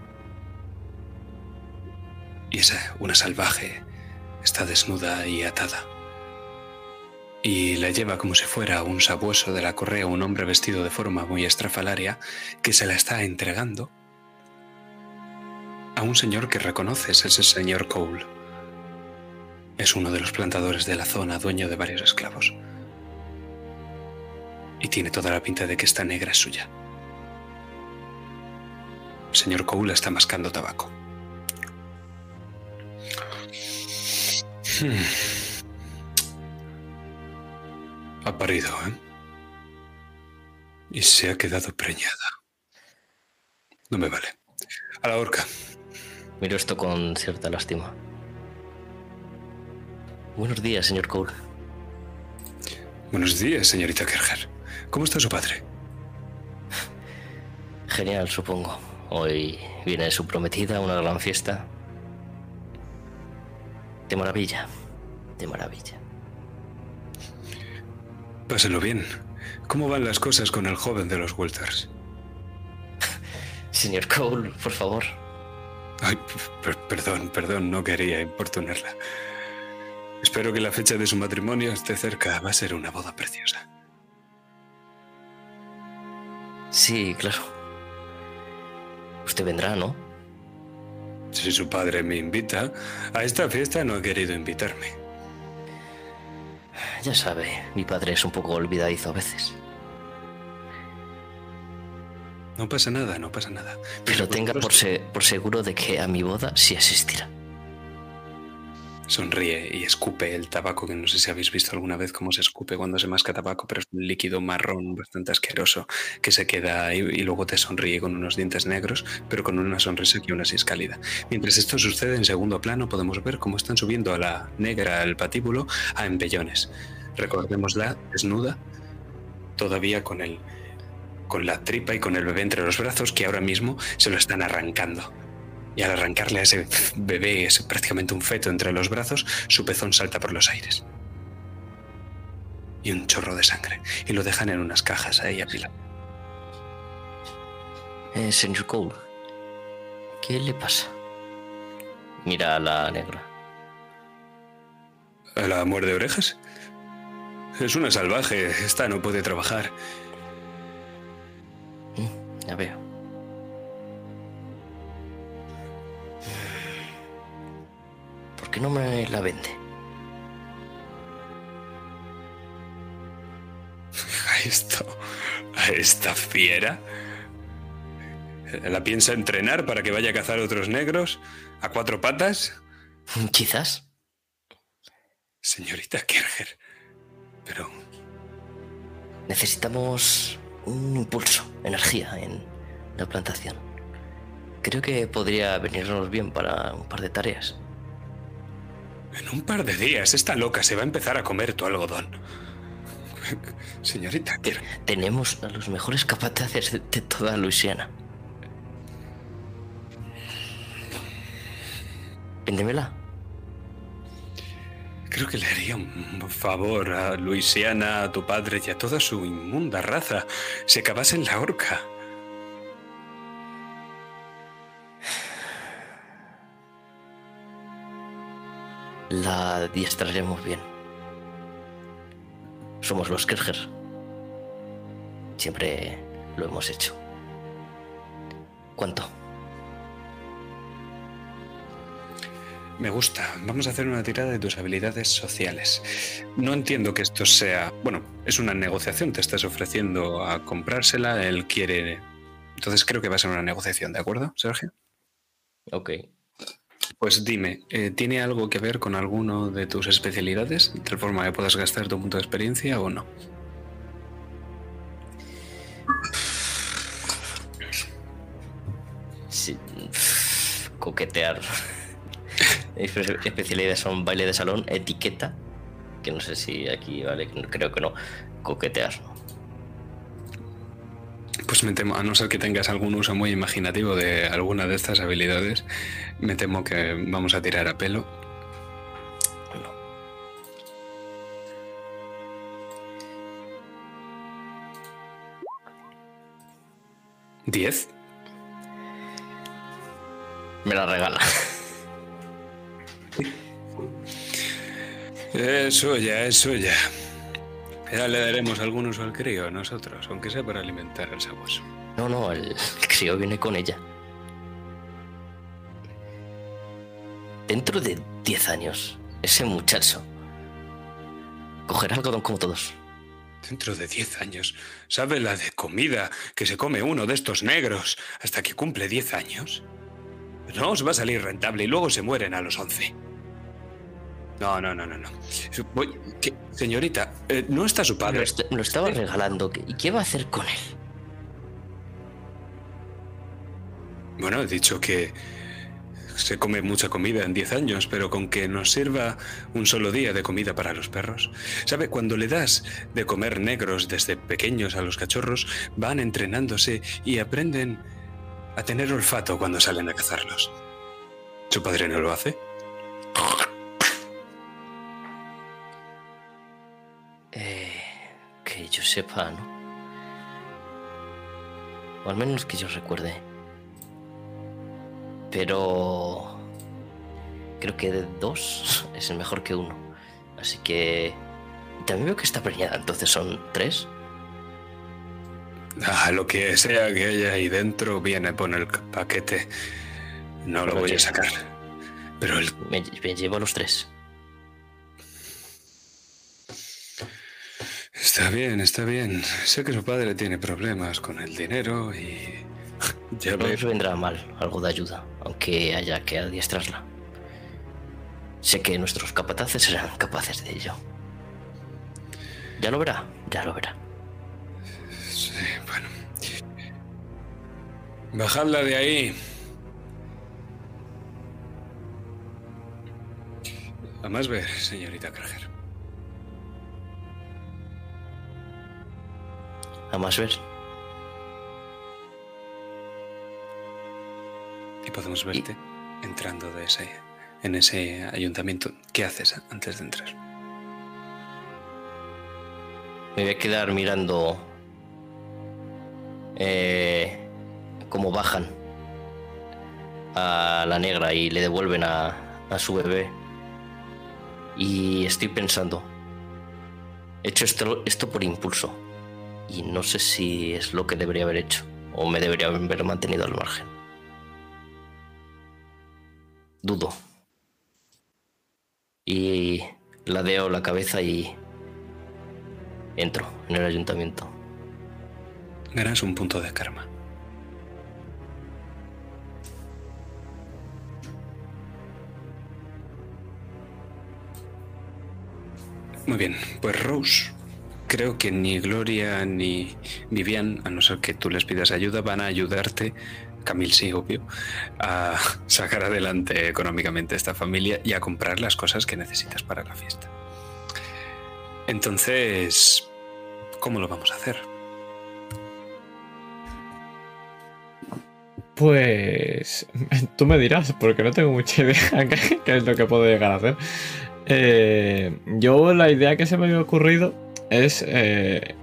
Y esa, una salvaje, está desnuda y atada. Y la lleva como si fuera un sabueso de la correa, un hombre vestido de forma muy estrafalaria, que se la está entregando a un señor que reconoces, es el señor Cole. Es uno de los plantadores de la zona, dueño de varios esclavos. Y tiene toda la pinta de que esta negra es suya. El señor Cole está mascando tabaco. Hmm. Ha parido, ¿eh? Y se ha quedado preñada. No me vale. A la horca. Miro esto con cierta lástima. Buenos días, señor Cole. Buenos días, señorita Kerger. ¿Cómo está su padre? Genial, supongo. Hoy viene su prometida, una gran fiesta. De maravilla, de maravilla. Pásenlo bien. ¿Cómo van las cosas con el joven de los Walters? Señor Cole, por favor. Ay, per- perdón, perdón, no quería importunarla. Espero que la fecha de su matrimonio esté cerca. Va a ser una boda preciosa. Sí, claro. Usted vendrá, ¿no? Si su padre me invita, a esta fiesta no ha querido invitarme. Ya sabe, mi padre es un poco olvidadizo a veces. No pasa nada, no pasa nada. Pero tenga por, se- por seguro de que a mi boda sí asistirá. Sonríe y escupe el tabaco, que no sé si habéis visto alguna vez cómo se escupe cuando se masca tabaco, pero es un líquido marrón bastante asqueroso que se queda ahí y luego te sonríe con unos dientes negros, pero con una sonrisa que aún así es cálida. Mientras esto sucede en segundo plano, podemos ver cómo están subiendo a la negra al patíbulo a embellones. Recordémosla desnuda, todavía con el con la tripa y con el bebé entre los brazos que ahora mismo se lo están arrancando. Y al arrancarle a ese bebé, es prácticamente un feto entre los brazos, su pezón salta por los aires. Y un chorro de sangre. Y lo dejan en unas cajas ahí apilado. Eh, señor Cole, ¿qué le pasa? Mira a la negra. ¿A la muerde orejas? Es una salvaje. Esta no puede trabajar. Ya veo. ¿Por qué no me la vende? ¿A esto? ¿A esta fiera? ¿La piensa entrenar para que vaya a cazar otros negros? ¿A cuatro patas? Quizás. Señorita Kerger. Pero Necesitamos un impulso, energía en la plantación. Creo que podría venirnos bien para un par de tareas. en un par de días esta loca se va a empezar a comer tu algodón. Señorita. Tenemos a los mejores capataces de, de toda Luisiana. Véndemela. Creo que le haría un favor a Luisiana, a tu padre y a toda su inmunda raza si acabase en la horca. La adiestraremos bien. Somos los Kerger. Siempre lo hemos hecho. ¿Cuánto? Me gusta. Vamos a hacer una tirada de tus habilidades sociales. No entiendo que esto sea... Bueno, es una negociación. Te estás ofreciendo a comprársela. Él quiere... Entonces creo que va a ser una negociación, ¿de acuerdo, Sergio? Ok. Pues dime, eh, ¿tiene algo que ver con alguno de tus especialidades? De tal forma que puedas gastar tu punto de experiencia o no. Sí, coquetear. Espe- Especialidades son baile de salón, etiqueta, que no sé si aquí vale, creo que no. Coquetear. Pues me temo, a no ser que tengas algún uso muy imaginativo de alguna de estas habilidades, me temo que vamos a tirar a pelo. No. ¿Diez? Me la regala. Es suya, es suya. Ya le daremos algún uso al crío nosotros, aunque sea para alimentar al sabueso. No, no, el crío viene con ella. Dentro de 10 años, ese muchacho cogerá algodón como todos. Dentro de diez años, ¿sabe la de comida que se come uno de estos negros hasta que cumple diez años? No os va a salir rentable y luego se mueren a los once. No, no, no, no, no. Voy- ¿qué? Señorita, eh, ¿no está su Lo, padre? est- lo estaba regalando. ¿Y qué va a hacer con él? Bueno, he dicho que se come mucha comida en 10 años, pero con que nos sirva un solo día de comida para los perros. ¿Sabe? Cuando le das de comer negros desde pequeños a los cachorros, van entrenándose y aprenden a tener olfato cuando salen a cazarlos. ¿Su padre no lo hace? Eh, que yo sepa, ¿no? O al menos que yo recuerde. Pero... Creo que de dos es mejor que uno. Así que... También veo que está preñada, entonces son tres. Ah, lo que sea que haya ahí dentro viene por el paquete. No lo Pero voy a sacar. Pero el Me, me llevo a los tres. Está bien, está bien. Sé que su padre tiene problemas con el dinero y... Ya No nos vendrá mal algo de ayuda, aunque haya que adiestrarla. Sé que nuestros capataces serán capaces de ello. Ya lo verá, ya lo verá. Sí, bueno. Bajadla de ahí. A más ver, señorita Krager. A más ver. Y podemos verte entrando de ese, en ese ayuntamiento. ¿Qué haces antes de entrar? Me voy a quedar mirando eh, cómo bajan a la negra y le devuelven a, a su bebé. Y estoy pensando, he hecho esto, esto por impulso y no sé si es lo que debería haber hecho o me debería haber mantenido al margen. Dudo. Y ladeo la cabeza y entro en el ayuntamiento. Ganas un punto de karma. Muy bien, pues Rose, creo que ni Gloria ni Vivian, a no ser que tú les pidas ayuda, van a ayudarte, Camil sí, obvio, a sacar adelante económicamente esta familia y a comprar las cosas que necesitas para la fiesta. Entonces, ¿cómo lo vamos a hacer? Pues tú me dirás, porque no tengo mucha idea qué es lo que puedo llegar a hacer. Eh, yo la idea que se me había ocurrido es eh,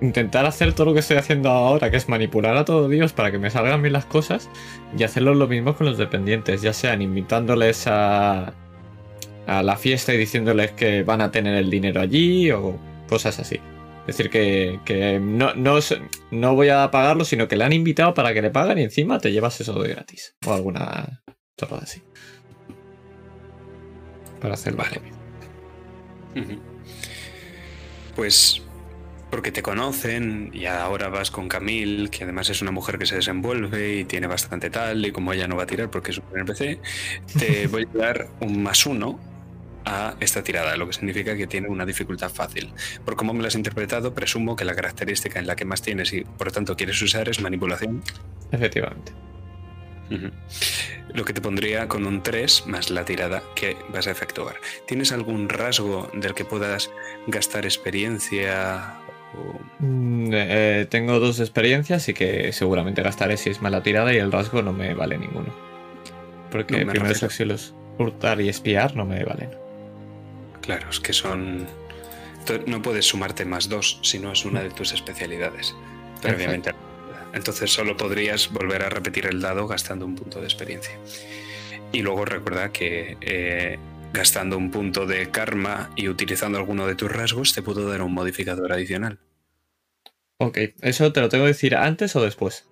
intentar hacer todo lo que estoy haciendo ahora, que es manipular a todo Dios para que me salgan bien las cosas y hacerlo lo mismo con los dependientes, ya sean invitándoles a, a la fiesta y diciéndoles que van a tener el dinero allí o cosas así. Es decir, que, que no, no, no voy a pagarlo, sino que le han invitado para que le paguen y encima te llevas eso de gratis. O alguna chorrada así. Para hacerlo. Vale. Pues porque te conocen y ahora vas con Camille, que además es una mujer que se desenvuelve y tiene bastante tal, y como ella no va a tirar porque es un NPC, te voy a dar un más uno a esta tirada, lo que significa que tiene una dificultad fácil. Por cómo me lo has interpretado, presumo que la característica en la que más tienes y por lo tanto quieres usar es manipulación. Efectivamente. Lo que te pondría con un 3 más la tirada que vas a efectuar. ¿Tienes algún rasgo del que puedas gastar experiencia? o- Mm, eh, tengo dos experiencias y que seguramente gastaré si es mala tirada y el rasgo no me vale ninguno. Porque No, me primeros auxilios, hurtar y espiar no me valen. Claro, es que son... No puedes sumarte más dos si no es una de tus especialidades. Pero obviamente... Entonces solo podrías volver a repetir el dado gastando un punto de experiencia. Y luego recuerda que eh, gastando un punto de karma y utilizando alguno de tus rasgos te puedo dar un modificador adicional. Ok, ¿eso te lo tengo que decir antes o después?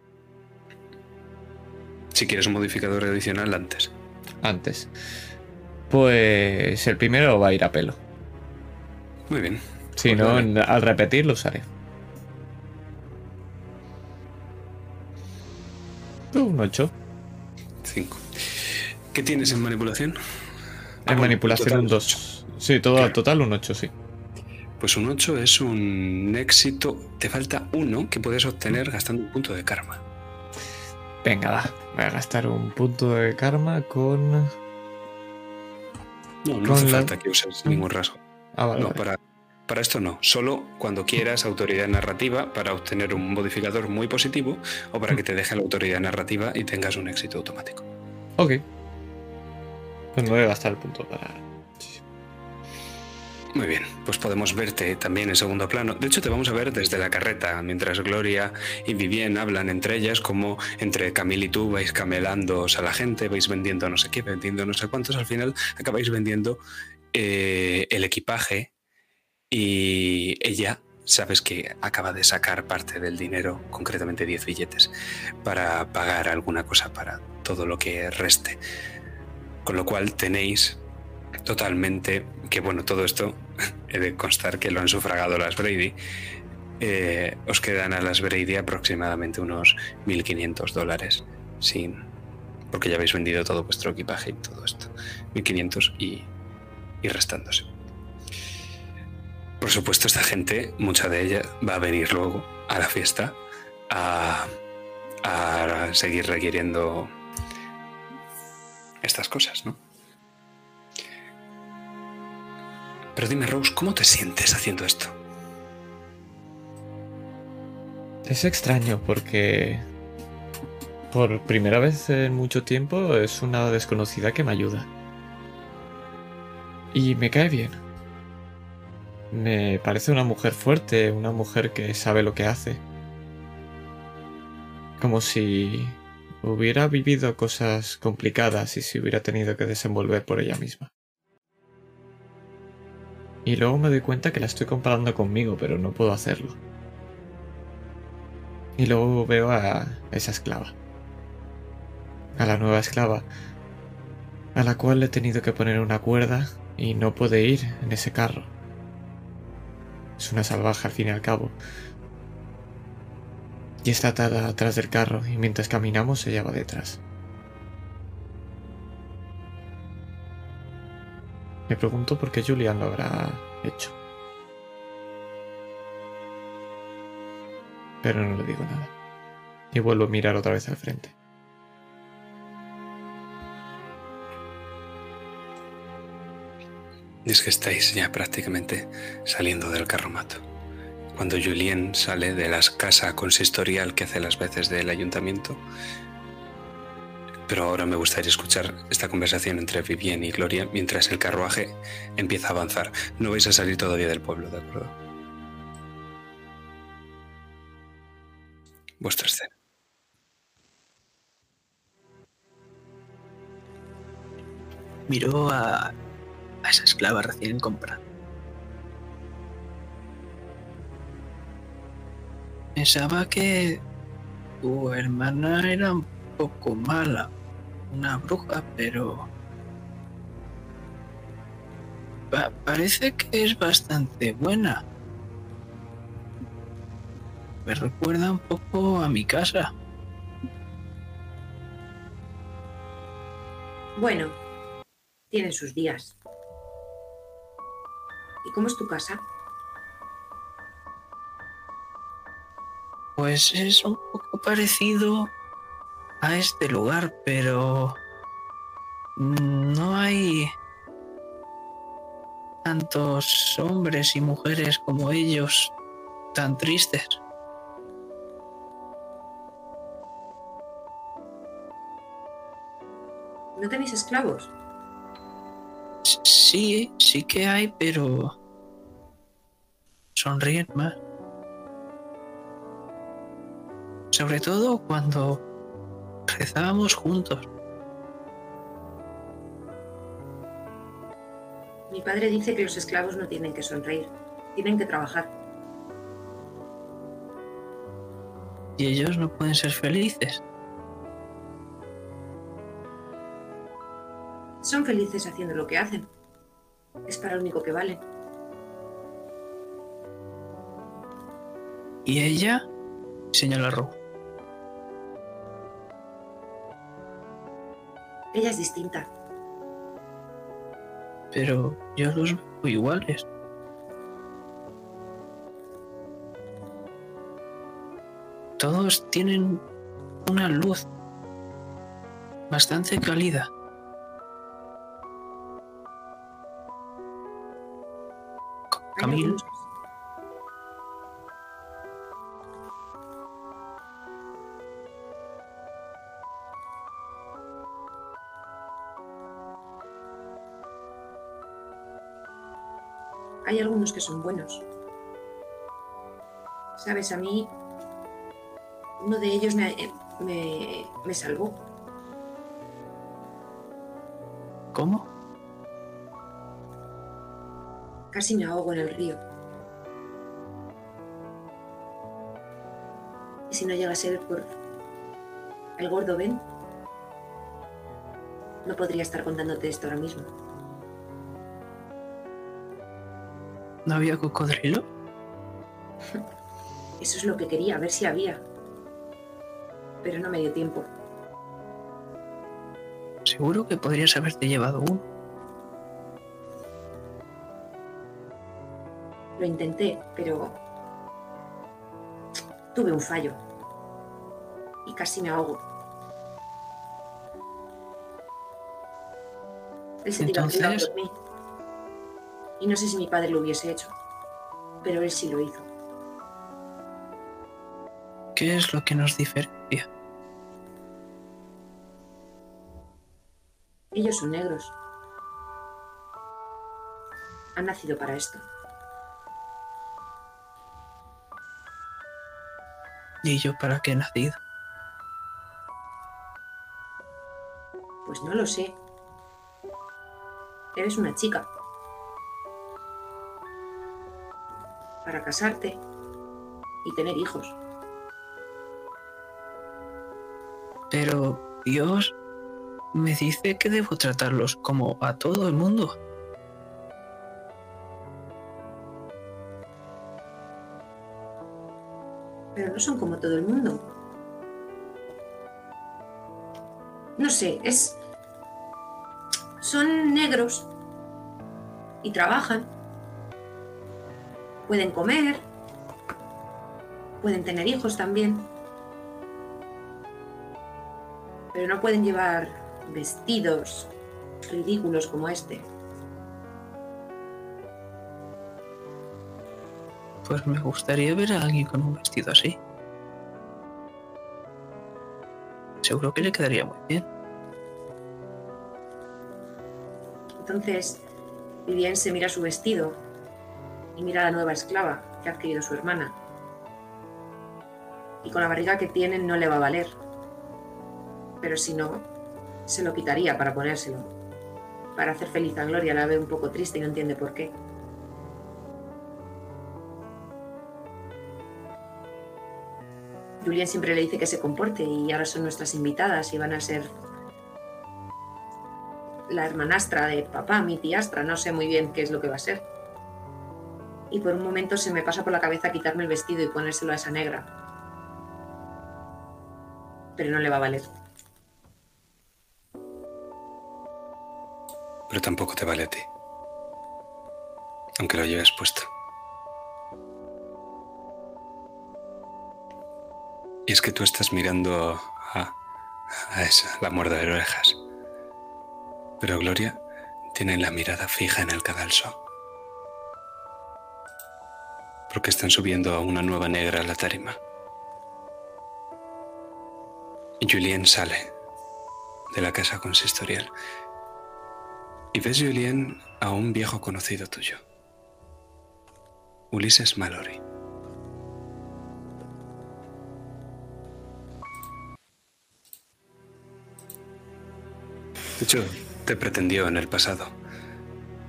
Si quieres un modificador adicional antes. Antes. Pues el primero va a ir a pelo. Muy bien. Si Pues no, vale. al repetir lo usaré. Un 8. 5. ¿Qué tienes en manipulación? Ah, En bueno, manipulación un es 2. Sí, todo Claro. total un 8, sí. Pues un 8 es un éxito. Te falta uno que puedes obtener gastando un punto de karma. Venga, va. Voy a gastar un punto de karma con. No, no hace la- falta que uses ningún rasgo. Ah, vale. No, vale. para, para esto no. Solo cuando quieras autoridad narrativa para obtener un modificador muy positivo o para que te deje la autoridad narrativa y tengas un éxito automático. Ok. Pues me voy a gastar el punto para. Muy bien, pues podemos verte también en segundo plano. De hecho, te vamos a ver desde la carreta, mientras Gloria y Vivien hablan entre ellas, como entre Camille y tú vais camelándoos a la gente, vais vendiendo no sé qué, vendiendo no sé cuántos, al final acabáis vendiendo eh, el equipaje y ella, sabes que acaba de sacar parte del dinero, concretamente 10 billetes, para pagar alguna cosa para todo lo que reste. Con lo cual tenéis totalmente que bueno todo esto he de constar que lo han sufragado las Brady. Eh, os quedan a las Brady aproximadamente unos 1500 dólares sin porque ya habéis vendido todo vuestro equipaje y todo esto. 1500 y, y restándose. Por supuesto esta gente mucha de ella va a venir luego a la fiesta a, a seguir requiriendo estas cosas no Pero dime, Rose, ¿cómo te sientes haciendo esto? Es extraño porque. Por primera vez en mucho tiempo es una desconocida que me ayuda. Y me cae bien. Me parece una mujer fuerte, una mujer que sabe lo que hace. Como si hubiera vivido cosas complicadas y se hubiera tenido que desenvolver por ella misma. Y luego me doy cuenta que la estoy comparando conmigo, pero no puedo hacerlo. Y luego veo a esa esclava. A la nueva esclava, a la cual he tenido que poner una cuerda y no puede ir en ese carro. Es una salvaje al fin y al cabo. Y está atada atrás del carro y mientras caminamos ella va detrás. Me pregunto por qué Julian lo habrá hecho. Pero no le digo nada. Y vuelvo a mirar otra vez al frente. Es que estáis ya prácticamente saliendo del carromato. Cuando Julien sale de la casa consistorial que hace las veces del ayuntamiento. Pero ahora me gustaría escuchar esta conversación entre Vivienne y Gloria mientras el carruaje empieza a avanzar. No vais a salir todavía del pueblo, ¿de acuerdo? Vuestra escena. Miró a, a esa esclava recién comprada. Pensaba que tu hermana era un poco mala, una bruja, pero pa- parece que es bastante buena. Me recuerda un poco a mi casa. Bueno, tienen sus días. ¿Y cómo es tu casa? Pues es un poco parecido a este lugar, pero no hay tantos hombres y mujeres como ellos tan tristes. ¿No tenéis esclavos? Sí, sí que hay, pero sonríen más. Sobre todo cuando rezábamos juntos. Mi padre dice que los esclavos no tienen que sonreír, tienen que trabajar. Y ellos no pueden ser felices. Son felices haciendo lo que hacen. Es para lo único que vale. Y ella señala a Ella es distinta. Pero yo los veo iguales. Todos tienen una luz bastante cálida. Camil, Hay algunos que son buenos. Sabes, a mí uno de ellos me, me, me salvó. ¿cómo? Casi me ahogo en el río. Y si no llega a ser por el gordo Ben, no podría estar contándote esto ahora mismo. ¿No había cocodrilo? Eso es lo que quería, a ver si había. Pero no me dio tiempo. Seguro que podrías haberte llevado uno. Lo intenté, pero tuve un fallo. Y casi me ahogo. Él se tiró Entonces- por mí. Y no sé si mi padre lo hubiese hecho. Pero él sí lo hizo. ¿Qué es lo que nos diferencia? Ellos son negros. Han nacido para esto. ¿Y yo para qué he nacido? Pues no lo sé. Eres una chica. Para casarte y tener hijos. Pero Dios me dice que debo tratarlos como a todo el mundo. Pero no son como todo el mundo. No sé, es... Son negros y trabajan. Pueden comer. Pueden tener hijos también. Pero no pueden llevar vestidos ridículos como este. Pues me gustaría ver a alguien con un vestido así. Seguro que le quedaría muy bien. Entonces, Vivien se mira su vestido y mira a la nueva esclava que ha adquirido su hermana. Y con la barriga que tiene no le va a valer. Pero si no, se lo quitaría para ponérselo. Para hacer feliz a Gloria la ve un poco triste y no entiende por qué. Julián siempre le dice que se comporte y ahora son nuestras invitadas y van a ser la hermanastra de papá, mi tiastra, no sé muy bien qué es lo que va a ser. Y por un momento se me pasa por la cabeza quitarme el vestido y ponérselo a esa negra. Pero no le va a valer. Pero tampoco te vale a ti. Aunque lo lleves puesto. Y es que tú estás mirando a, a esa, la muerda de orejas. Pero Gloria tiene la mirada fija en el cadalso. Porque están subiendo a una nueva negra a la tarima. Julien sale de la casa consistorial. Y ves, Julien, a un viejo conocido tuyo. Ulises Mallory. De hecho, te pretendió en el pasado.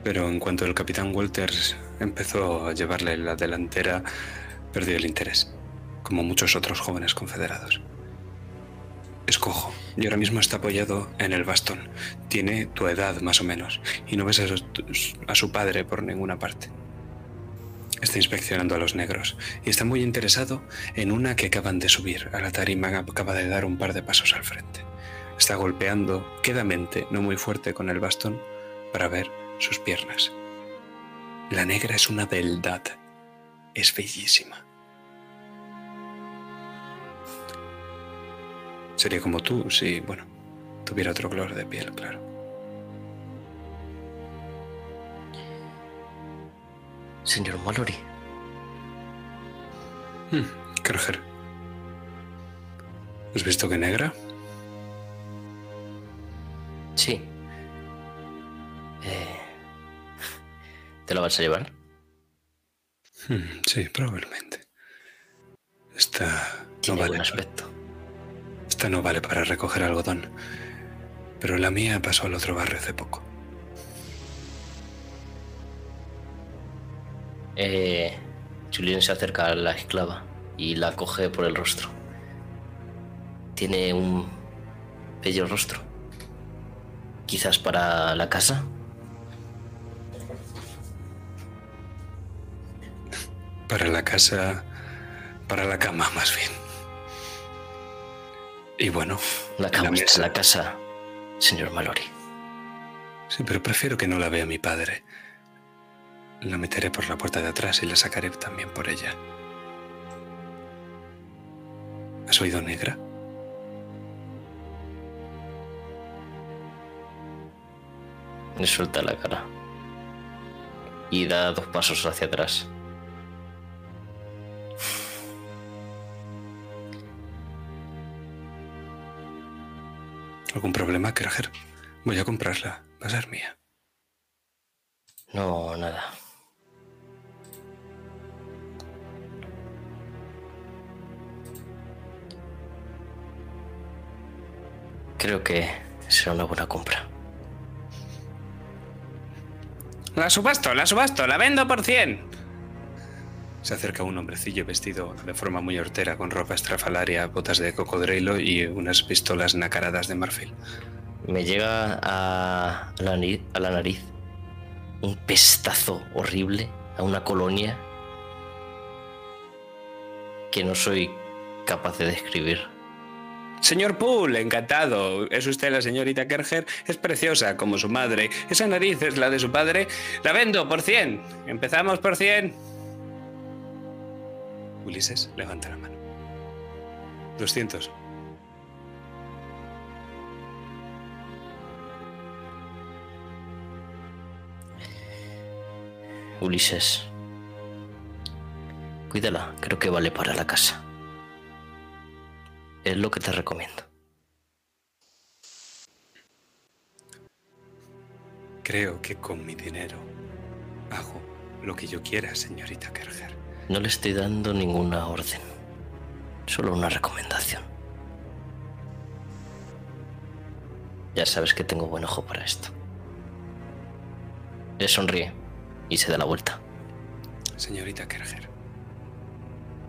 Pero en cuanto el capitán Walters empezó a llevarle la delantera, perdió el interés, como muchos otros jóvenes confederados. Es cojo y ahora mismo está apoyado en el bastón. Tiene tu edad más o menos y no ves a su, padre por ninguna parte. Está inspeccionando a los negros y está muy interesado en una que acaban de subir a la tarima, acaba de dar un par de pasos al frente. Está golpeando quedamente, no muy fuerte con el bastón, para ver sus piernas. La negra es una beldad. Es bellísima. Sería como tú si, bueno, tuviera otro color de piel, claro. Señor Mallory, Hmm, Kerger. ¿Has visto que negra? sí. Eh, ¿Te lo vas a llevar? Hmm, sí, probablemente. Esta no vale. para- aspecto. Esta no vale para recoger algodón. Pero la mía pasó al otro barrio hace poco. Eh, Julien se acerca a la esclava y la coge por el rostro. Tiene un bello rostro. Quizás para la casa. Para la casa. Para la cama, más bien. Y bueno, La cama está mesa- en la casa, señor Mallory. Sí, pero prefiero que no la vea mi padre. La meteré por la puerta de atrás y la sacaré también por ella. ¿Has oído negra? Le suelta la cara. Y da dos pasos hacia atrás. ¿Algún problema, Krager? Voy a comprarla. Va a ser mía. No, nada. Creo que será una buena compra. La subasto, la subasto, la vendo por 100. Se acerca un hombrecillo vestido de forma muy hortera con ropa estrafalaria, botas de cocodrilo y unas pistolas nacaradas de marfil. Me llega a la, nariz, a la nariz un pestazo horrible a una colonia que no soy capaz de describir. Señor Poole, encantado. ¿Es usted la señorita Kerger? Es preciosa como su madre. Esa nariz es la de su padre. La vendo por 100. Empezamos por 100. Ulises levanta la mano. 200. Ulises. Cuídala, creo que vale para la casa. Es lo que te recomiendo. Creo que con mi dinero hago lo que yo quiera, señorita Kerger. No le estoy dando ninguna orden. Solo una recomendación. Ya sabes que tengo buen ojo para esto. Le sonríe y se da la vuelta. Señorita Kerger.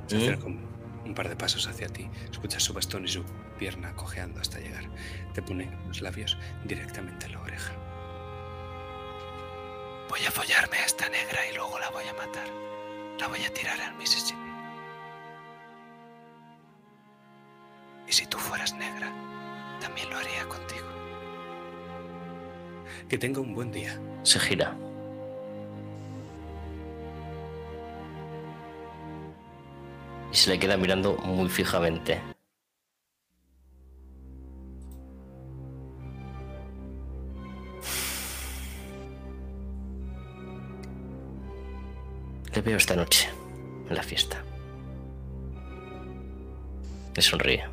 Se ¿Mm? acerca un, un par de pasos hacia ti. Escuchas su bastón y su pierna cojeando hasta llegar. Te pone los labios directamente en la oreja. Voy a follarme a esta negra y luego la voy a matar. La voy a tirar al Mississippi. Y si tú fueras negra, también lo haría contigo. Que tenga un buen día. Se gira. Y se le queda mirando muy fijamente. Veo esta noche en la fiesta. Le sonríe.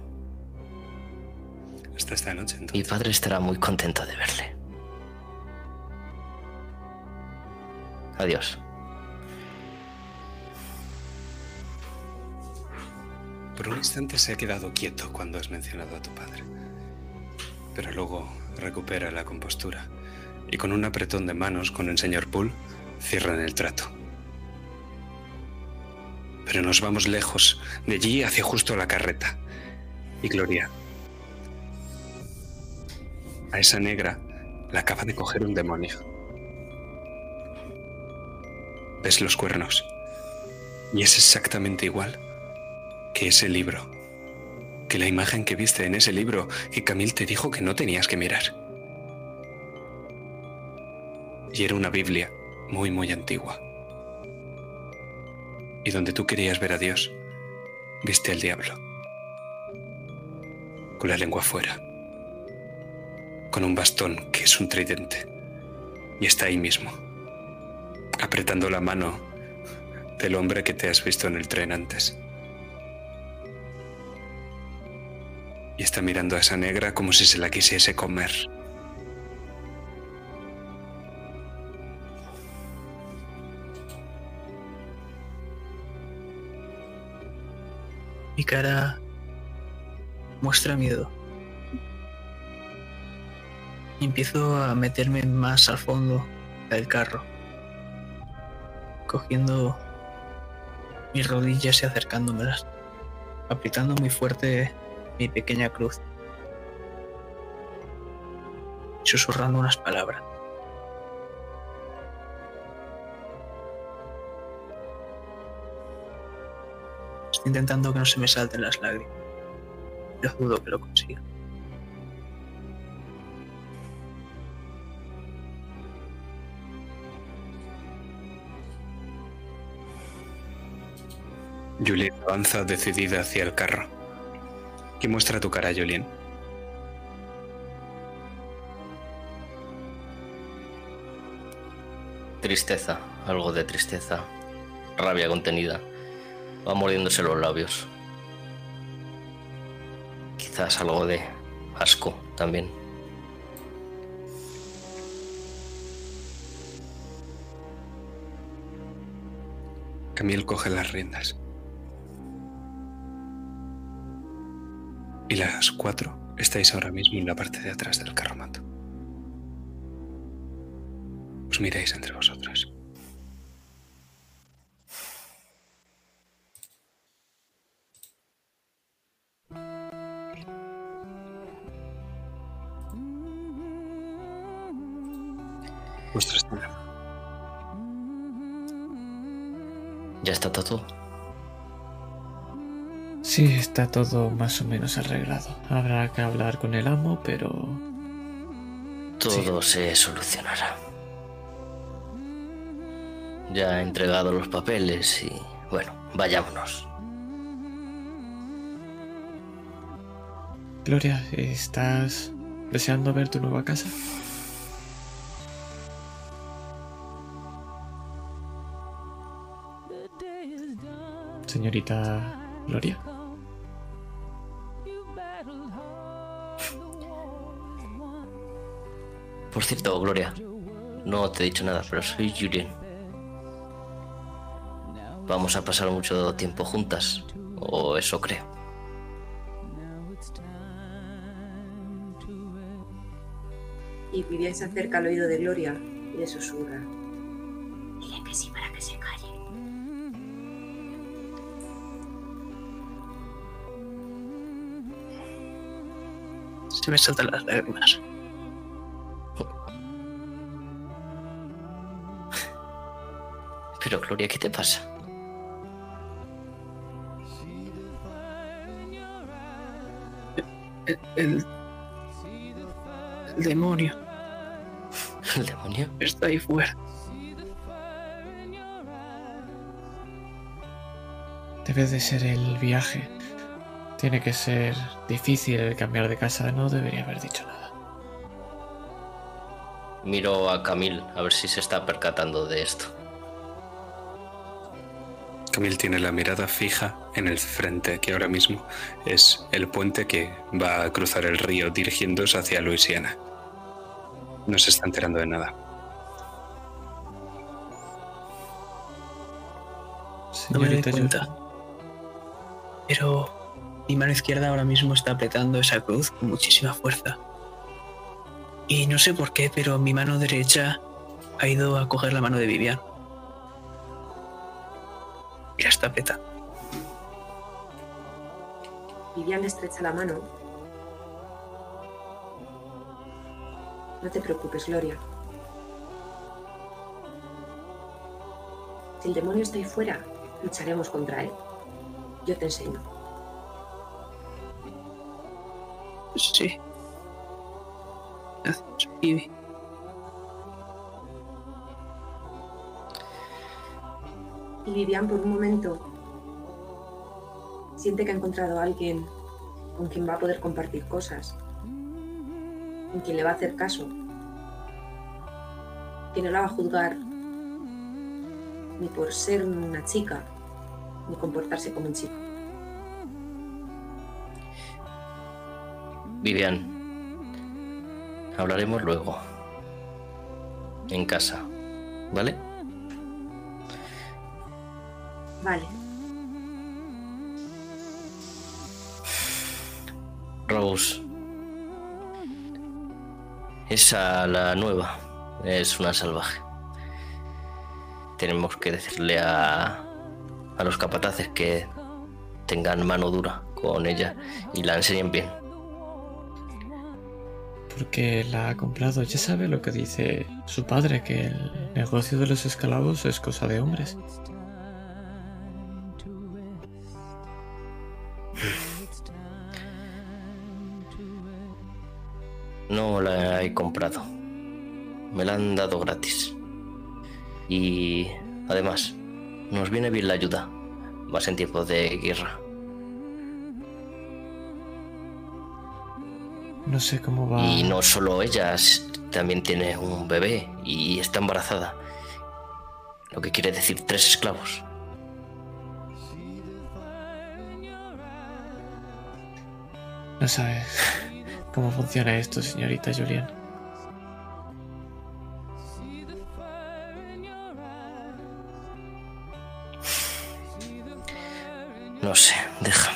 Hasta esta noche, Mi entonces. padre estará muy contento de verle. Adiós. Por un instante se ha quedado quieto cuando has mencionado a tu padre. Pero luego recupera la compostura y con un apretón de manos con el señor Poole cierran el trato. Pero nos vamos lejos, de allí hacia justo la carreta. Y Gloria. A esa negra la acaba de coger un demonio. ¿Ves los cuernos? Y es exactamente igual que ese libro. Que la imagen que viste en ese libro que Camille te dijo que no tenías que mirar. Y era una Biblia muy, muy antigua. Y donde tú querías ver a Dios, viste al diablo. Con la lengua fuera. Con un bastón que es un tridente. Y está ahí mismo. Apretando la mano del hombre que te has visto en el tren antes. y está mirando a esa negra como si se la quisiese comer. Cara muestra miedo. Empiezo a meterme más al fondo del carro, cogiendo mis rodillas y acercándomelas, apretando muy fuerte mi pequeña cruz, susurrando unas palabras. Intentando que no se me salten las lágrimas. Yo dudo que lo consiga. Julien avanza decidida hacia el carro. ¿Qué muestra tu cara, Julien? Tristeza, algo de tristeza. Rabia contenida. Va mordiéndose los labios. Quizás algo de asco también. Camille coge las riendas. Y las cuatro estáis ahora mismo en la parte de atrás del carromato. Os miráis entre vosotras. Vuestra escena. Ya está todo. Sí, está todo más o menos arreglado. Habrá que hablar con el amo, pero... Todo se solucionará. Ya he entregado los papeles y bueno, vayámonos. Gloria, ¿estás deseando ver tu nueva casa? Señorita Gloria. Por cierto, Gloria, no te he dicho nada, pero soy Julian. Vamos a pasar mucho tiempo juntas, o eso creo. Y Vivian se acerca al oído de Gloria y le susurra. Se me saltan las lágrimas. Pero Gloria, ¿qué te pasa? El, el, el demonio ¿El demonio? está ahí fuera. Debe de ser el viaje. Tiene que ser difícil el cambiar de casa. No debería haber dicho nada. Miro a Camil a ver si se está percatando de esto. Camille tiene la mirada fija en el frente, que ahora mismo es el puente que va a cruzar el río dirigiéndose hacia Luisiana. No se está enterando de nada. No me doy cuenta. Pero mi mano izquierda ahora mismo está apretando esa cruz con muchísima fuerza. Y no sé por qué, pero mi mano derecha ha ido a coger la mano de Vivian. Y la está apretando. Vivian estrecha la mano. No te preocupes, Gloria. Si el demonio está ahí fuera, lucharemos contra él. Yo te enseño. Sí. Gracias. Y Vivian por un momento siente que ha encontrado a alguien con quien va a poder compartir cosas, con quien le va a hacer caso, que no la va a juzgar ni por ser una chica, ni comportarse como un chico. Vivian, hablaremos luego. En casa, ¿vale? Vale, Rose. Esa, la nueva, es una salvaje. Tenemos que decirle a, a los capataces que tengan mano dura con ella y la enseñen bien. Porque la ha comprado. Ya sabe lo que dice su padre, que el negocio de los esclavos es cosa de hombres. No la he comprado. Me la han dado gratis. Y además, nos viene bien la ayuda. Más en tiempos de guerra. No sé cómo va. Y no solo ella, s- también tiene un bebé y está embarazada. Lo que quiere decir tres esclavos. No sabe cómo funciona esto, señorita Julian. No sé, déjame.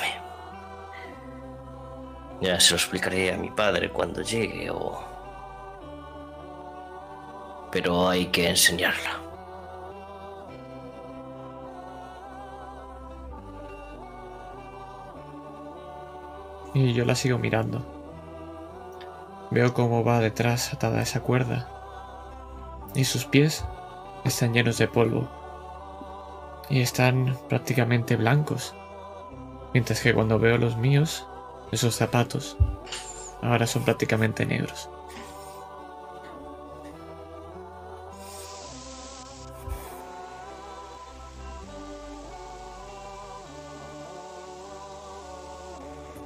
Ya se lo explicaré a mi padre cuando llegue o... Pero hay que enseñarla. Y yo la sigo mirando. Veo cómo va detrás atada esa cuerda. Y sus pies están llenos de polvo. Y están prácticamente blancos. Mientras que cuando veo los míos, esos zapatos, ahora son prácticamente negros.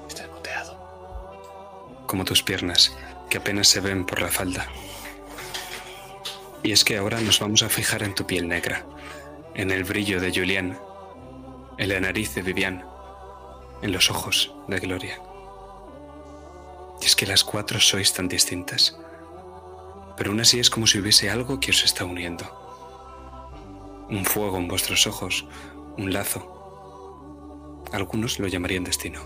Está moteado. como tus piernas, que apenas se ven por la falda. Y es que ahora nos vamos a fijar en tu piel negra, en el brillo de Julián, en la nariz de Vivian, en los ojos de Gloria. Y es que las cuatro sois tan distintas, pero aún así es como si hubiese algo que os está uniendo. Un fuego en vuestros ojos, un lazo. Algunos lo llamarían destino.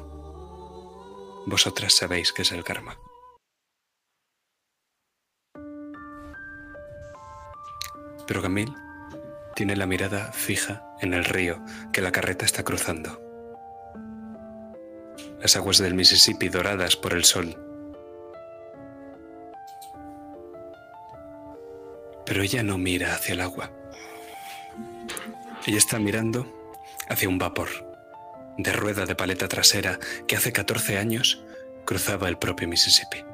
Vosotras sabéis que es el karma. Pero Camille tiene la mirada fija en el río que la carreta está cruzando. Las aguas del Mississippi doradas por el sol. Pero ella no mira hacia el agua. Ella está mirando hacia un vapor de rueda de paleta trasera que hace 14 años cruzaba el propio Mississippi.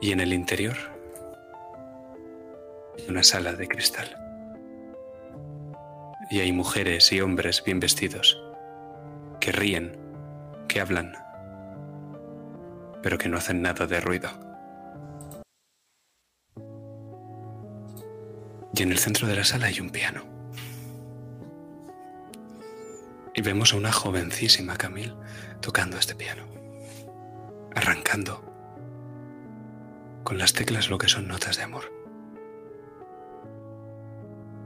Y en el interior, una sala de cristal. Y hay mujeres y hombres bien vestidos que ríen, que hablan, pero que no hacen nada de ruido. Y en el centro de la sala hay un piano. Y vemos a una jovencísima Camille tocando este piano, arrancando con las teclas lo que son notas de amor.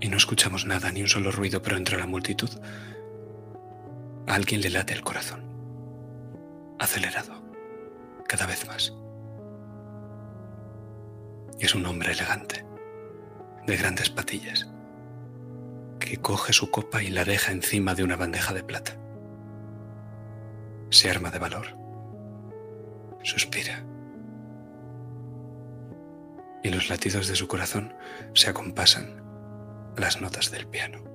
Y no escuchamos nada, ni un solo ruido, pero entre la multitud alguien le late el corazón, acelerado, cada vez más. Y es un hombre elegante, de grandes patillas que coge su copa y la deja encima de una bandeja de plata. Se arma de valor. Suspira. Y los latidos de su corazón se acompasan las notas del piano.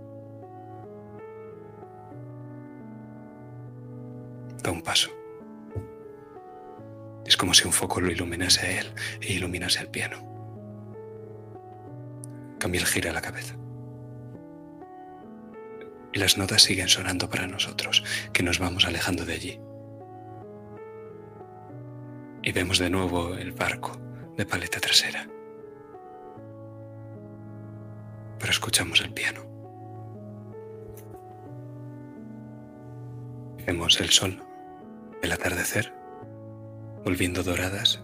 Un paso. Es como si un foco lo iluminase a él e iluminase el piano. Camille gira la cabeza y las notas siguen sonando para nosotros, que nos vamos alejando de allí. Y vemos de nuevo el barco de paleta trasera. Pero escuchamos el piano. Vemos el sol, el atardecer, volviendo doradas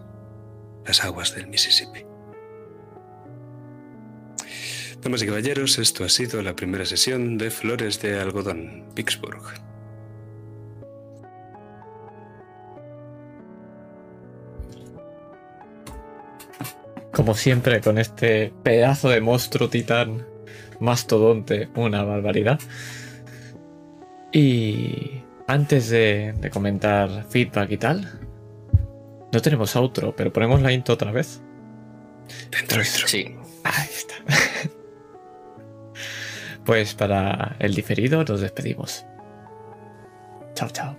las aguas del Mississippi. Damas y caballeros, esto ha sido la primera sesión de Flores de Algodón, Vicksburg. Como siempre, con este pedazo de monstruo titán mastodonte, una barbaridad. Y antes de, de comentar feedback y tal, no tenemos outro, pero ponemos la intro otra vez. Dentro, dentro. Sí. Ahí está. Pues para el diferido nos despedimos. Chao, chao.